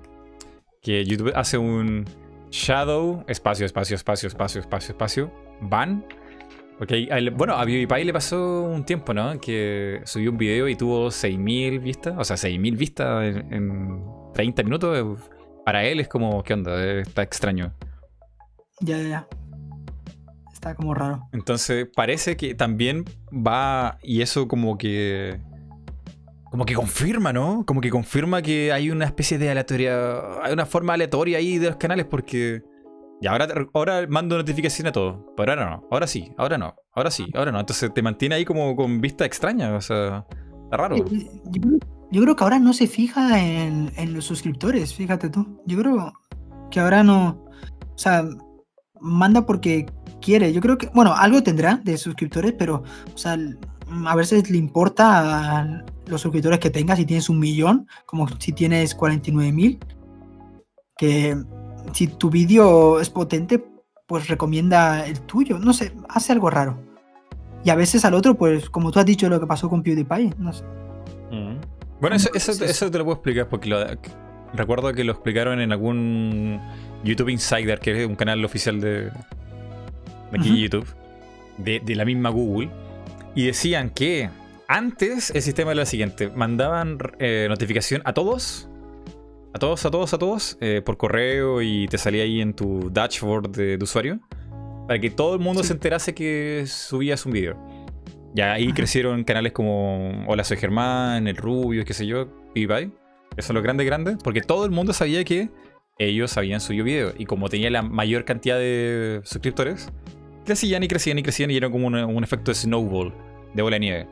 que YouTube hace un shadow, espacio, espacio, espacio, espacio, espacio, espacio, ban. Porque bueno, a PewDiePie le pasó un tiempo, ¿no? Que subió un video y tuvo 6.000 vistas, o sea, 6.000 vistas en, en 30 minutos. Para él es como, ¿qué onda? Está extraño. Ya, ya, ya. Está como raro. Entonces parece que también va y eso como que como que confirma, ¿no? Como que confirma que hay una especie de aleatoria, hay una forma aleatoria ahí de los canales porque y ahora ahora mando notificación a todo, pero ahora no, ahora sí, ahora no, ahora sí, ahora no, entonces te mantiene ahí como con vista extraña, o sea, está raro. Yo, creo- que ahora no se fija en, en los suscriptores, fíjate tú. Yo creo que ahora no. O sea, manda porque quiere. Yo creo que, bueno, algo tendrá de suscriptores, pero, o sea, a veces le importa a los suscriptores que tengas si tienes un millón, como si tienes 49 mil. Que si tu vídeo es potente, pues recomienda el tuyo. No sé, hace algo raro. Y a veces al otro, pues, como tú has dicho, lo que pasó con PewDiePie, no sé. Mm. Bueno, eso, ¿Cómo eso, es eso? eso te lo puedo explicar porque lo- recuerdo que lo explicaron en algún YouTube Insider, que es un canal oficial de, de aquí Ujú. YouTube, de, de la misma Google, y decían que antes el sistema era el siguiente: mandaban eh, notificación a todos, a todos, a todos, a todos, eh, por correo y te salía ahí en tu dashboard de, de usuario, para que todo el mundo Sí. se enterase que subías un video. Ya ahí Ajá. crecieron canales como Hola Soy Germán, El Rubio, qué sé yo, PewDiePie. Esos son los grandes, grandes. Porque todo el mundo sabía que ellos habían subido video. Y como tenía la mayor cantidad de suscriptores, crecían y crecían y crecían y era como un efecto de snowball, de bola de nieve.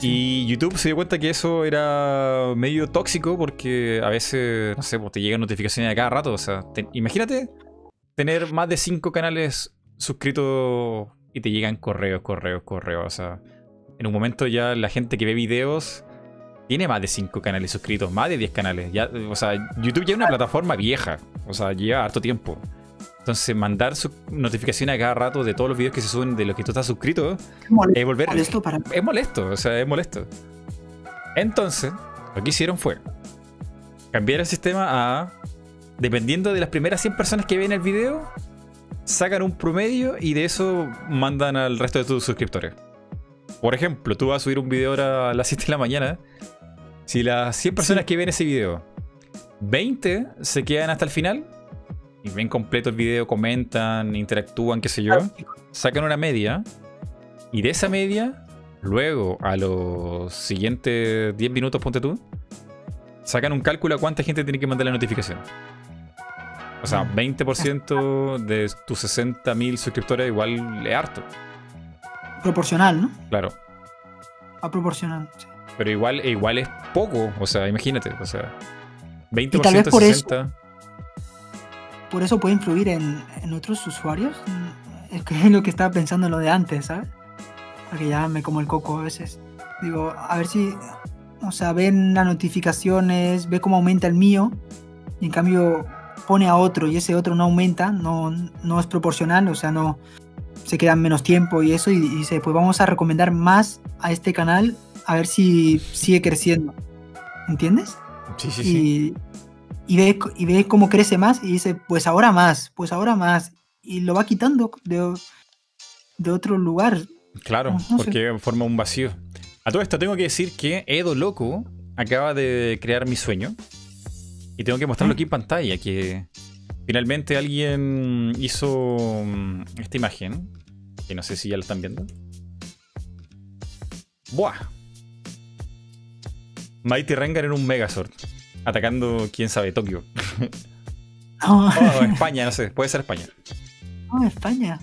Y YouTube se dio cuenta que eso era medio tóxico porque a veces, no sé, pues te llegan notificaciones a cada rato. O sea, te- imagínate tener más de 5 canales suscritos y te llegan correos, correos, correos. O sea, en un momento ya la gente que ve videos tiene más de 5 canales suscritos, más de 10 canales. Ya, o sea, YouTube ya es una plataforma vieja. O sea, lleva harto tiempo. Entonces, mandar su notificaciones a cada rato de todos los videos que se suben de los que tú estás suscrito Molesto, es volver molesto para es molesto, o sea, es molesto. Entonces, lo que hicieron fue cambiar el sistema a, dependiendo de las primeras 100 personas que ven el video, sacan un promedio y de eso mandan al resto de tus suscriptores. Por ejemplo, tú vas a subir un video ahora a las 7 de la mañana. Si las 100 personas que ven ese video, 20 se quedan hasta el final y ven completo el video, comentan, interactúan, qué sé yo sacan una media y de esa media, luego a los siguientes 10 minutos, ponte tú, sacan un cálculo a cuánta gente tiene que mandar la notificación. O sea, 20% de tus 60.000 suscriptores igual es harto, proporcional, ¿no? claro. A proporcional. sí. Pero igual, igual es poco, o sea, imagínate, o sea, 20% tal vez por eso- 60. Por eso puede influir en, en otros usuarios. Es que es lo que estaba pensando en lo de antes, ¿sabes? Porque ya me como el coco a veces. Digo, a ver si. O sea, ven las notificaciones, ve cómo aumenta el mío. Y en cambio pone a otro y ese otro no aumenta, no, no es proporcional, o sea, no. Se queda menos tiempo y eso. Y, y dice, pues vamos a recomendar más a este canal a ver si sigue creciendo. ¿Entiendes? Sí, sí, sí. Y, ve, y ve cómo crece más y dice, pues ahora más, pues ahora más. Y lo va quitando de, de otro lugar. Claro, No, no sé. porque forma un vacío. A todo esto tengo que decir que Edo Loco acaba de crear mi sueño. Y tengo que mostrarlo ¿Eh? aquí en pantalla, que finalmente alguien hizo mm, esta imagen, que no sé si ya la están viendo. ¡Buah! Mighty Rengar en un Megazord, atacando, quién sabe, Tokio. No, España, no sé, puede ser España. no, España.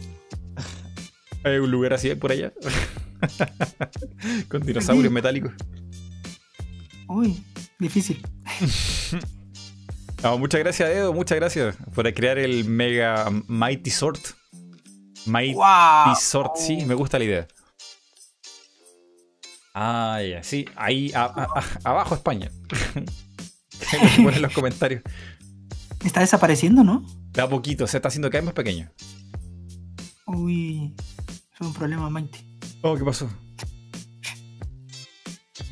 Hay un lugar así por allá. Con dinosaurios metálicos. Uy, difícil. No, muchas gracias, Edo. Muchas gracias por crear el Mega Mighty Sword. Mighty ¡Wow! Sword, sí, me gusta la idea. Ah, ya, sí. Ahí, a- a- a- abajo España. Ponen en los comentarios. Está desapareciendo, ¿no? Da poquito, se está haciendo cada vez más pequeño. Uy, es un problema, Mighty. Oh, ¿qué pasó?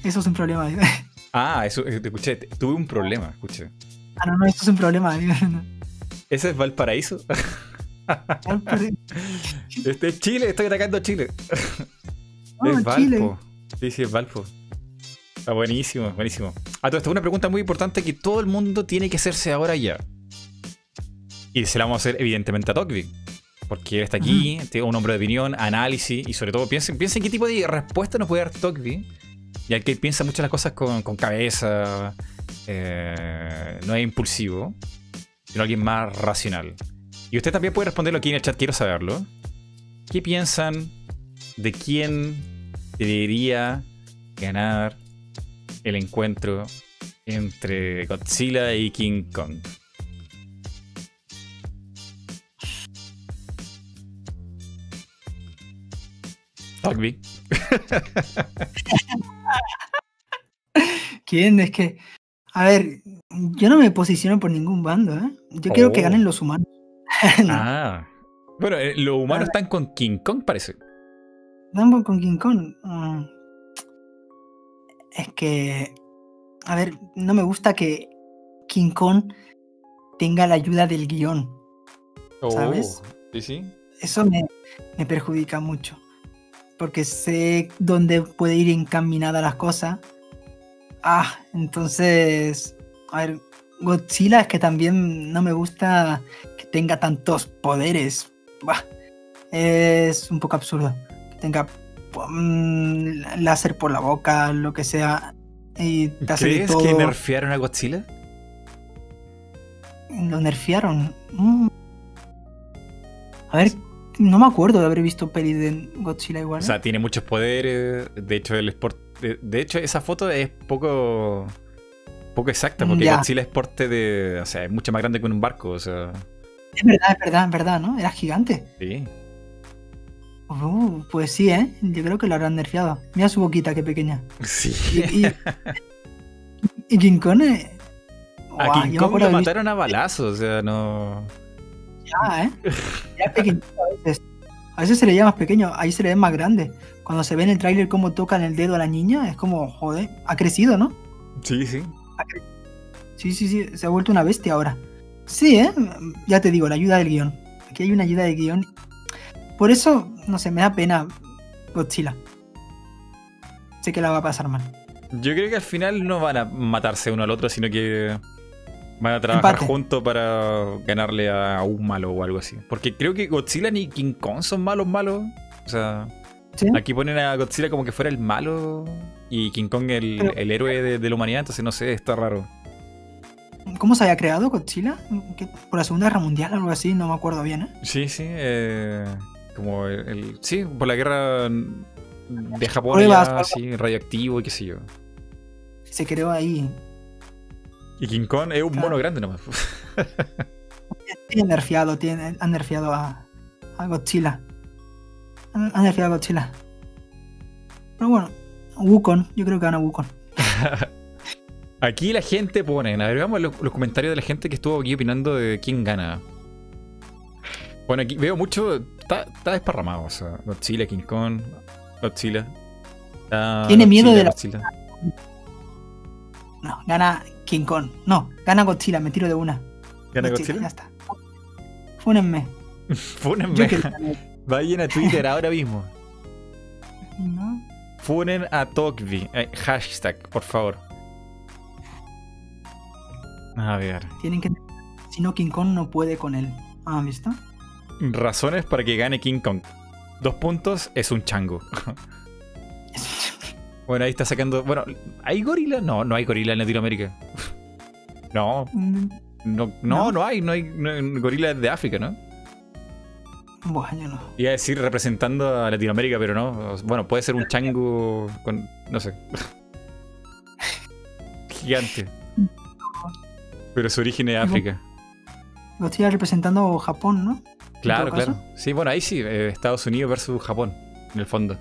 Eso es un problema. Ah, eso, eh, te escuché, te- tuve un problema, escuché. Ah, no, no, esto es un problema. ¿Ese es Valparaíso? Este es Chile, estoy atacando a Chile. No, es Valpo. Chile. Sí, sí, es Valpo. Está buenísimo, buenísimo. Ah, todo esto es una pregunta muy importante que todo el mundo tiene que hacerse ahora ya. Y se la vamos a hacer evidentemente a Tokvi. Porque él está aquí, tiene un hombre de opinión, análisis y sobre todo piensen, piensen qué tipo de respuesta nos puede dar Tokvi. Ya que él piensa muchas las cosas con, con cabeza, eh, no es impulsivo, sino alguien más racional. Y usted también puede responderlo aquí en el chat, quiero saberlo. ¿Qué piensan de quién debería ganar el encuentro entre Godzilla y King Kong? Togby. ¿Quién? Es que. A ver, yo no me posiciono por ningún bando, ¿eh? Yo quiero que Oh. ganen los humanos. No, Ah. Bueno, eh, los humanos están con King Kong, parece. Dumbo con King Kong. mm, Es que. A ver, no me gusta que King Kong tenga la ayuda del guion. ¿Sabes? Oh, Sí, sí. Eso me, me perjudica mucho. Porque sé dónde puede ir encaminada las cosas. Ah, entonces. A ver, Godzilla es que también no me gusta que tenga tantos poderes. Bah, es un poco absurdo. Que tenga mm, láser por la boca, lo que sea. Y te hace ¿Crees todo. que nerfearon a Godzilla? Lo nerfearon. Mm. A ver, no me acuerdo de haber visto peli de Godzilla igual. O ¿eh? sea, tiene muchos poderes. De hecho, el sport. De, de hecho, esa foto es poco. Poco exacta, porque Ya. Godzilla es porte de. O sea, es mucho más grande que un barco. O sea, Es verdad, es verdad, es verdad, ¿no? Era gigante. sí. Uh, pues sí, ¿eh? Yo creo que lo habrán nerfeado. Mira su boquita, qué pequeña. Sí. Y, y, y King Kong. eh, a King Kong lo mataron a balazos. O sea, no. ya, ¿eh? Ya es pequeñito a veces. A veces se le llama más pequeño, ahí se le ve más grande. Cuando se ve en el tráiler cómo tocan el dedo a la niña, es como, joder, ha crecido, ¿no? Sí, sí. Sí, sí, sí, se ha vuelto una bestia ahora. Sí, ¿eh? Ya te digo, la ayuda del guion. Aquí hay una ayuda de guion. Por eso, no sé, me da pena Godzilla. Sé que la va a pasar mal. Yo creo que al final no van a matarse uno al otro, sino que van a trabajar Empate. juntos para ganarle a un malo o algo así. Porque creo que Godzilla ni King Kong son malos malos. O sea, ¿Sí? aquí ponen a Godzilla como que fuera el malo y King Kong el, Pero- el héroe de, de la humanidad, entonces no sé, está raro. ¿Cómo se había creado Godzilla? ¿Qué- ¿Por la Segunda Guerra Mundial o algo así? No me acuerdo bien, ¿eh? Sí, sí, eh, como el, el- Sí, por la guerra de Japón, Pruebas, ya, algo. sí, radioactivo y qué sé yo. Se creó ahí. Y King Kong es un mono Claro. grande nomás. Tiene nerfeado, tiene, han nerfeado a, a Godzilla. Han, han nerfeado a Godzilla. Pero bueno, Wukon, yo creo que gana Wukon. Aquí la gente pone, a ver, veamos los, los comentarios de la gente que estuvo aquí opinando de quién gana. Bueno, aquí veo mucho, está, está desparramado, o sea, Godzilla, King Kong, Godzilla. Está Tiene miedo de la- Godzilla. No, gana King Kong. No, gana Godzilla, me tiro de una. ¿Gana Ya Godzilla? está. Fúnenme. Fúnenme. Vayan a Twitter ahora mismo. ¿no? Funen a Tokvi. Eh, hashtag, por favor. A ver. Tienen que. Si no, King Kong no puede con él. Ah, ¿Han visto? Razones para que gane King Kong. Dos puntos es un chango. Bueno, ahí está sacando. Bueno, ¿hay gorila? No, no hay gorila en Latinoamérica. No, Mm, no, no, ¿No? no hay, no hay, no de África, ¿no? Bueno, no. Iba a decir representando a Latinoamérica, pero no. Bueno, puede ser un chango con. no sé. Gigante. Pero su origen es África. Godzilla representando Japón, ¿no? Claro, claro. Sí, bueno, ahí sí, eh, Estados Unidos versus Japón, en el fondo.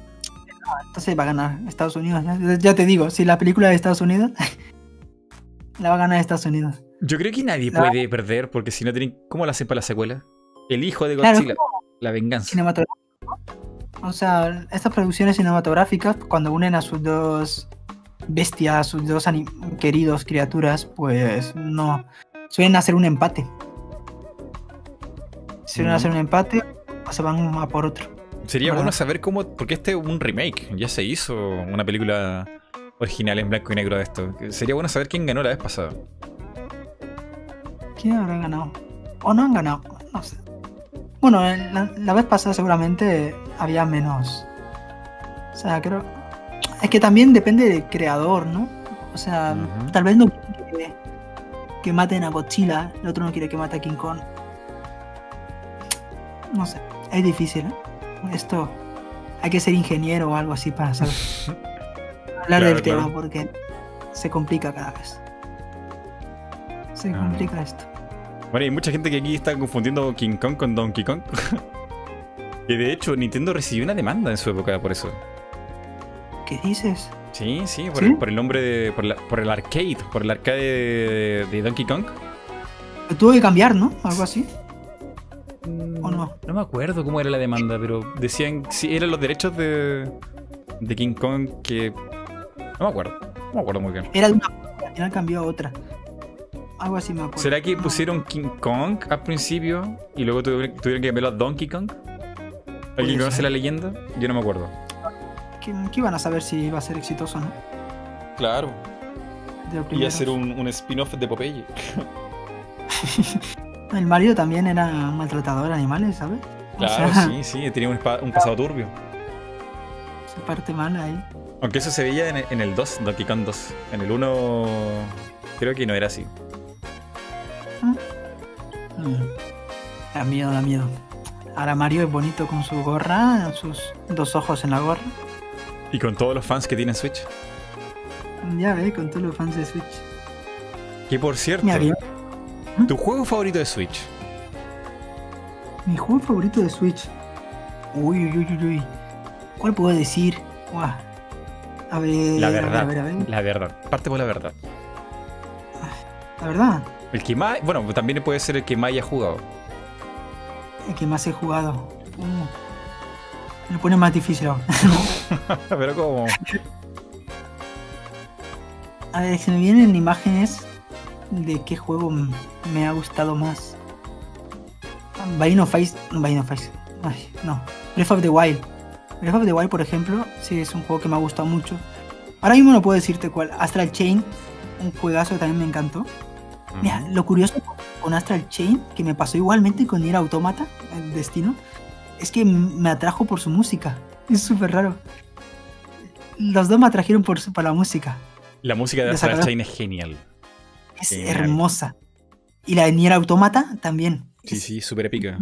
Entonces va a ganar Estados Unidos. Ya, te digo, si la película es de Estados Unidos, la va a ganar Estados Unidos. Yo creo que nadie La- puede perder, porque si no tienen. ¿Cómo la hacen para la secuela? El hijo de Claro, Godzilla, la venganza. Cinematográfico. O sea, estas producciones cinematográficas, cuando unen a sus dos bestias, sus dos queridos criaturas, pues no. Suelen hacer un empate. Suelen Mm. hacer un empate o se van a por otro. Sería ¿Verdad? bueno saber cómo. Porque este es un remake. Ya se hizo una película original en blanco y negro de esto. Sería bueno saber quién ganó la vez pasada. ¿Quién habrá ganado? ¿O no han ganado? No sé. Bueno, en la, la vez pasada seguramente había menos. O sea, creo. Es que también depende del creador, ¿no? O sea, tal vez no quiere que, que maten a Godzilla, el otro no quiere que mate a King Kong. No sé, es difícil, ¿eh? Esto hay que ser ingeniero o algo así para saber hablar Claro, del claro. tema porque se complica cada vez. Se Ah. complica esto. Bueno, hay mucha gente que aquí está confundiendo King Kong con Donkey Kong. que de hecho, Nintendo recibió una demanda en su época por eso. ¿Qué dices? Sí, sí, por, ¿Sí? El, por el nombre de. Por, la- por el arcade, por el arcade de, de Donkey Kong. Lo tuvo que cambiar, ¿no? Algo así. ¿O no? No me acuerdo cómo era la demanda, pero decían. Sí, eran los derechos de. de King Kong que. No me acuerdo. No me acuerdo muy bien. Era de una. Al final cambió a otra. Algo así me acuerdo. ¿Será que No. pusieron King Kong al principio y luego tuvieron, tuvieron que cambiarlo a Donkey Kong? ¿Alguien conoce ser. la leyenda? Yo no me acuerdo. ¿Qué, qué iban a saber si iba a ser exitoso o no? Claro. Primeros. ser un, un spin-off de Popeye. El Mario también era maltratador de animales, ¿sabes? Claro, o sea, sí, sí, tenía un, un pasado turbio. Se parte mal ahí. Aunque eso se veía en el, en el 2, Donkey Kong 2. En el 1 creo que no era así. Mm. Da miedo, da miedo. Ahora Mario es bonito con su gorra, sus dos ojos en la gorra. Y con todos los fans que tienen Switch. Ya ves, con todos los fans de Switch. Que por cierto, tu juego favorito de Switch. Mi juego favorito de Switch. Uy, uy, uy, uy, uy. ¿Cuál puedo decir? A ver, La a ver, verdad. a ver, a ver. La verdad. Parte por la verdad. La verdad, El que más. Bueno, también puede ser el que más haya jugado. el que más he jugado. Uh. Me lo pone más difícil ahora. Pero como. A ver, se me vienen imágenes de qué juego me ha gustado más. Binding of Ice. No, Binding of Ice. Ay, no. Breath of the Wild. Breath of the Wild, por ejemplo, sí es un juego que me ha gustado mucho. Ahora mismo no puedo decirte cuál. Astral Chain, un juegazo que también me encantó. Mira, lo curioso con Astral Chain, que me pasó igualmente con Nier Automata, el destino, es que me atrajo por su música. Es súper raro. Los dos me atrajeron por, su- por la música. La música de Astral Chain es genial. Es Genial. hermosa. Y la de Nier Automata también. Sí, Es- sí, súper épica.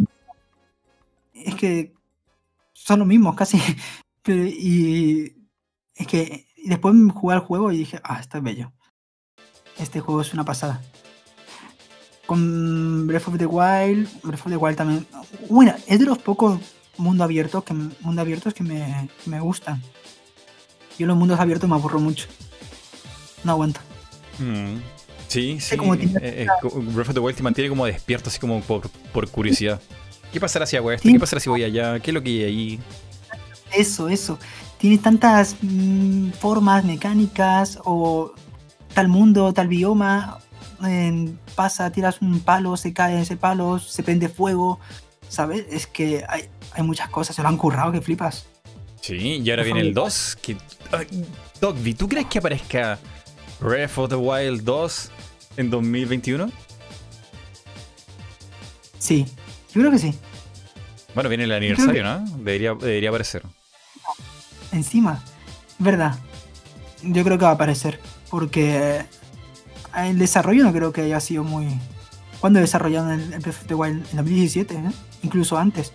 Es que son los mismos casi. Pero, y es que y después me jugué al juego y dije, ah, esto es bello. Este juego es una pasada. Con Breath of the Wild, Breath of the Wild también. Bueno, es de los pocos mundo abiertos que, mundo abiertos que me, que me gustan. Yo los mundos abiertos me aburro mucho. No aguanto. Mm. Sí, sí. como tiene- eh, eh, Breath of the Wild te mantiene como despierto, así como por, por curiosidad. ¿Qué pasará si hago esto? ¿Qué pasará si voy allá? ¿Qué es lo que hay ahí? Eso, eso. Tiene tantas mm, formas mecánicas o tal mundo, tal bioma. pasa, tiras un palo, se cae ese palo, se prende fuego. ¿Sabes? Es que hay, hay muchas cosas. Se lo han currado que flipas. Sí, y ahora viene el favor. 2. Que... Ay, Dogby, ¿tú crees que aparezca Breath of the Wild 2 en 2021? Sí, yo creo que sí. Bueno, viene el aniversario, ¿no? Debería, debería aparecer. Encima. Verdad. Yo creo que va a aparecer. Porque el desarrollo no creo que haya sido muy. ¿Cuándo desarrollaron el, el Breath of the Wild? En 2017, ¿eh? Incluso antes.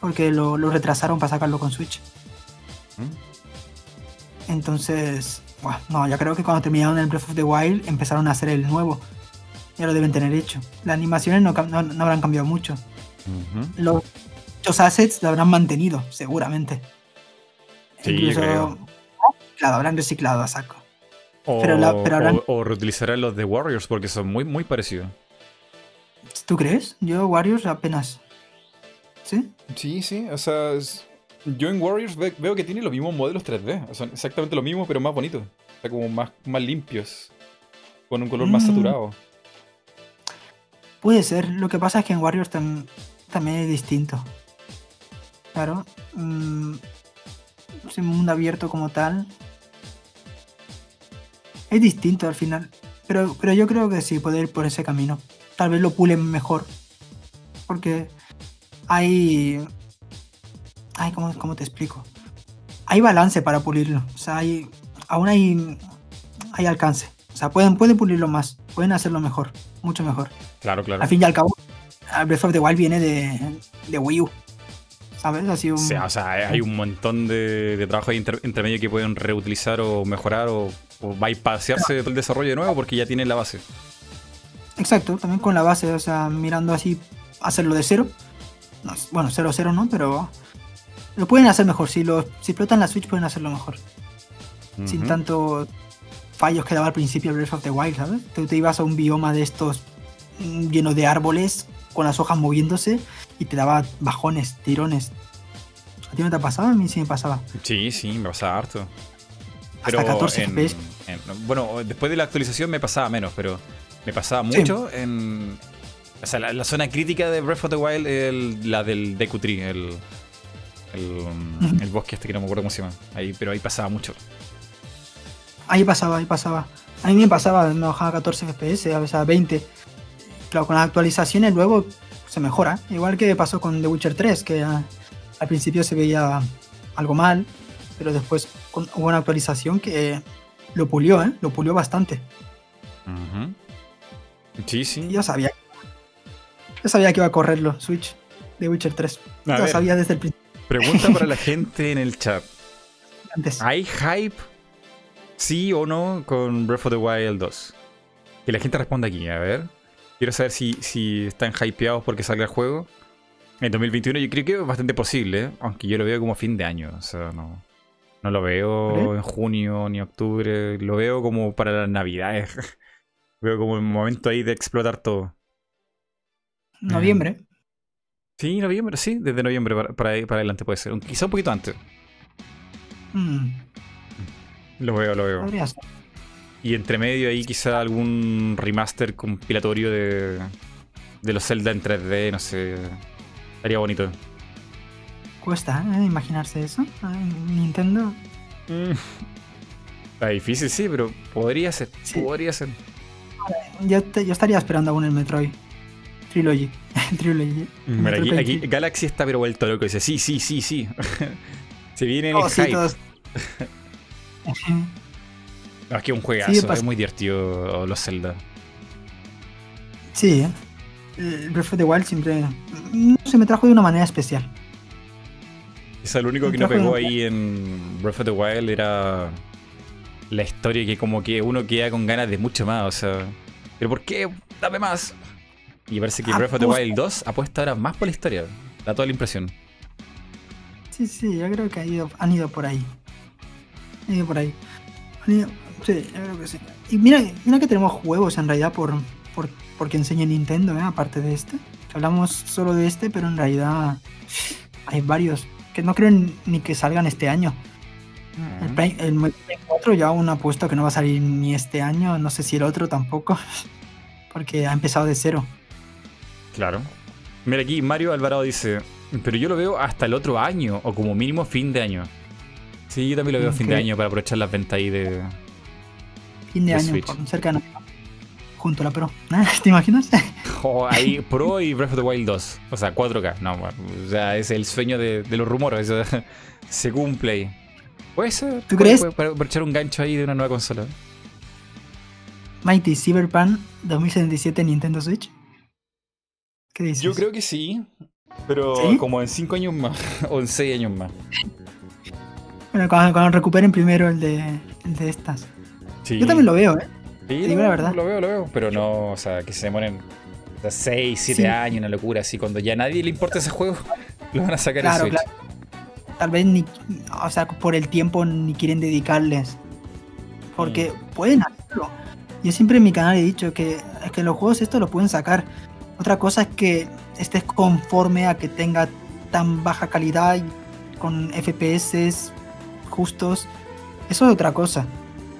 Porque lo, lo retrasaron para sacarlo con Switch. ¿Mm? Entonces, buah, no, ya creo que cuando terminaron el Breath of the Wild empezaron a hacer el nuevo. Ya lo deben tener hecho. Las animaciones no, no- no habrán cambiado mucho. Ujú. Los, los assets lo habrán mantenido, seguramente. Sí, yo creo. Claro, habrán reciclado a saco. O, Pero la- pero habrán- o- o reutilizarán los de Warriors porque son muy, muy parecidos. ¿Tú crees? Yo Warriors apenas. ¿Sí? Sí, sí, o sea, yo en Warriors veo que tiene los mismos modelos 3D, son exactamente lo mismo, pero más bonitos. Está como más, más limpios. Con un color más Mm. saturado. Puede ser. Lo que pasa es que en Warriors tam- también es distinto. Claro. mm, es un mundo abierto como tal. Es distinto al final. Pero, pero yo creo que sí, puede ir por ese camino. Tal vez lo pulen mejor. Porque hay. Ay, ¿cómo, cómo te explico? Hay balance para pulirlo. O sea, hay. Aún hay. Hay alcance. O sea, pueden, pueden pulirlo más. Pueden hacerlo mejor. Mucho mejor. Claro, claro. Al fin y al cabo, a Breath of the Wild viene de, de Wii U. ¿Sabes? Así un. O sea, o sea, hay un montón de, de trabajo ahí inter- entre medio que pueden reutilizar o mejorar o, o bypasearse de todo el desarrollo de nuevo porque ya tienen la base. Exacto, también con la base, o sea, mirando así, hacerlo de cero. Bueno, cero cero no, pero lo pueden hacer mejor. Si, lo, si explotan la Switch, pueden hacerlo mejor. Sin tanto fallos que daba al principio Breath of the Wild, ¿sabes? Tú te ibas a un bioma de estos mm, lleno de árboles, con las hojas moviéndose, y te daba bajones, tirones. ¿A ti no te ha pasado? A mí sí me pasaba. Sí, sí, me pasaba harto. Hasta 14 en- FPS. en- bueno, después de la actualización me pasaba menos, pero me pasaba mucho en. O sea, la, la zona crítica de Breath of the Wild, el- la del Deku Tree, el, el, el bosque este que no me acuerdo cómo se llama. Ahí, pero ahí pasaba mucho. Ahí pasaba, ahí pasaba. A mí me pasaba, me bajaba a 14 FPS, a veces a 20. Claro, con las actualizaciones luego se mejora. Igual que pasó con The Witcher 3, que ah, al principio se veía algo mal, pero después con- hubo una actualización que lo pulió, ¿eh? Lo pulió bastante. Sí, sí. Yo sabía. Yo sabía que iba a correrlo, Switch, The Witcher 3. A ver. sabía desde el principio. Pregunta para la gente en el chat. Antes. ¿Hay hype? ¿Sí o no con Breath of the Wild 2? Que la gente responda aquí, a ver. Quiero saber si, si están hypeados porque salga el juego. En 2021 yo creo que es bastante posible, ¿eh? aunque yo lo veo como fin de año. O sea, no, no lo veo en junio ni octubre. Lo veo como para las navidades. veo como el momento ahí de explotar todo. Noviembre. Sí, noviembre, sí. Desde noviembre para, para, para adelante puede ser. Quizá un poquito antes. Mm, Lo veo, lo veo. Y entre medio ahí quizá algún remaster compilatorio de, de los Zelda en 3D, no sé. Estaría bonito. Cuesta ¿eh? imaginarse eso. Ay, Nintendo. Está difícil, sí, pero podría ser. Sí. Podría ser. Yo, te- yo estaría esperando aún el Metroid Trilogy. El Trilogy. Mira, aquí, Metroid aquí Prime. Galaxy está pero vuelto loco. Dice, sí, sí, sí, sí. Se viene el Oh, sí, hype. todos. No, es que es un juegazo, Sí, es muy divertido los Zelda. Sí, ¿eh? el Breath of the Wild siempre no se me trajo de una manera especial. Quizá lo único Me que no pegó de- ahí en Breath of the Wild era la historia que como que uno queda con ganas de mucho más, o sea, pero ¿por qué? Dame más. Y parece que Breath of the. Wild 2 apuesta ahora más por la historia. Da toda la impresión. Sí, sí, yo creo que han ido, han ido por ahí. Han ido por ahí. Han ido- sí, yo creo que sí. Y mira, mira que tenemos juegos en realidad por, por porque enseña Nintendo, ¿eh? aparte de este. Hablamos solo de este, pero en realidad hay varios que no creo ni que salgan este año. El, Prime- el Prime 4 ya aún ha puesto que no va a salir ni este año, no sé si el otro tampoco, porque ha empezado de cero. Claro. Mira aquí, Mario Alvarado dice, pero yo lo veo hasta el otro año, o como mínimo fin de año. Sí, yo también lo veo fin de año para aprovechar las ventas ahí de... Fin de De año, Switch. por- cerca de Navidad. Junto a la Pro. ¿Te imaginas? Oh, ahí Pro y Breath of the Wild 2. O sea, 4K. No, bueno, o sea, es el sueño de, de los rumores. o sea, se cumple ahí. Puede ser. ¿Tú puede- crees? para, para echar un gancho ahí de una nueva consola. Mighty Cyberpunk 2077 Nintendo Switch. ¿Qué dices? Yo creo que sí. Pero ¿Sí? como en 5 años más. o en 6 años más. Bueno, cuando, cuando recuperen primero el de, el de estas. Sí. Yo también lo veo, ¿eh? Sí, digo lo, la verdad. Lo veo, lo veo. Pero no, o sea, que se demoren 6, 7 Sí. años, una locura así. Cuando ya a nadie le importa ese juego, lo van a sacar Claro, en Switch. claro. Tal vez ni, o sea, por el tiempo ni quieren dedicarles. Porque Mm. pueden hacerlo. Yo siempre en mi canal he dicho que, es que los juegos estos lo pueden sacar. Otra cosa es que estés conforme a que tenga tan baja calidad y con FPS justos. Eso es otra cosa.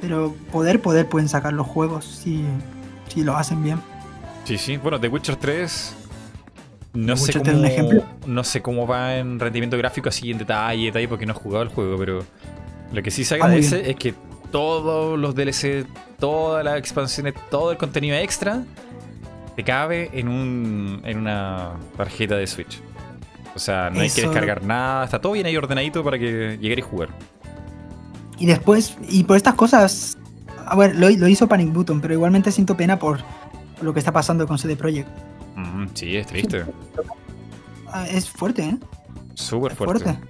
Pero poder, poder pueden sacar los juegos si, si lo hacen bien. Sí, sí. Bueno, The Witcher 3. No sé, cómo, 3 es un ejemplo. no sé cómo va en rendimiento gráfico así en detalle, detalle, porque no he jugado el juego, pero lo que sí se Ah, agradece es que todos los DLC, todas las expansiones, todo el contenido extra te cabe en un en una tarjeta de Switch. O sea, no hay que descargar nada, está todo bien ahí ordenadito para que llegue y jugar. Y después, y por estas cosas, a ver, lo, lo hizo Panic Button, pero igualmente siento pena por lo que está pasando con CD Projekt. Mm, sí, es triste. Ah, Es fuerte, ¿eh? Súper fuerte. fuerte.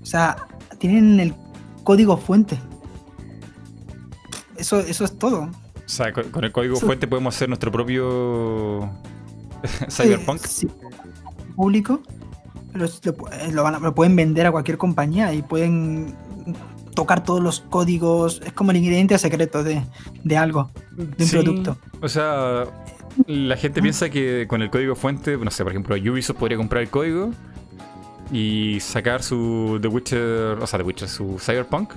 O sea, tienen el código fuente. Eso, eso es todo. O sea, con, con el código fuente podemos hacer nuestro propio Cyberpunk. Eh, sí, público, lo, eh, lo van a- lo pueden vender a cualquier compañía y pueden tocar todos los códigos. Es como el ingrediente secreto de, de algo, de un Sí, producto. O sea, la gente piensa que con el código fuente, no sé, por ejemplo, Ubisoft podría comprar el código y sacar su The Witcher, o sea, The Witcher, su Cyberpunk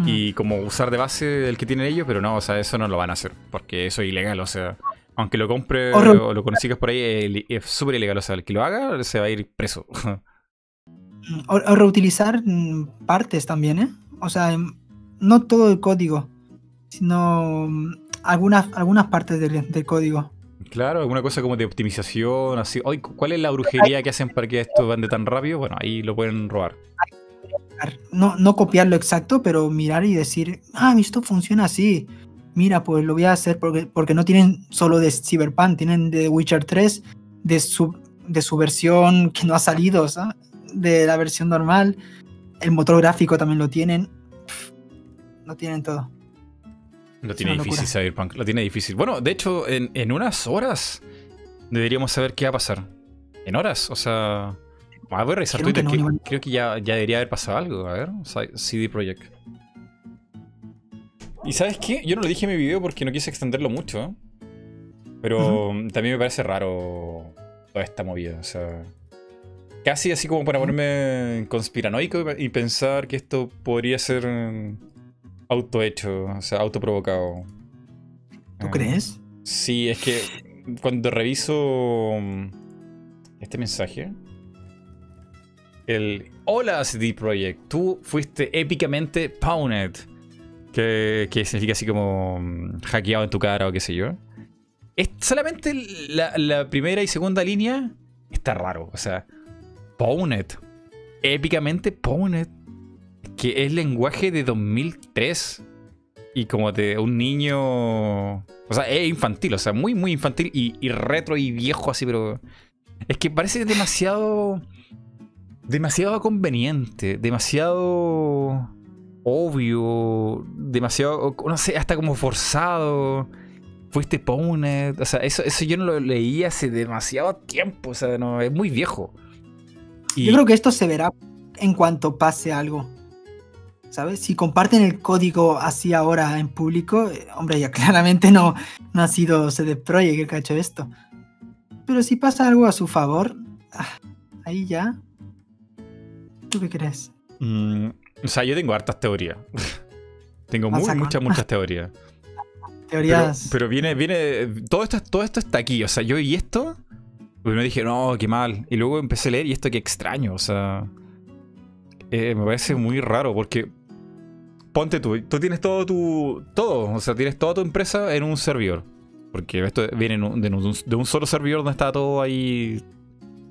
Mm. y como usar de base el que tienen ellos, pero no, o sea, eso no lo van a hacer porque eso es ilegal, o sea, aunque lo compre Horror. o lo consigas por ahí, es- súper ilegal, o sea, el que lo haga se va a ir preso. O, o reutilizar mm, partes también, ¿eh? O sea, em, no todo el código, sino mm, algunas, algunas partes del, del código. Claro, alguna cosa como de optimización, así. Oye, ¿cuál es la brujería que hacen para que esto ande tan rápido? Bueno, ahí lo pueden robar. No, no copiarlo exacto, pero mirar y decir, ah, esto funciona así. Mira, pues lo voy a hacer porque, porque no tienen solo de Cyberpunk, tienen de Witcher 3, de su, de su versión que no ha salido, ¿sabes? de la versión normal. El motor gráfico también lo tienen. Pff, Lo tienen todo. Lo tiene difícil. Cyberpunk, lo tiene difícil. Bueno, de hecho, en, en unas horas deberíamos saber qué va a pasar. En horas, o sea... A ver, revisar Dijeron que Twitter, no que- iban- creo que ya, ya debería haber pasado algo. A ver, CD Projekt. Y ¿sabes qué? Yo no lo dije en mi video porque no quise extenderlo mucho. ¿eh? Pero también me parece raro toda esta movida. O sea, casi así como para ponerme conspiranoico y pensar que esto podría ser autohecho, o sea, autoprovocado. ¿Tú Ah, crees? Sí, es que cuando reviso este mensaje, el Hola CD Projekt, tú fuiste épicamente pawned, que, significa así como mm, hackeado en tu cara o qué sé yo. Es solamente la, primera y segunda línea está raro, o sea, pawned, épicamente pawned, que es lenguaje de 2003 y como de un niño. O sea, es infantil, o sea, muy, muy infantil y, y retro y viejo así, pero. Es que parece demasiado. Demasiado conveniente, demasiado obvio, demasiado, no sé, hasta como forzado. Fuiste Pwned, o sea, eso, eso yo no lo leí hace demasiado tiempo, o sea, no, es muy viejo. Yo creo que esto se verá en cuanto pase algo. ¿Sabes? Si comparten el código así ahora en público, eh, hombre, ya claramente no, no ha sido CD Projekt el que ha hecho esto. Pero si pasa algo a su favor, ah, ahí ya. ¿Tú qué crees? mm, o sea, yo tengo hartas teorías. tengo muy, muchas, muchas teorías. Teorías. pero viene, viene. Todo esto, todo esto está aquí. O sea, yo y esto. Primero dije, no, qué mal. Y luego empecé a leer y esto qué extraño. O sea. eh, me parece muy raro porque. Ponte tú, tú tienes todo tu. Todo. O sea, tienes toda tu empresa en un servidor. Porque esto viene de un, de un solo servidor donde está todo ahí.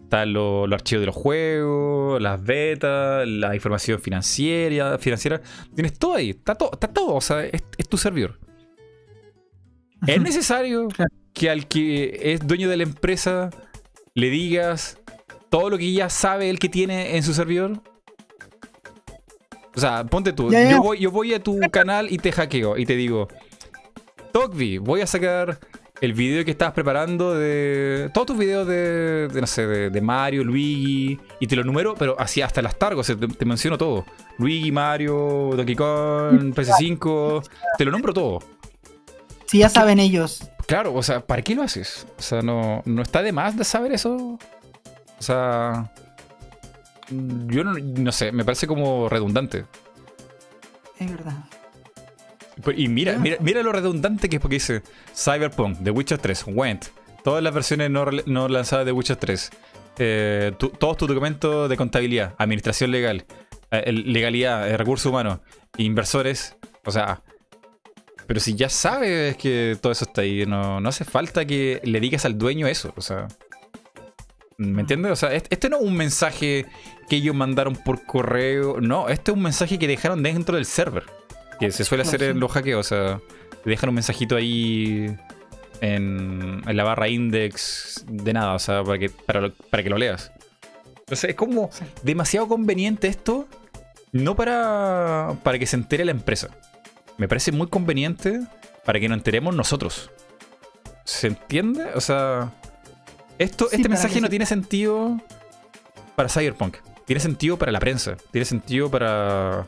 Están lo- los archivos de los juegos, las betas, la información financiera. financiera. Tienes todo ahí. Está todo. Está todo. O sea, es- es tu servidor. ¿Es necesario que al que es dueño de la empresa le digas todo lo que ya sabe el que tiene en su servidor? O sea, ponte tú, Ya, ya. Yo, voy, yo voy a tu canal y te hackeo y te digo, Togvi, voy a sacar el video que estabas preparando de todos tus videos de, de, no sé, de, de Mario, Luigi, y te lo numero, pero así hasta las targos, te, te menciono todo. Luigi, Mario, Donkey Kong, PS5, te lo nombro todo. Si ya saben ellos. Claro, o sea, ¿para qué lo haces? O sea, no, no está de más de saber eso. O sea, yo no, no sé, me parece como redundante. Es verdad. Y mira, mira, mira lo redundante que es porque dice Cyberpunk, The Witcher 3, Went, todas las versiones no, no lanzadas de Witcher 3, eh, tu- todos tus documentos de contabilidad, administración legal, eh, legalidad, eh, recursos humanos, inversores, o sea, pero si ya sabes que todo eso está ahí, no, no hace falta que le digas al dueño eso, o sea, ¿me entiendes? O sea, este, este no es un mensaje que ellos mandaron por correo, no, este es un mensaje que dejaron dentro del server. Que se suele hacer en los hackeos, o sea, te dejan un mensajito ahí en, en la barra index de nada, o sea, para que, para, lo- para que lo leas. Entonces es como demasiado conveniente esto, no para, para que se entere la empresa. Me parece muy conveniente para que nos enteremos nosotros. ¿Se entiende? O sea, esto, Sí, este mensaje no se- tiene sentido para Cyberpunk. Tiene sentido para la prensa. Tiene sentido para,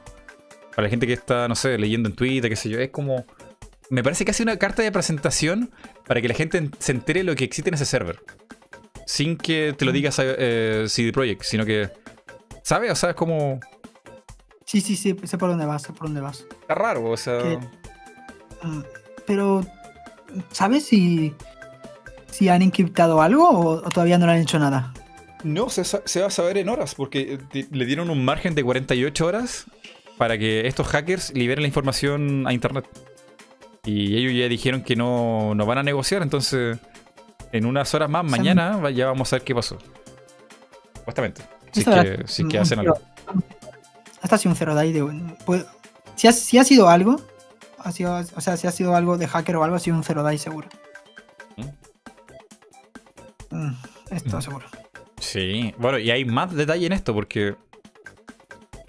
para la gente que está, no sé, leyendo en Twitter, qué sé yo. Es como... Me parece casi una carta de presentación para que la gente en- se entere lo que existe en ese server. Sin que te lo diga eh, CD Projekt, sino que... ¿Sabes? O sea, es como... Sí, sí, sí, sé por dónde vas, sé por dónde vas. Está raro, o sea... Que- Mm, Pero, ¿sabes si, si han encriptado algo o, o todavía no le han hecho nada? No, se, va a saber en horas, porque eh, le dieron un margen de 48 horas para que estos hackers liberen la información a internet. Y ellos ya dijeron que no, no van a negociar, entonces en unas horas más, mañana, ya vamos a ver qué pasó. Supuestamente. Si es que, si mm, hacen algo. Hasta ha sido un cero de ahí de... pues, si, ha, si ha sido algo, ha sido, o sea, si ha sido algo de hacker o algo, ha sido un cero de ahí seguro. Mm, esto Mm. seguro. Sí, bueno, y hay más detalle en esto porque,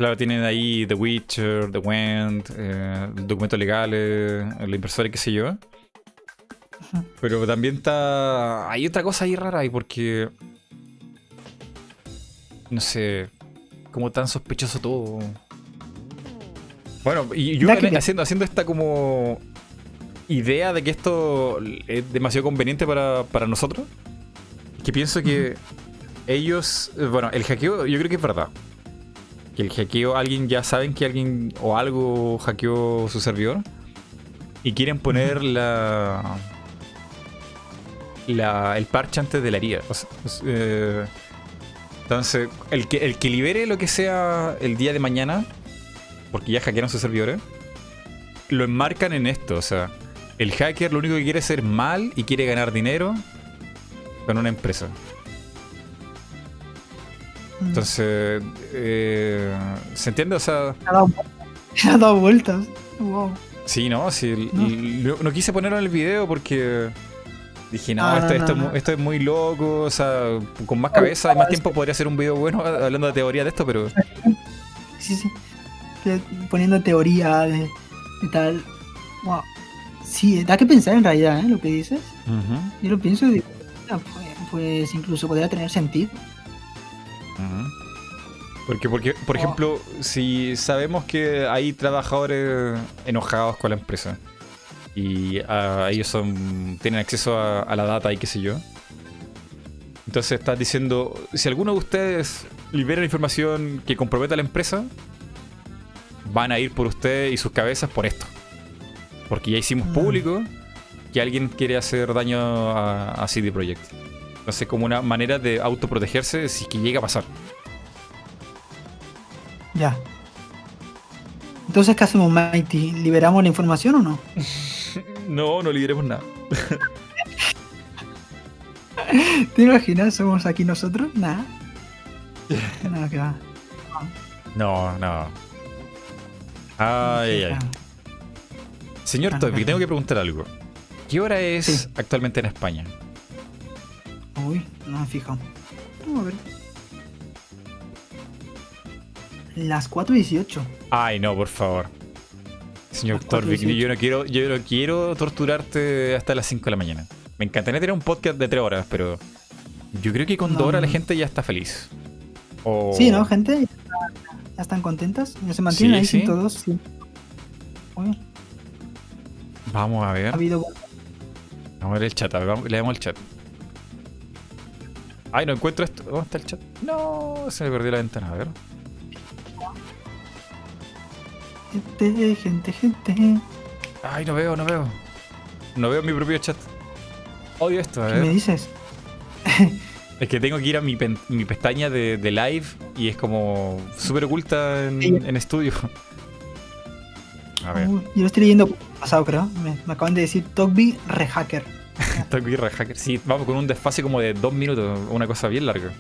claro, tienen ahí The Witcher, The Went, eh, documentos legales, el inversor, qué sé yo. Pero también está. Hay otra cosa ahí rara ahí porque. No sé. Como tan sospechoso todo. Bueno, y yo haciendo, haciendo esta como idea de que esto es demasiado conveniente para, para nosotros. Que pienso que ellos. eh, Bueno, el hackeo, yo creo que es verdad. Que el hackeo, alguien ya saben que alguien o algo hackeó su servidor. Y quieren poner la. la el parche antes de la herida. O sea, es, eh, entonces, el que, el que libere lo que sea el día de mañana, porque ya hackearon sus servidores, lo enmarcan en esto. O sea, el hacker lo único que quiere es ser mal y quiere ganar dinero con una empresa. Entonces, eh, ¿se entiende? O sea, Ha dado, ha dado vueltas. Wow. sí, ¿no? Sí, No. quise ponerlo en el video porque dije, no, Ah, esto, no, esto, no, es esto muy loco, o sea, con más cabeza y más tiempo podría ser un video bueno hablando de teoría de esto, pero... Sí, sí. Poniendo teoría de, de tal. Wow. Sí, da que pensar en realidad, ¿eh? Lo que dices. Yo lo pienso y digo, ah, pues, pues incluso podría tener sentido. Porque, porque, por Oh. ejemplo, si sabemos que hay trabajadores enojados con la empresa y ah, ellos son tienen acceso a, a la data y qué sé yo, entonces estás diciendo, si alguno de ustedes libera información que comprometa a la empresa, van a ir por usted y sus cabezas por esto. Porque ya hicimos Mm. público que alguien quiere hacer daño a, a CD Projekt. Entonces, como una manera de autoprotegerse si es que llega a pasar. Ya. Entonces, ¿qué hacemos, Mighty? ¿Liberamos la información o no? No, no lideremos nada. ¿Te imaginas? ¿Somos aquí nosotros? Nada. Nada que va. No, no. Ay, ay, ay. Señor Toby, tengo que preguntar algo. ¿Qué hora es Sí. actualmente en España? Uy, no me he fijado. Vamos a ver. Las 4 y 18. Ay, no, por favor. Señor Torvik, yo no quiero, yo no quiero torturarte hasta las 5 de la mañana. Me encantaría tener un podcast de 3 horas, pero yo creo que con 2 No, horas la gente ya está feliz. O- Sí, ¿no, gente? Ya, está- ya están contentas. Ya se mantienen Sí, ahí sí. sin todos. Sí. Vamos a ver. ha habido. Vamos a ver el chat, a ver, vamos- leemos el chat. Ay, no encuentro esto. ¿Dónde está el chat? No, se me perdió la ventana, a ver. Gente, gente, gente. Ay, no veo, no veo. No veo mi propio chat. Odio esto, a ¿Qué me ver. dices? Es que tengo que ir a mi, pen- mi pestaña de, de live y es como súper oculta en, Sí. en estudio. A ver, yo lo estoy leyendo pasado, creo. Me, me acaban de decir Togby rehacker. aquí Hacker. Sí, vamos con un desfase como de dos minutos, una cosa bien larga.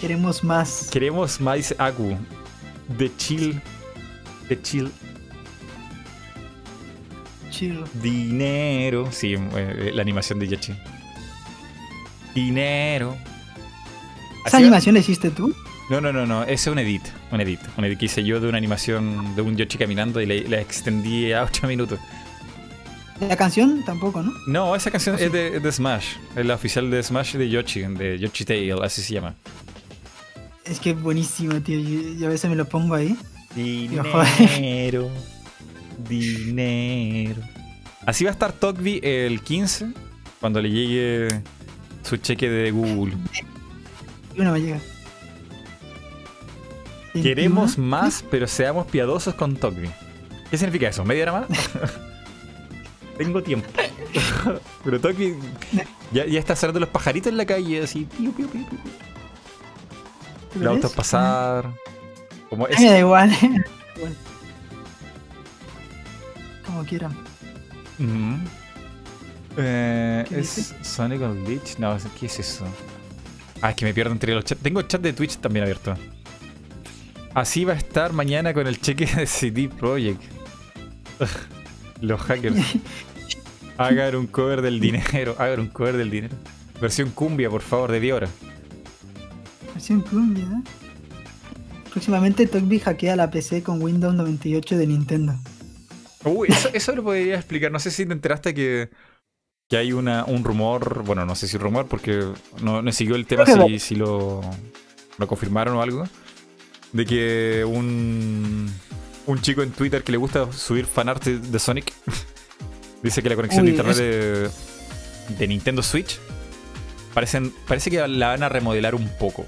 Queremos más. Queremos más, Aku. De chill. De chill. Chill. Dinero. Sí, eh, la animación de Yachi. Dinero. ¿Esa animación la hiciste tú? No, no, no, no. Ese es un edit. Un edit. Un edit que hice yo de una animación de un Yoshi caminando y la extendí a 8 minutos. La canción tampoco, ¿no? No, esa canción ¿Ah, sí? es de, Smash. Es la oficial de Smash de Yoshi, de Yoshi Tail, así se llama. Es que es buenísimo, tío. Yo, yo a veces me lo pongo ahí. Dinero. dinero. Así va a estar Togby el 15, cuando le llegue su cheque de Google. Y una me llega. Queremos 21. más, pero seamos piadosos con Togby. ¿Qué significa eso? ¿Media hora más? Tengo tiempo. pero Togby ya, ya está cerrando los pajaritos en la calle, así. piu, piu, piu, piu. ¿Tú Los ves? autos pasar. Como A es, mí me da igual. Como quieran. Ujú. Eh, ¿Qué ¿Es Sonic on Glitch? No, ¿qué es eso? Ah, es que me pierdo entre los chats. Tengo el chat de Twitch también abierto. Así va a estar mañana con el cheque de CD Projekt. los hackers. Hagan un cover del dinero. Hagan un cover del dinero. Versión cumbia, por favor, de 10 horas. Versión cumbia. ¿eh? Próximamente Togby hackea la PC con Windows 98 de Nintendo. Uy, eso, eso lo podría explicar. No sé si te enteraste que, que hay una, un rumor. Bueno, no sé si rumor, porque no, no siguió el tema si, si lo, lo confirmaron o algo. De que un, un chico en Twitter que le gusta subir fanart de, de Sonic dice que la conexión de internet de, de Nintendo Switch parecen, parece que la van a remodelar un poco.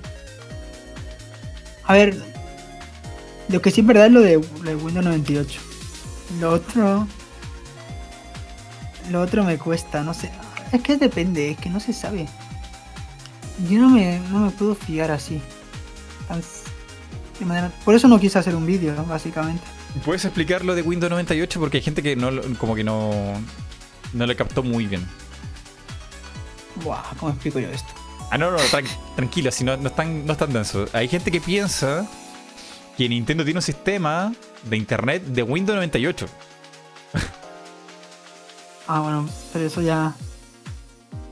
A ver, lo que sí es verdad es lo de, lo de Windows 98. Lo otro. Lo otro me cuesta, no sé. Es que depende, es que no se sabe. Yo no me, no me puedo fiar así. Tan de manera- Por eso no quise hacer un vídeo, ¿no? básicamente. ¿Puedes explicar lo de Windows 98? Porque hay gente que no como que no, no le captó muy bien. Buah, ¿cómo explico yo esto? Ah, no, no, tran- tranquila, si no, no, es tan, no es tan denso. Hay gente que piensa que Nintendo tiene un sistema de internet de Windows 98. Ah, bueno, pero eso ya.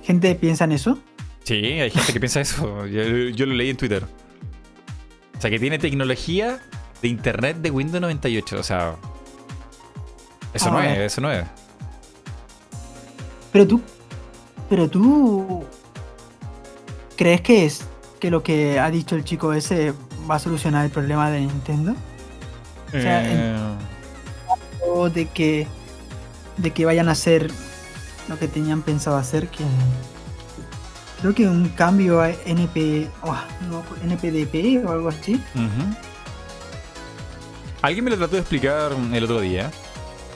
¿Gente piensa en eso? Sí, hay gente que piensa eso. Yo, yo lo leí en Twitter. O sea, que tiene tecnología de internet de Windows 98. O sea, eso no es, eso no es. Pero tú. Pero tú. ¿Crees que es que lo que ha dicho el chico ese va a solucionar el problema de Nintendo? O sea, en- Eh, O de que. de que vayan a hacer lo que tenían pensado hacer, que. Creo que un cambio a NP. oh, no, NPDP o algo así. Alguien me lo trató de explicar el otro día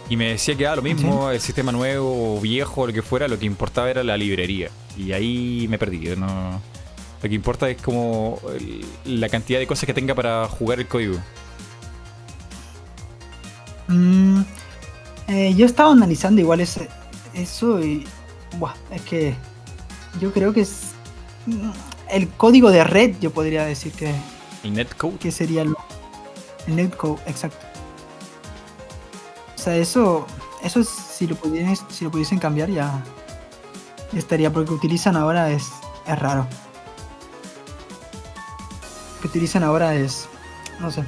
y me decía que era lo mismo, el sistema nuevo o viejo o lo que fuera, lo que importaba era la librería. Y ahí me perdí. No... Lo que importa es como la cantidad de cosas que tenga para jugar el código. Mm, eh, yo estaba analizando igual ese, eso y. Buah, es que. Yo creo que es. mm, El código de red, yo podría decir que, El netcode. que sería el, el netcode, exacto. O sea, eso. Eso si lo pudiesen, si lo pudiesen cambiar ya. ya estaría, porque utilizan ahora es, es raro. Lo que utilizan ahora es. No sé.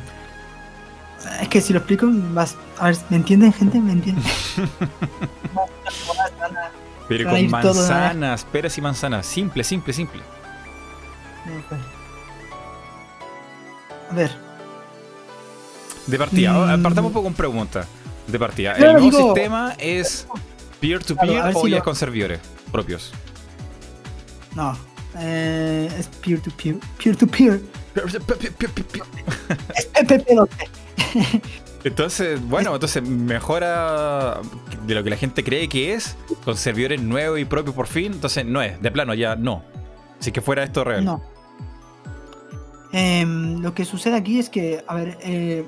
Es que si lo explico, vas. A ver, ¿me entienden, gente? ¿Me entienden? Pero con ¿no? manzanas, peras y manzanas. Simple, simple, simple. A ver. De partida, Mm. partamos un poco con preguntas. De partida. ¿El nuevo digo- sistema es peer-to-peer Claro, o si ya lo- con servidores propios? No. Eh, es peer-to-peer. Peer-to-peer. Es PPP. Entonces, bueno, entonces mejora de lo que la gente cree que es, con servidores nuevos y propios por fin. Entonces, no es, de plano, ya no. Si que fuera esto real. No. Em, lo que sucede aquí es que, a ver, eh,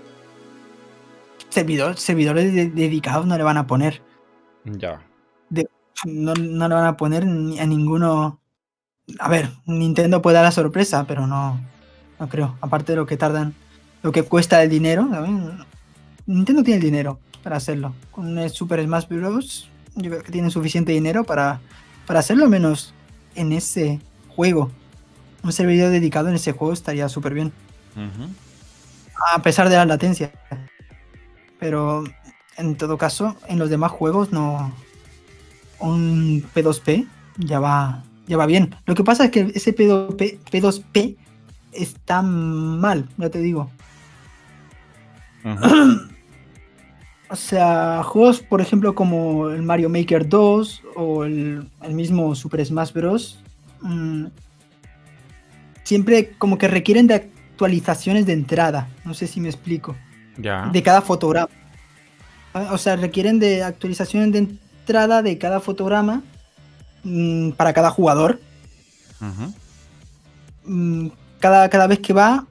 servidor, servidores dedicados no le van a poner. Ya. no, no, le van a poner a ninguno. A ver, Nintendo puede dar la sorpresa, pero no, no creo. Aparte de lo que tardan, lo que cuesta el dinero, Nintendo tiene el dinero para hacerlo. Con el Super Smash Bros. Yo creo que tiene suficiente dinero para, para hacerlo, menos en ese juego. Un servidor dedicado en ese juego estaría súper bien. A pesar de la latencia. Pero en todo caso, en los demás juegos no. Un P2P ya va, ya va bien. Lo que pasa es que ese P2P, P2P está mal, ya te digo. o sea, juegos, por ejemplo, como el Mario Maker 2 o el, mismo Super Smash Bros. Mm, siempre como que requieren de actualizaciones de entrada. No sé si me explico. Ya. De cada fotograma. O sea, requieren de actualizaciones de entrada de cada fotograma mm, para cada jugador. Mm, cada, cada vez que va.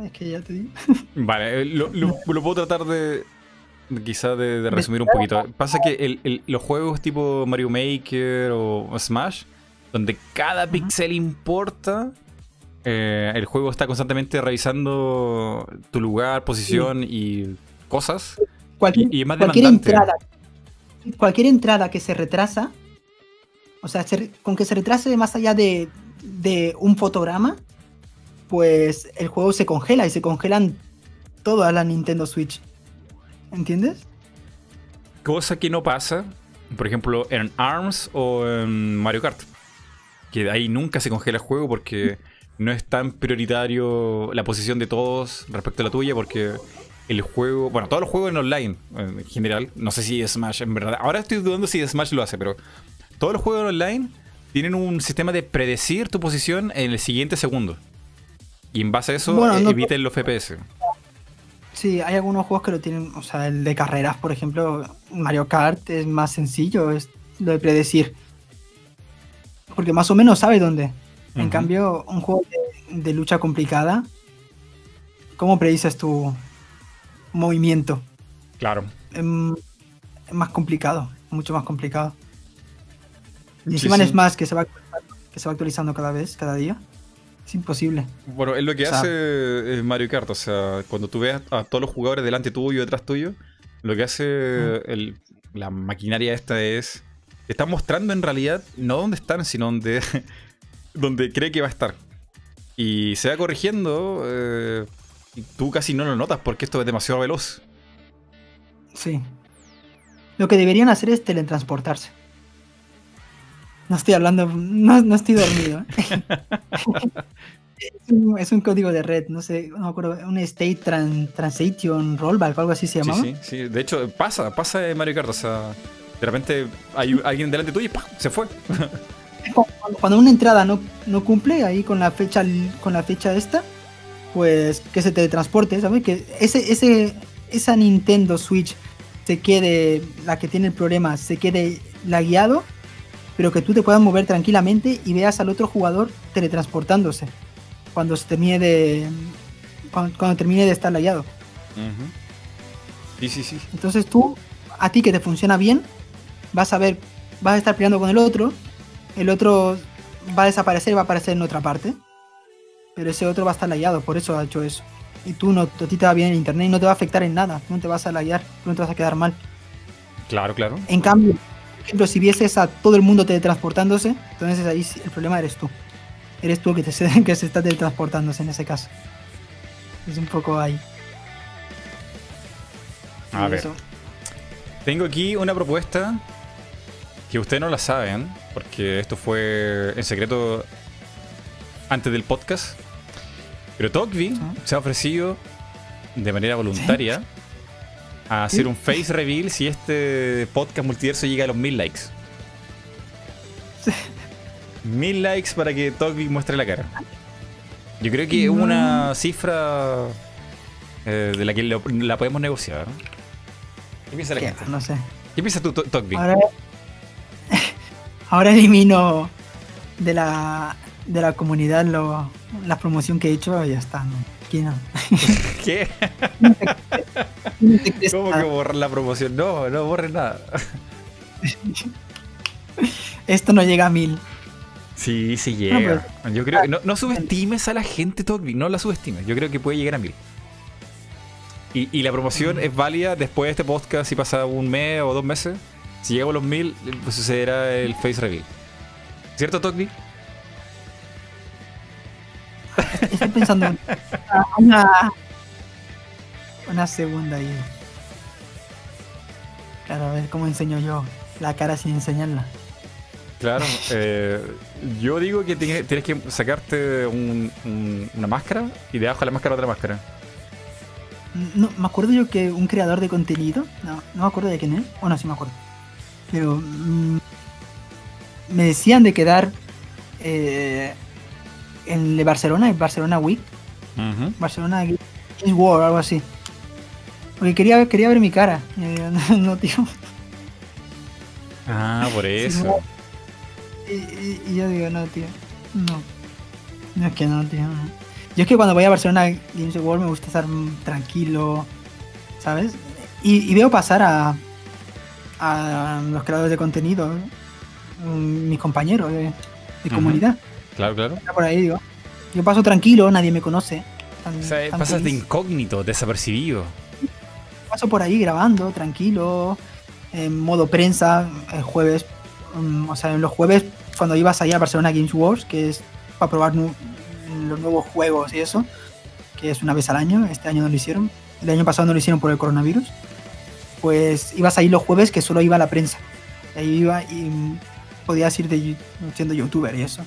es que ya te digo. Vale, eh, lo, puedo tratar de. Quizá de, resumir un poquito. Pasa que los juegos tipo Mario Maker o Smash, donde cada pixel importa, eh, el juego está constantemente revisando tu lugar, posición y cosas. Cualquier, y, cualquier entrada, cualquier entrada que se retrasa, o sea, con que se retrase más allá de, de un fotograma, pues el juego se congela y se congelan todas las Nintendo Switch. ¿Entiendes? Cosa que no pasa, por ejemplo, en ARMS o en Mario Kart. Que ahí nunca se congela el juego porque no es tan prioritario la posición de todos respecto a la tuya porque el juego, bueno, todos los juegos en online en general, no sé si Smash en verdad, ahora estoy dudando si Smash lo hace, pero todos los juegos en online tienen un sistema de predecir tu posición en el siguiente segundo. Y en base a eso eh, eviten los FPS. Sí, hay algunos juegos que lo tienen, o sea, el de carreras, por ejemplo, Mario Kart es más sencillo, es lo de predecir. Porque más o menos sabe dónde. En cambio, un juego de, lucha complicada, ¿cómo predices tu movimiento? Claro. Es, más complicado, mucho más complicado. Y encima es más que se va que se va actualizando cada vez, cada día. Es imposible. Bueno, es lo que hace Mario Kart. O sea, cuando tú ves a todos los jugadores delante tuyo y detrás tuyo, lo que hace la maquinaria esta es. está mostrando en realidad no dónde están, sino dónde, donde cree que va a estar. Y se va corrigiendo. Eh, y tú casi no lo notas porque esto es demasiado veloz. Sí. Lo que deberían hacer es teletransportarse. No estoy hablando, no, estoy dormido. es, un, código de red, no sé, no me acuerdo, un State Transition Rollback o algo así se llamaba. Sí, sí, sí, de hecho pasa, pasa en Mario Kart, o sea, de repente hay alguien delante tuyo y ¡pam! se fue. Cuando una entrada no, no cumple ahí con la fecha con la fecha esta, pues que se teletransporte, ¿sabes? Que ese, ese, esa Nintendo Switch se quede, la que tiene el problema, se quede lagueado pero que tú te puedas mover tranquilamente y veas al otro jugador teletransportándose cuando se termine de cuando, termine de estar lagueado. Sí, sí, sí. Entonces tú, a ti que te funciona bien, vas a ver, vas a estar peleando con el otro, el otro va a desaparecer y va a aparecer en otra parte, pero ese otro va a estar lagueado, por eso ha hecho eso. Y tú no, a ti te va bien en internet y no te va a afectar en nada, no te vas a laguear, no te vas a quedar mal. Claro, claro. En cambio, por ejemplo, si vieses a todo el mundo teletransportándose, entonces ahí el problema eres tú. Eres tú que, te, que se está teletransportándose en ese caso. Es un poco ahí. A ver. Tengo aquí una propuesta que ustedes no la saben, porque esto fue en secreto antes del podcast. Pero Tokvi se ha ofrecido de manera voluntaria a hacer un face reveal si este podcast multiverso llega a los mil likes. Mil likes para que Toki muestre la cara. Yo creo que es una cifra eh, de la que lo- la podemos negociar. ¿Qué piensa la gente? no sé. ¿Qué piensas tú, To- Togby? Ahora, ahora elimino de la, de la comunidad lo, la promoción que he hecho y ya está. ¿no? No. ¿Qué? No te crees ¿Cómo que borrar la promoción? No, no borres nada. Esto no llega a mil. Sí, sí No, llega. Yo creo que no, no subestimes a la gente, Togby. No la subestimes. Yo creo que puede llegar a mil. Y, y la promoción es válida después de este podcast si pasa un mes o dos meses. Si llegamos a los mil, pues sucederá el face reveal. ¿Cierto, Togby? Estoy pensando en una, una segunda ahí. Claro, a ver cómo enseño yo la cara sin enseñarla. Claro. eh, yo digo que tienes, tienes que sacarte un- un- una máscara y debajo de la máscara otra máscara. No, me acuerdo yo que un creador de contenido, no, no me acuerdo de quién es, bueno, sí me acuerdo, pero mm, me decían de quedar eh, el de Barcelona, en Barcelona Week. Barcelona Games World, algo así. Porque quería, quería ver mi cara. Digo, no, no, tío. Ah, por eso. Y, y- y yo digo, no, tío. No. No es que no, tío. no. Yo es que cuando voy a Barcelona Games World me gusta estar tranquilo, ¿sabes? Y, y veo pasar a, a los creadores de contenido, mm, mis compañeros de, comunidad. Claro, claro. Está por ahí, digo. Yo paso tranquilo, nadie me conoce. tan- O sea, tan pasas de incógnito, desapercibido. paso por ahí grabando, tranquilo, en modo prensa, el jueves, mm, o sea, en los jueves cuando ibas allá a Barcelona Games Wars, que es para probar nu- los nuevos juegos y eso, que es una vez al año, este año no lo hicieron, el año pasado no lo hicieron por el coronavirus, pues ibas ahí los jueves que solo iba la prensa, ahí iba y mm, podías ir de, siendo youtuber y eso.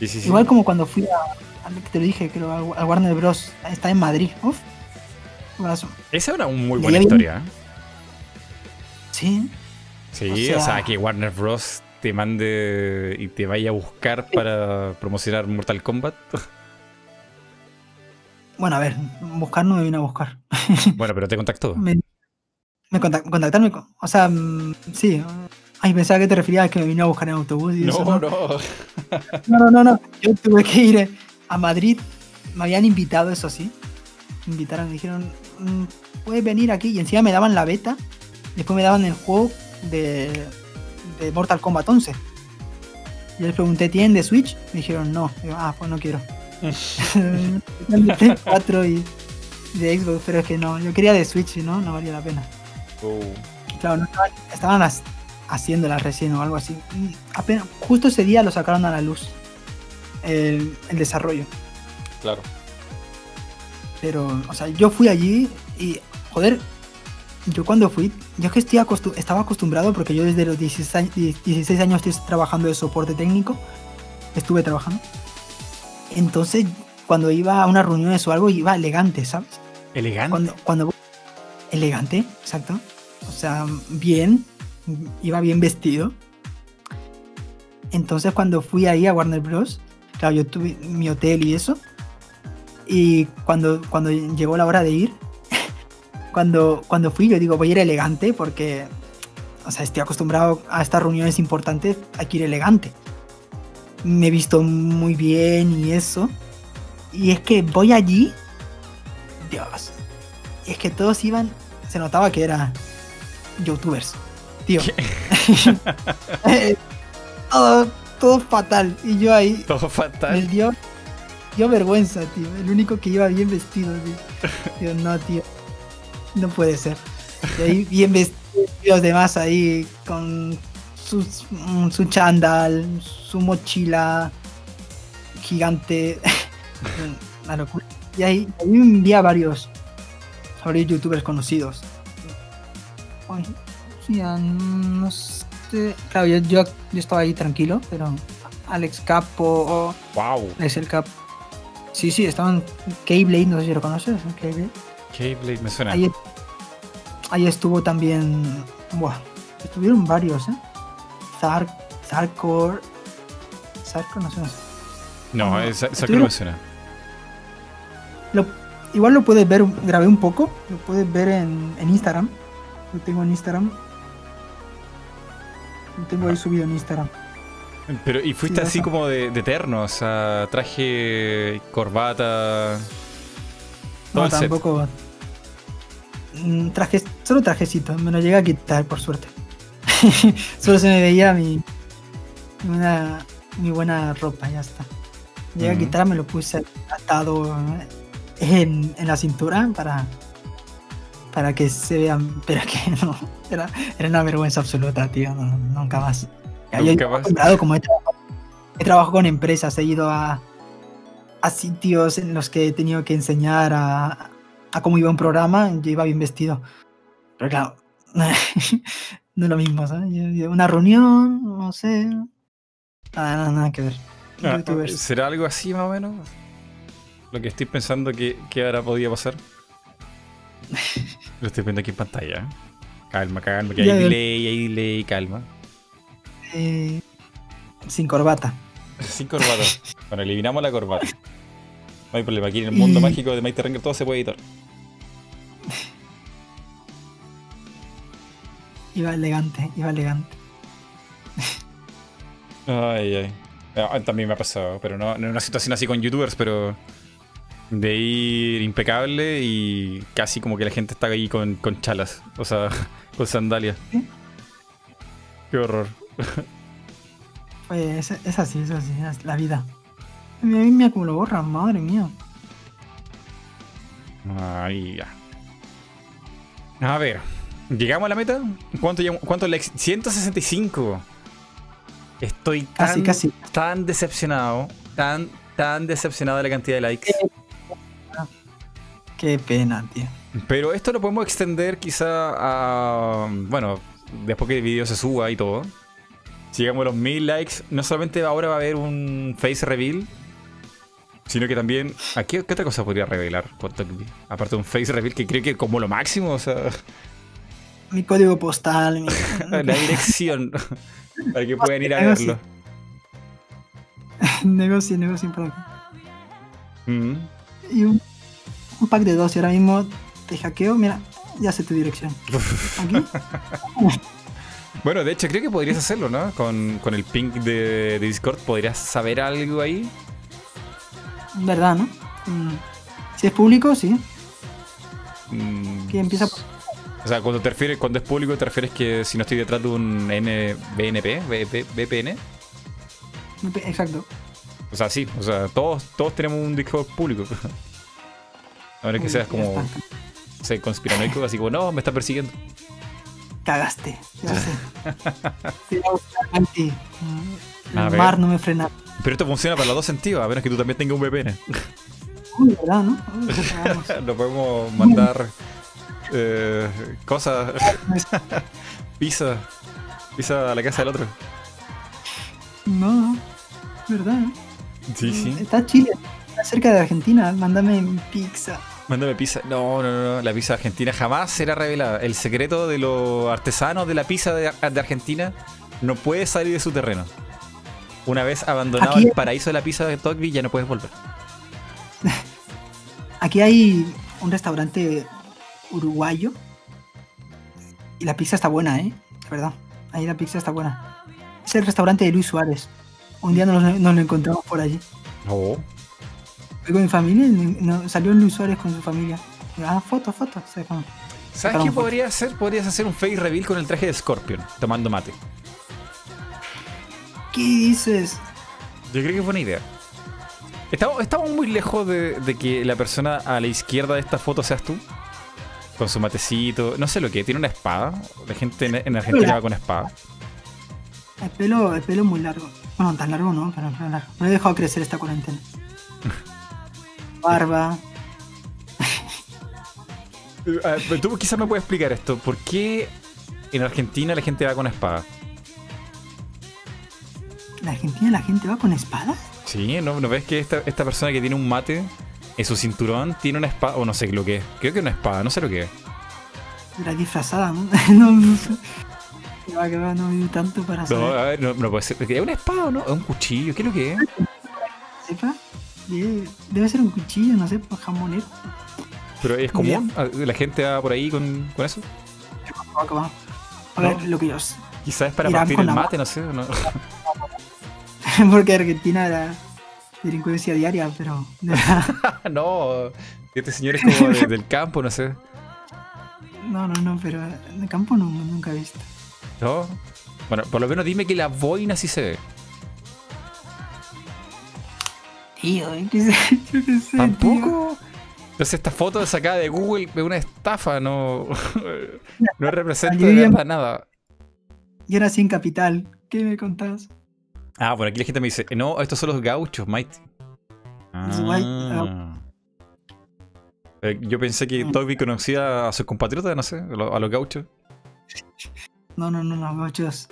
Sí, sí. Igual como cuando fui a, a lo que te lo dije, creo, al, al Warner Bros. Está en Madrid, uf. Esa es una muy buena historia. ¿eh? Sí, Sí, O o sea, que Warner Bros. te mande y te vaya a buscar para promocionar Mortal Kombat. Bueno, a ver, buscar no me vino a buscar. bueno, pero te contactó. Me, me contactaron, o sea, mm, sí. Ay, pensaba que te referías a que me vino a buscar en autobús y eso. No, No, no. no, no. Yo tuve que ir eh, a Madrid. Me habían invitado, eso sí. Me invitaron, me dijeron, mm, puedes venir aquí. Y encima me daban la beta. Después me daban el juego de, de Mortal Kombat 11. Yo les pregunté, ¿tienen de Switch? Me dijeron, no. Ah, pues no quiero. de Play 4 y de Xbox, pero es que no. Yo quería de Switch y no, no valía la pena. Oh. Claro, no estaban, estaban las- haciéndolas recién o algo así. Y apenas, justo ese día lo sacaron a la luz. El, el desarrollo. Claro. Pero, o sea, yo fui allí y, joder, yo cuando fui, yo es que estoy acostu- estaba acostumbrado porque yo desde los 16, años- 16 años estoy trabajando de soporte técnico. Estuve trabajando. Entonces, cuando iba a unas reuniones o algo, iba elegante, ¿sabes? Elegante. Cuando, cuando elegante, exacto. O sea, bien, iba bien vestido. Entonces cuando fui ahí a Warner Bros. Claro, yo tuve mi hotel y eso. Y cuando, cuando llegó la hora de ir, cuando, cuando fui, yo digo, voy a ir elegante porque, o sea, estoy acostumbrado a estas reuniones importantes, hay que ir elegante. Me he visto muy bien y eso. Y es que voy allí, Dios, es que todos iban, se notaba que eran youtubers, tío. todo, todo fatal. Y yo ahí Todo me fatal. dio, dio vergüenza, tío. El único que iba bien vestido, tío. Digo, no, tío. No puede ser. Y ahí bien vestidos los demás ahí con sus- mm, su chándal, su mochila gigante. Una locura. Y ahí, ahí a varios, varios youtubers conocidos. Ay, ah, no sé. Claro, yo, yo, yo estaba ahí tranquilo, pero Alex Capo, Wow. Alex el Cap. Sí, sí, estaban Keyblade, no sé si lo conoces. Keyblade. Keyblade me suena. Ahí, ahí estuvo también. Buah, estuvieron varios, ¿eh? Zark, Zarkor. Zarkor, no sé, no sé. No, estuvieron- no me suena. Lo- igual lo puedes ver, grabé un poco, lo puedes ver en, en Instagram. Lo tengo en Instagram. Tengo ahí subido en Instagram. Pero, y fuiste Sí, así como de, de terno, o sea, traje, corbata. Todo No, el tampoco. Mm, Traje, solo trajecito, me lo llegué a quitar, por suerte. solo se me veía mi, buena, mi buena ropa, ya está. Llegué a quitar, me lo puse atado en, en la cintura para, para que se vean, pero que no, era, era una vergüenza absoluta, tío, no, nunca más. Yo Nunca he más. acostumbrado, como he trabajado, he trabajado con empresas, he ido a, a sitios en los que he tenido que enseñar a, a cómo iba un programa, yo iba bien vestido. Pero claro, no es lo mismo, ¿sabes? Yo- yo- Una reunión, no sé. Nada, nada, nada que ver. Ah. ¿Será algo así más o menos? Lo que estoy pensando que, que ahora podía pasar. Lo estoy viendo aquí en pantalla. ¿eh? Calma, calma, que hay ya. delay, hay delay, calma. Eh, sin corbata. Sin corbata. bueno, eliminamos la corbata. No hay problema, aquí en el mundo Y- mágico de Mighty Ranger todo se puede editar. Iba elegante, iba elegante. Ay, ay. Ah, También me ha pasado, pero no en una situación así con youtubers, pero de ir impecable y casi como que la gente está ahí con, con chalas, o sea, con sandalias. ¿Sí? Qué horror. Pues es, es así, es así, es la vida. A mí me acumuló borra, madre mía. Ya. A ver, ¿llegamos a la meta? ¿Cuánto, cuánto likes? 165. Estoy tan, Casi, casi. tan decepcionado, tan, tan decepcionado de la cantidad de likes. Qué pena, tío. Pero esto lo podemos extender quizá a. Bueno, después que el video se suba y todo. Si llegamos a los 1000 likes, no solamente ahora va a haber un face reveal, sino que también. ¿A qué, qué otra cosa podría revelar? Aparte de un face reveal que creo que como lo máximo, o sea, Mi código postal, mi... la dirección. para que puedan ir a verlo. negocio, negocio por aquí. Mm. Y un, un pack de dos y ahora mismo te hackeo, mira, ya sé tu dirección. Aquí. Bueno, de hecho, creo que podrías hacerlo, ¿no? Con, con el ping de, de Discord, podrías saber algo ahí. ¿Verdad, no? Mm. Si es público, sí. Mm, Que empieza O sea, cuando te refieres, cuando es público, te refieres que si no estoy detrás de un N BNP, VP VPN. Exacto. O sea, sí, o sea, todos, todos tenemos un Discord público. Ahora que Uy, seas como está. sé, conspiranoico, así como, no, me está persiguiendo. Cagaste, ya sé. Te a buscar en ti. A El ver. mar no me frena. Pero esto funciona para los dos sentidos, a menos que tú también tengas un VPN. Uy, ¿verdad, no? Uy, vamos. Lo podemos mandar eh, cosas, pizza, pizza a la casa del otro. No. ¿Verdad? Sí, sí. Está Chile, cerca de Argentina. Mándame pizza. Mándame pizza. No, no, no. La pizza argentina jamás será revelada. El secreto de los artesanos de la pizza de, de Argentina no puede salir de su terreno. Una vez abandonado Aquí- el paraíso de la pizza de Togby, ya no puedes volver. Aquí hay un restaurante uruguayo. Y la pizza está buena, ¿eh? De verdad. Ahí la pizza está buena. Es el restaurante de Luis Suárez. Un día nos, nos lo encontramos por allí. Oh. Fui con mi familia y no- salió Luis Suárez con su familia. Ah, foto, foto. O sea, como- ¿Sabes qué podría hacer? Podrías hacer un face reveal con el traje de Scorpion, tomando mate. ¿Qué dices? Yo creo que es buena idea. Estamos, estamos muy lejos de, de que la persona a la izquierda de esta foto seas tú. Con su matecito. No sé lo que, tiene una espada. La gente en, en Argentina va con espada. El pelo, el pelo muy largo. Bueno, tan largo no, pero pero largo. Me he dejado crecer esta cuarentena. Barba. Eh, pero Tú quizás me puedes explicar esto. ¿Por qué en Argentina la gente va con espada? ¿En Argentina la gente va con espadas? Sí, ¿no, ¿no ves que esta, esta persona que tiene un mate en su cinturón tiene una espada? O no sé lo que es. Creo que es una espada, no sé lo que es. Era disfrazada, ¿no? no, no sé. Que va, no viví tanto para No, saber. a ver, no, no puede ser. ¿Es una espada o no? ¿Es un cuchillo? ¿Qué es lo que es? ¿Sepa? Debe, debe ser un cuchillo, no sé, pues jamonero. Pero es común, Ah, la gente va por ahí con, con eso. Va. A ver, lo que yo sé. Quizás es para partir el la mate, no sé. ¿no? Porque Argentina era delincuencia diaria, pero de no, este señor es como de- del campo, no sé. no, no, no, pero el campo no, nunca he visto. ¿No? Bueno, por lo menos dime que la boina sí se ve. Tío, yo sé, tío. ¿Tampoco? Entonces esta foto sacada de Google es una estafa, no, no representa de verdad nada. Yo nací en Capital. ¿Qué me contás? Ah, bueno, aquí la gente me dice, no, estos son los gauchos, Mighty. Los white- Ah. Eh, yo pensé que Mm. Toby conocía a sus compatriotas, no sé, a lo- a los gauchos. No, no, no, no, gauchos.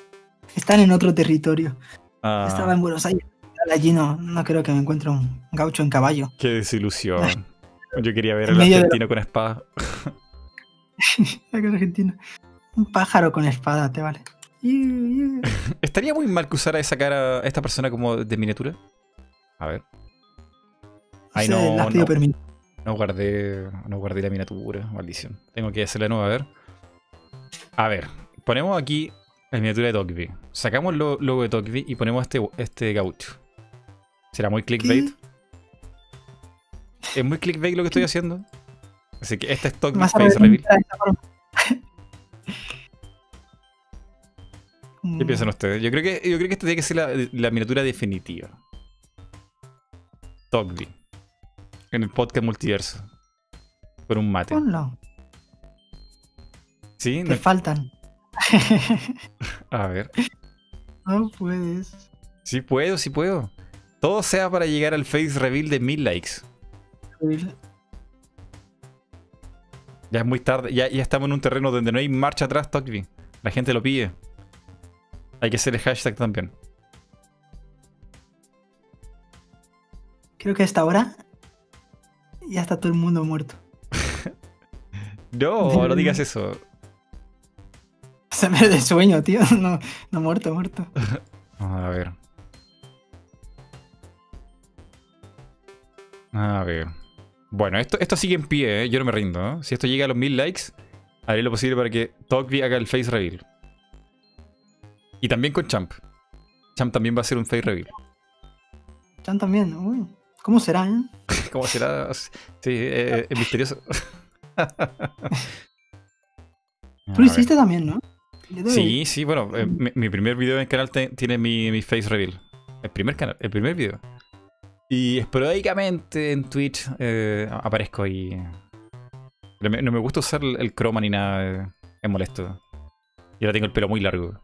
Están en otro territorio. Ah, Estaba en Buenos Aires. Allí no, no creo que me encuentre un gaucho en caballo. Qué desilusión. Yo quería ver al la- argentino con espada. Un pájaro con espada, te vale. ¿Estaría muy mal que usara esa cara a esta persona como de miniatura? A ver. Ay, no, no. No guardé, no guardé la miniatura, maldición. Tengo que hacerla nueva, a ver. A ver, ponemos aquí la miniatura de Tokby. Sacamos el lo- logo de Tokby y ponemos este, este gaucho. ¿Será muy clickbait? ¿Es muy clickbait lo que estoy haciendo? Así que este es Face ver Reveal. ¿Qué Mm, piensan ustedes? Yo creo que, yo creo que esta tiene que ser la, la miniatura definitiva. Togby. En el podcast multiverso. Con un mate. Ponlo. ¿Sí? Te No- faltan. a ver. No puedes. Sí puedo, sí puedo. Todo sea para llegar al face reveal de mil likes. Ya es muy tarde. Ya, ya estamos en un terreno donde no hay marcha atrás, Togby. La gente lo pide. Hay que hacer el hashtag también. Creo que a esta hora ya está todo el mundo muerto. No, no digas eso. Se me de sueño, tío. No, no muerto, muerto. A ver. A ver. Bueno, esto, esto sigue en pie, ¿eh? yo no me rindo. ¿eh? Si esto llega a los mil likes, haré lo posible para que Togby haga el face reveal. Y también con Champ. Champ también va a hacer un face reveal. Chan también. Uy, ¿Cómo será, eh? ¿Cómo será? Sí, eh, es misterioso. Tú lo hiciste también, ¿no? Sí, sí, bueno, eh, mi, mi primer video en el canal te- tiene mi, mi face reveal. El primer canal, el primer video. Y esporádicamente en Twitch eh, aparezco me- no me gusta usar el, el croma ni nada, eh, es molesto. Y ahora tengo el pelo muy largo.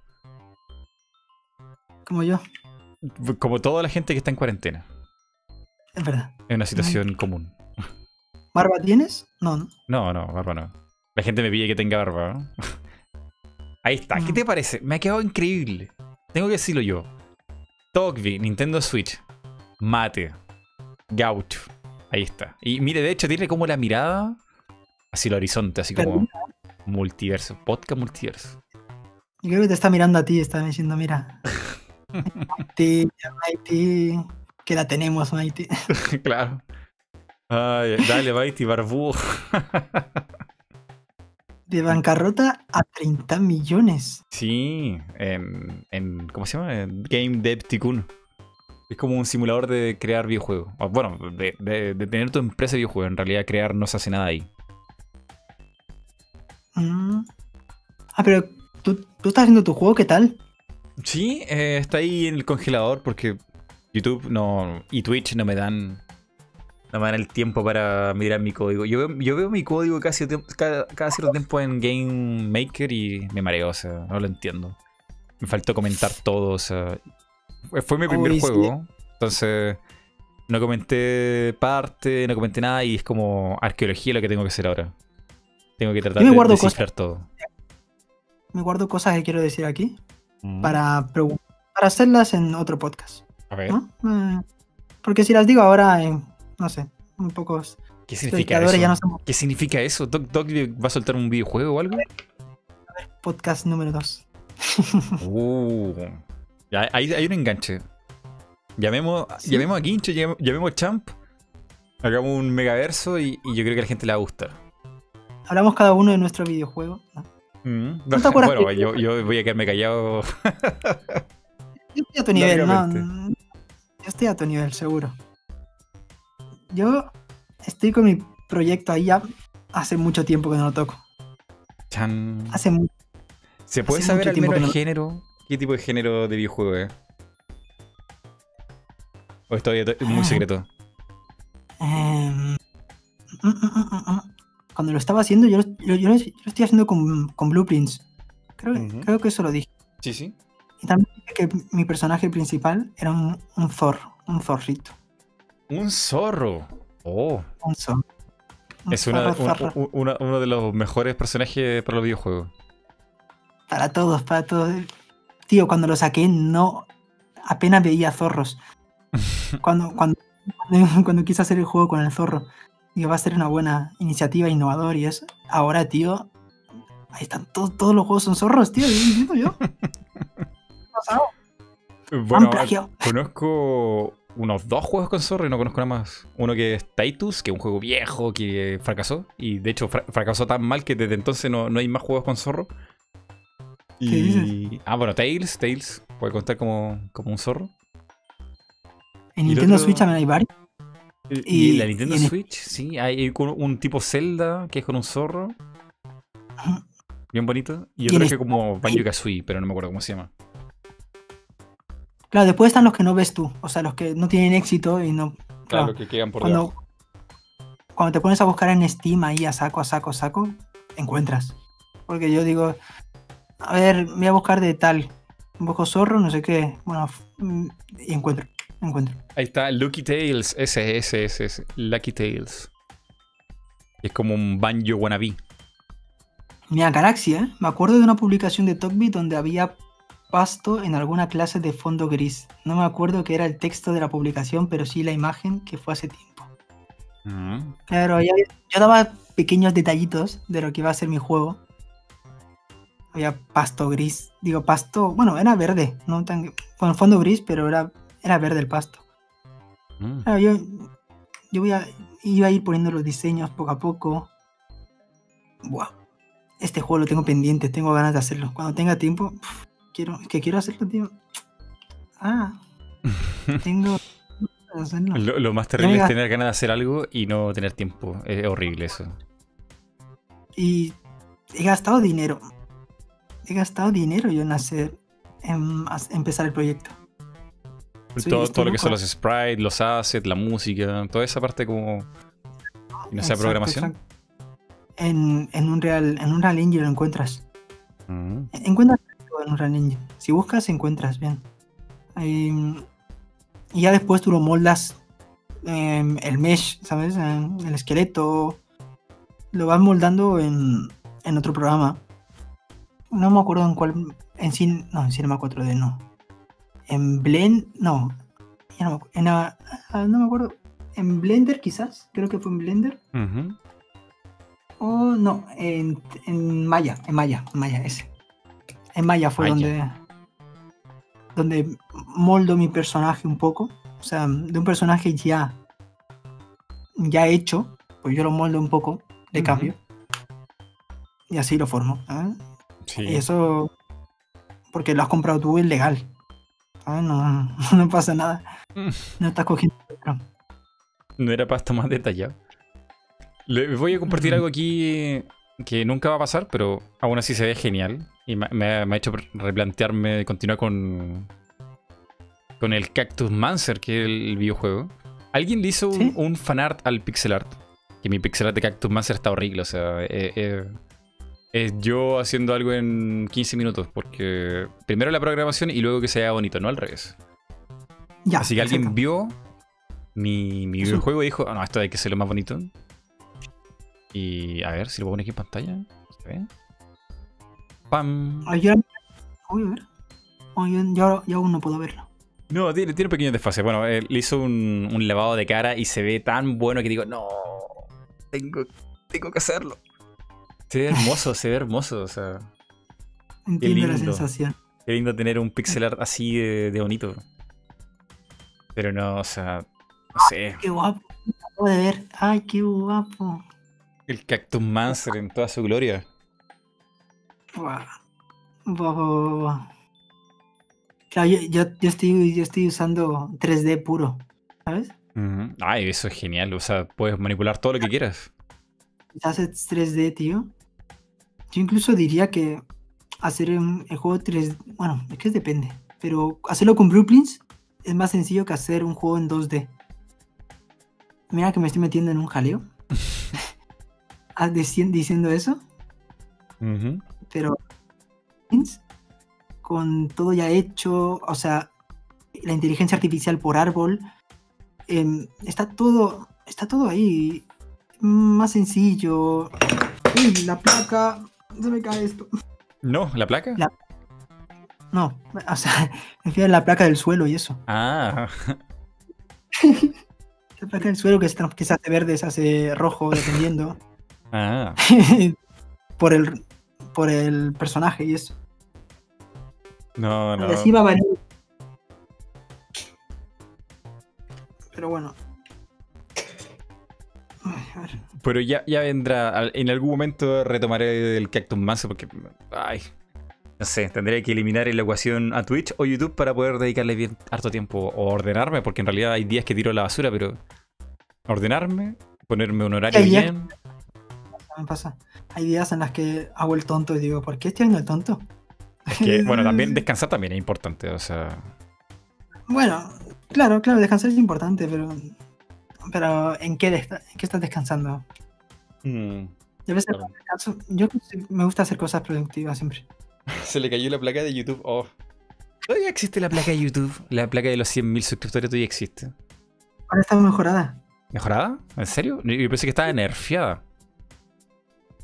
Como yo. Como toda la gente que está en cuarentena. Es verdad. Es una situación común. ¿Barba tienes? No, no. No, no, barba no. La gente me pide que tenga barba. ¿no? Ahí está. ¿Qué Mm. te parece? Me ha quedado increíble. Tengo que decirlo yo. Togby, Nintendo Switch. Mate. Gaucho. Ahí está. Y mire, de hecho, tiene como la mirada hacia el horizonte, así como multiverso. Podcast multiverso. Yo creo que te está mirando a ti, está diciendo, mira. Mighty, Mighty, que la tenemos, Mighty. claro. Ay, dale, Mighty, barbudo. De bancarrota a 30 millones. Sí, en, en- ¿Cómo se llama? En Game Dev Tycoon. Es como un simulador de crear videojuegos. O, Bueno, de, de- de tener tu empresa de videojuegos. En realidad, crear no se hace nada ahí. Mm. Ah, pero ¿tú, tú estás haciendo tu juego, ¿qué tal? Sí, eh, está ahí en el congelador porque YouTube no y Twitch no me dan no me dan el tiempo para mirar mi código. Yo veo, yo veo mi código casi cada, cada cierto tiempo en Game Maker y me mareo, o sea, no lo entiendo. Me faltó comentar todo, o sea, fue, mi primer Uy, sí. juego, entonces no comenté parte, no comenté nada y es como arqueología lo que tengo que hacer ahora. Tengo que tratar Yo me de guardo cosas. descifrar todo. Me guardo cosas que quiero decir aquí Mm. para, para hacerlas en otro podcast. A ver, ¿no? Eh, porque si las digo ahora, eh, no sé, un pocos ¿qué significa eso? ya no ¿Qué significa eso? ¿Doc, Doc va a soltar un videojuego o algo? podcast número 2. Uh, ya, hay, hay un enganche. Llamemos, Sí. llamemos a Quincho, llam- llamemos a Champ Hagamos un megaverso y, y yo creo que a la gente le va a gustar. Hablamos cada uno de nuestro videojuego. ¿no? Mm. ¿No te acuerdas bueno, que- yo, yo voy a quedarme callado. Yo estoy a tu nivel, ¿no? Yo estoy a tu nivel, seguro. Yo estoy con mi proyecto ahí ya hace mucho tiempo que no lo toco. Chan. Hace mu- ¿Se puede hace saber mucho al menos el género? ¿Qué tipo de género de videojuego es? ¿O es todavía to- muy Ah. secreto? Em, mm, mm, mm. Cuando lo estaba haciendo, yo, lo- yo, yo lo, yo lo estoy haciendo con, con Blueprints. Creo, que- Ujú. creo que eso lo dije. Sí, sí. Y también dije que mi personaje principal era un, un zorro, un zorrito. Un zorro. Oh. Un zorro. Un Es una- zorro, un- uno de los mejores personajes para los videojuegos. Para todos, para todos. Tío, cuando lo saqué, no. Apenas veía zorros. Cuando, cuando, cuando, quise hacer el juego con el zorro, digo, va a ser una buena iniciativa, innovador y eso. Ahora, tío, ahí están todos, todos los juegos son zorros, tío. Entiendo yo. ¿Qué Bueno, conozco unos dos juegos con zorro y no conozco nada más. Uno que es Titus, que es un juego viejo que fracasó. Y de hecho fra- fracasó tan mal que desde entonces no, no hay más juegos con zorro. ¿Qué Y... Ah, bueno, Tails, Tails. Puede contar como, como un zorro. En y Nintendo otro- Switch también hay varios. Y, Y- la Nintendo y en- Switch, sí, hay un, tipo Zelda que es con un zorro. Bien bonito. Y otro en que es como Banjo Kazooie, pero no me acuerdo cómo se llama. Claro, después están los que no ves tú. O sea, los que no tienen éxito y no. Claro, que quedan por debajo. cuando, cuando te pones a buscar en Steam ahí a saco, a saco, a saco, encuentras. Porque yo digo, a ver, voy a buscar de tal. Busco zorro, no sé qué. Bueno, mm, y encuentro, encuentro. Ahí está, Lucky Tales, ese, ese, ese, ese, Lucky Tales. Es como un banjo wannabe. Mira, Galaxy, ¿eh? Me acuerdo de una publicación de TalkBit donde había pasto en alguna clase de fondo gris. No me acuerdo qué era el texto de la publicación, pero sí la imagen que fue hace tiempo. Mm. Claro, yo, yo daba pequeños detallitos de lo que iba a ser mi juego. Había pasto gris. Digo, pasto, bueno, era verde, no tan con fondo gris, pero era, era verde el pasto. Mm. Claro, yo, yo voy a, iba a ir poniendo los diseños poco a poco. Buah. Este juego lo tengo pendiente, tengo ganas de hacerlo. Cuando tenga tiempo, pf, quiero, que quiero hacerlo, tío. Ah, tengo hacerlo. Lo, lo más terrible es tener ganas de hacer algo y no tener tiempo. Es horrible eso. Y he gastado dinero. He gastado dinero yo en hacer, en empezar el proyecto. Sí, todo, lo que son los sprites, los assets, la música, toda esa parte como... Y no sea Exacto, programación. exacto. En, en un real, en un real engine lo encuentras. Mm. Encuentras todo en un real engine. Si buscas, encuentras bien. Em, y ya después tú lo moldas em, el mesh, ¿sabes? El esqueleto. Lo vas moldando en, en otro programa. No me acuerdo en cuál. En Cin, no, en Cinema 4D no. En Blend. No. Ya no, en, ah, ah, no me acuerdo. En Blender quizás. Creo que fue en Blender. Ujú. Oh, no, en, en Maya, en Maya, en Maya, ese. En Maya fue Maya. donde donde moldo mi personaje un poco. O sea, de un personaje ya ya hecho, pues yo lo moldo un poco de cambio. Y así lo formo. ¿sabes? Sí. Y eso porque lo has comprado tú es legal. ¿sabes? No, no pasa nada. No estás cogiendo. No era para estar más detallado. Le voy a compartir algo aquí que nunca va a pasar, pero aún así se ve genial. Y me, me ha- me ha hecho replantearme continuar con, con el Cactus Mancer, que es el videojuego. Alguien le hizo un, un fanart al pixel art. Que mi pixel art de Cactus Mancer está horrible. O sea, eh, eh, es yo haciendo algo en 15 minutos. Porque primero la programación y luego que se vea bonito, no al revés. Ya. Así que alguien vio mi, mi videojuego y dijo, "Ah, no, esto hay que hacerlo más bonito. Y a ver si lo pongo aquí en pantalla. ¿Se ve? ¡Pam! Ay, yo- Uy, a ver. Ay, yo, yo- aún no puedo verlo. No, tiene, tiene un pequeño desfase. Bueno, eh, le hizo un, un lavado de cara y se ve tan bueno que digo, no, tengo, tengo que hacerlo. Se ve hermoso, se ve hermoso. O sea, Entiendo la lindo. sensación. qué lindo tener un pixel art así de, de bonito. Pero no, o sea, no sé. Qué guapo. acabo de ver. Ay, qué guapo. El Cactus Mancer en toda su gloria. Buah. Claro, yo, yo, yo estoy, yo estoy usando 3D puro, ¿sabes? Ay, eso es genial. O sea, puedes manipular todo lo que quieras. Quizás es 3D, tío. Yo incluso diría que hacer un- el juego 3D, bueno, es que depende, pero hacerlo con Blueprints es más sencillo que hacer un juego en 2D. Mira que me estoy metiendo en un jaleo. Ah, dici- diciendo eso, Ujú. pero Blueprints, con todo ya hecho, o sea, la inteligencia artificial por árbol, em, está todo, está todo ahí, más sencillo. Uy, la placa, se me cae esto. No, ¿la placa? La- No, o sea, me refiero a la placa del suelo y eso. Ah, La placa del suelo que se, que se hace verde, se hace rojo, dependiendo. ah. por el por el personaje y eso. No, no. Y así va a variar. Pero bueno. Ay, a ver. Pero ya, ya vendrá. En algún momento retomaré el Cactus Mancer porque. Ay. No sé, tendría que eliminar la ecuación a Twitch o YouTube para poder dedicarle bien harto tiempo. O ordenarme, porque en realidad hay días que tiro a la basura, pero. Ordenarme, ponerme un horario bien. me pasa. Hay días en las que hago el tonto y digo, ¿por qué estoy haciendo el tonto? Es que, bueno, también descansar también es importante. O sea. Bueno, claro, claro, descansar es importante, pero. Pero ¿en qué, en qué estás descansando? mm, Debe ser Claro. descanso. Yo me gusta hacer cosas productivas siempre. Se le cayó la placa de YouTube. Oh. Todavía existe la placa de YouTube. La placa de los 100.000 suscriptores todavía existe. Ahora está mejorada. ¿Mejorada? ¿En serio? Yo pensé que estaba nerfeada.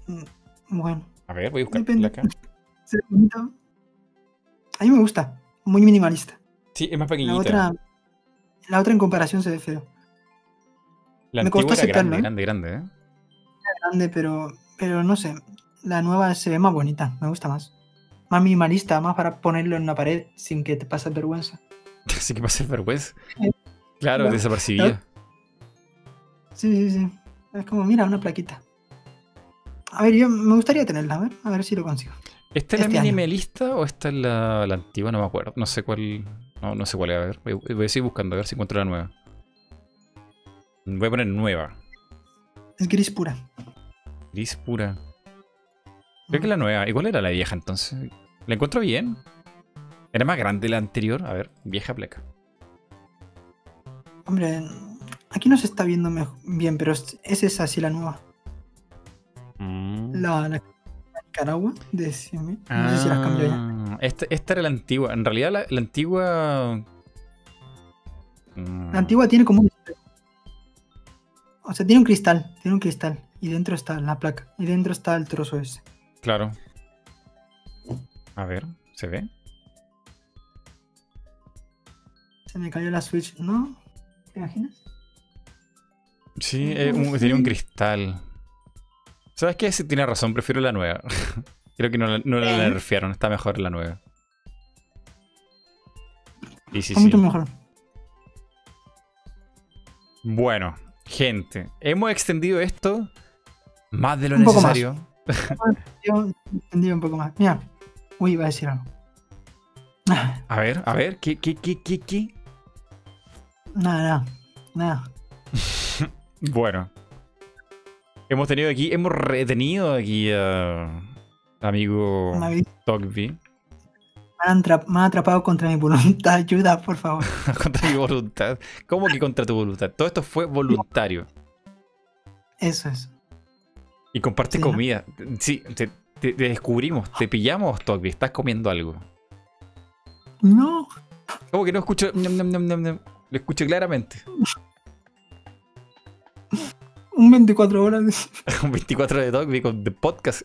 Mm, Bueno, A ver, voy a buscar Depende. placa. A mí me gusta. Muy minimalista. Sí, es más La pequeñita. otra, la otra en comparación se ve feo. La me antigua costó aceptarlo, grande, ¿eh? grande, grande, ¿eh? Grande, pero, pero no sé. La nueva se ve más bonita. Me gusta más. Más minimalista, más para ponerlo en una pared sin que te pases vergüenza. Así que pasa vergüenza. Claro, no, desapercibida. Sí, sí, sí. Es como, mira, una plaquita. A ver, yo me gustaría tenerla, a ver, a ver si lo consigo. ¿Esta es la este año. minimalista o esta es la, la antigua? No me acuerdo. No sé cuál. No, no sé cuál es. A ver, voy, voy a seguir buscando a ver si encuentro la nueva. Voy a poner nueva. Es gris pura. Gris pura. Creo que es la nueva. ¿Y cuál era la vieja entonces? ¿La encuentro bien? ¿Era más grande la anterior? A ver, vieja placa. Hombre, aquí no se está viendo bien, pero es, es esa sí la nueva. Mm. La, la, la Nicaragua de 100.000. No sé si las cambió ya. Ah, Esta, esta era la antigua. En realidad, la, la antigua. Mm, La antigua tiene como un. O sea, tiene un cristal. Tiene un cristal. Y dentro está la placa. Y dentro está el trozo ese. Claro. A ver, ¿se ve? Se me cayó la Switch, ¿no? ¿Te imaginas? Sí, eh, un- tenía un cristal. ¿Sabes qué? Sí, tiene razón, prefiero la nueva. Creo que no, la- no la ¿Eh? nerfearon, está mejor la nueva. Y sí, sí. mucho mejor. Bueno, gente, hemos extendido esto más de lo Un poco más. necesario. Yo entendí un poco más. Mira. Uy, iba a decir algo. A ver, a ver, ¿qué, qué, qué, qué, qué? Nada, nada. Nada. Bueno. Hemos tenido aquí, hemos retenido aquí a amigo Togby han, me han atrapado contra mi voluntad. Ayuda, por favor. contra mi voluntad. ¿Cómo que contra tu voluntad? Todo esto fue voluntario. Eso es. Y comparte Sí, ¿no? comida. Sí, te, descubrimos, te pillamos, Togby. Estás comiendo algo. No. ¿Cómo que no escucho? Lo escucho claramente. Un 24 horas. 24 de Togby con The Podcast.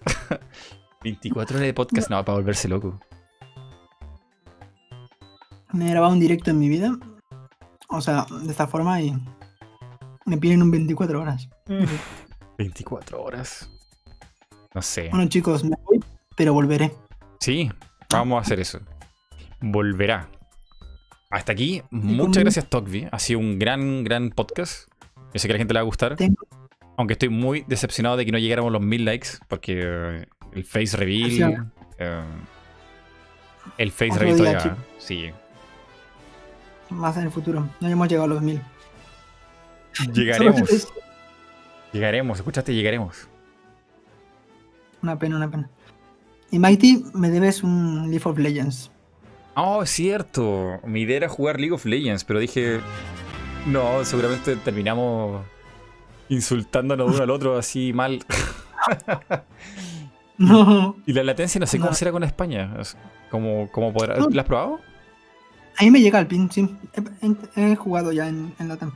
24 horas de podcast, no, para volverse loco. Me he grabado un directo en mi vida. O sea, de esta forma y me piden un 24 horas. 24 horas. No sé. Bueno, chicos, me voy, pero volveré. Sí, vamos a hacer eso. Volverá. Hasta aquí, muchas conmigo? gracias, Togby. Ha sido un gran, gran podcast. Yo sé que a la gente le va a gustar. Tengo- Aunque estoy muy decepcionado de que no llegáramos a los mil likes. Porque eh, el face reveal. Eh, el face reveal todavía. Sí. Más en el futuro. No hemos llegado a los mil. Llegaremos. Llegaremos. ¿Escuchaste? Llegaremos. Una pena, una pena. Y Mighty, me debes un League of Legends. Oh, es cierto. Mi idea era jugar League of Legends, pero dije. No, seguramente terminamos insultándonos uno al otro así mal. No. Y la latencia no sé cómo No. será con España. Es Como, como podrá... ¿La has probado? A mí me llega el pin, sí. He, he jugado ya en, en Latam.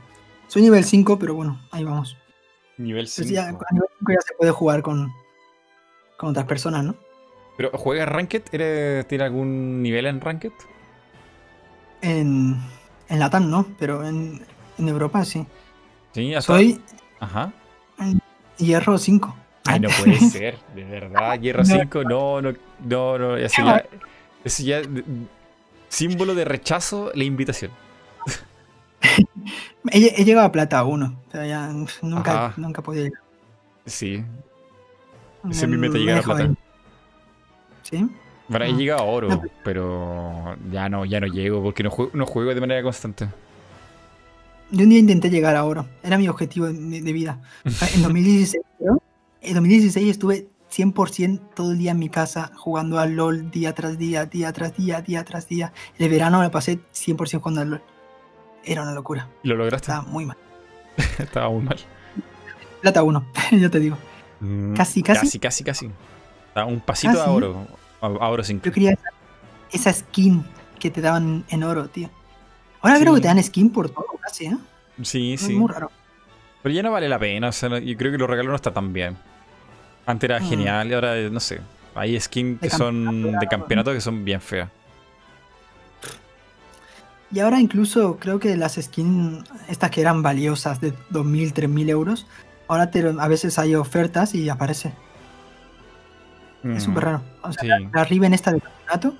Soy nivel 5, pero bueno, ahí vamos. Nivel Pues 5. ya, a nivel 5 ya se puede jugar con, con otras personas, ¿no? ¿Pero juegas Ranked? ¿Eres- ¿Tiene algún nivel en Ranked? En, en Latam no, pero en, en Europa sí. Sí, hasta- Soy Ajá. hierro 5. Ay, no puede ser. De verdad, Hierro No. 5, no, no, no, no. Eso ya. Eso ya. Símbolo de rechazo la invitación. He, he llegado a plata 1, pero ya nunca, Ajá. nunca podido llegar. Sí. Ese es mi Me- meta me llegar a plata. ahí. ¿Sí? Bueno, he Ah. llegado a oro, No, pero ya no, ya no llego porque no juego, no juego de manera constante. Yo un día intenté llegar a oro. Era mi objetivo de, de vida. En 2016, creo, en 2016 estuve 100% todo el día en mi casa jugando al LOL día tras día, día tras día, día tras día. El verano me pasé 100% jugando al LOL. Era una locura. ¿Y lo lograste? Estaba muy mal. Estaba muy mal. Plata 1, yo te digo. Mm, Casi, casi. Casi, casi, casi. Estaba un pasito a Casi. oro. A, a oro 5. Yo quería esa, esa skin que te daban en oro, tío. Ahora creo que te dan skin por todo, casi, ¿eh? Sí, Es sí. muy raro. Pero ya no vale la pena. O sea, yo creo que los regalos no está tan bien. Antes era Mm. genial y ahora, no sé. Hay skins que son de campeonato que son bien feas. Y ahora incluso creo que las skins, estas que eran valiosas de 2.000, 3.000 euros, ahora te, a veces hay ofertas y aparece. Es Mm, súper raro. O sea, sí. la, Riven esta de campeonato,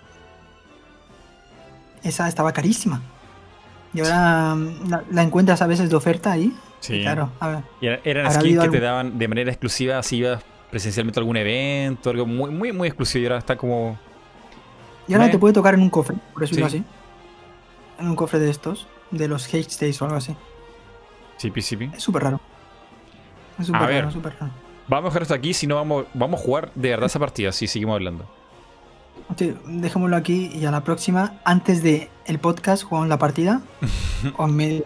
esa estaba carísima. Y ahora mm, la, la encuentras a veces de oferta ahí. Sí. Y claro, a ver. Y era- eran ¿Habrá skins que te daban de manera exclusiva si ibas presencialmente algún evento, algo muy, muy, muy exclusivo. Y ahora está como. Y ahora Me- te puede tocar en un cofre, por decirlo Sí. así. En un cofre de estos, de los Hate Days o algo así. Chipi, chipi. Es súper raro. Es súper raro, súper raro. Vamos a dejar esto aquí, si no vamos, vamos a jugar de verdad esa partida, si seguimos hablando. Sí, dejémoslo aquí y a la próxima, antes de el podcast, jugamos la partida. o medio.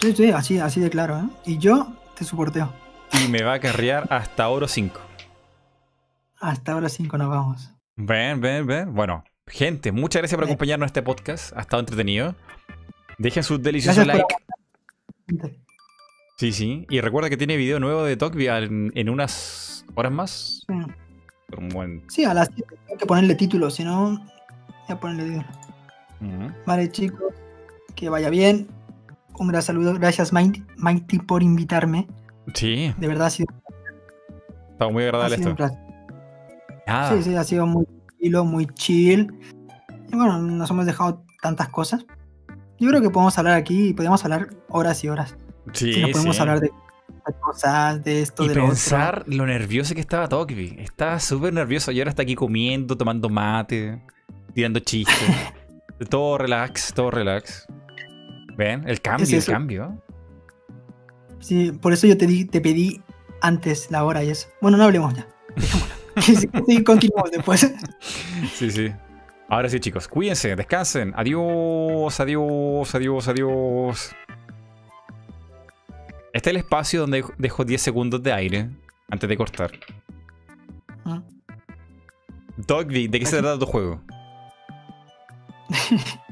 Sí, sí, así, así de claro, ¿eh? Y yo te soporteo. Y me va a carrear hasta oro 5. Hasta ahora 5 nos vamos. Ven, ven, ven. Bueno, gente, muchas gracias por Ven. acompañarnos en este podcast. Ha estado entretenido. Dejen su delicioso Gracias por like. Sí, sí. Y recuerda que tiene video nuevo de Tokvia en, en unas horas más. Sí. Buen. A las 7 hay que ponerle título, si no, voy a ponerle título. Vale, chicos, que vaya bien. Un gran saludo. Gracias, Mighty, Mighty, por invitarme. Sí, De verdad ha sido, estaba muy agradable esto. Ah, Sí, sí, ha sido muy tranquilo, muy chill. Y bueno, nos hemos dejado tantas cosas. Yo creo que podemos hablar aquí y podemos hablar horas y horas. sí, Si nos podemos sí. hablar de cosas, de esto, Y de lo otro. pensar lo nervioso que estaba Tokvi. Estaba súper nervioso y ahora está aquí comiendo, tomando mate, tirando chistes. todo relax, todo relax. ¿Ven? El cambio, Es el cambio. Sí, por eso yo te, di, te pedí antes la hora y eso. Bueno, no hablemos ya. Dejémoslo. Sí, continuamos después. Sí, sí. Ahora sí, chicos, cuídense, descansen. Adiós, adiós, adiós, adiós. Este es el espacio donde dejo 10 segundos de aire antes de cortar. Mm. Dogby, ¿de qué se trata tu juego?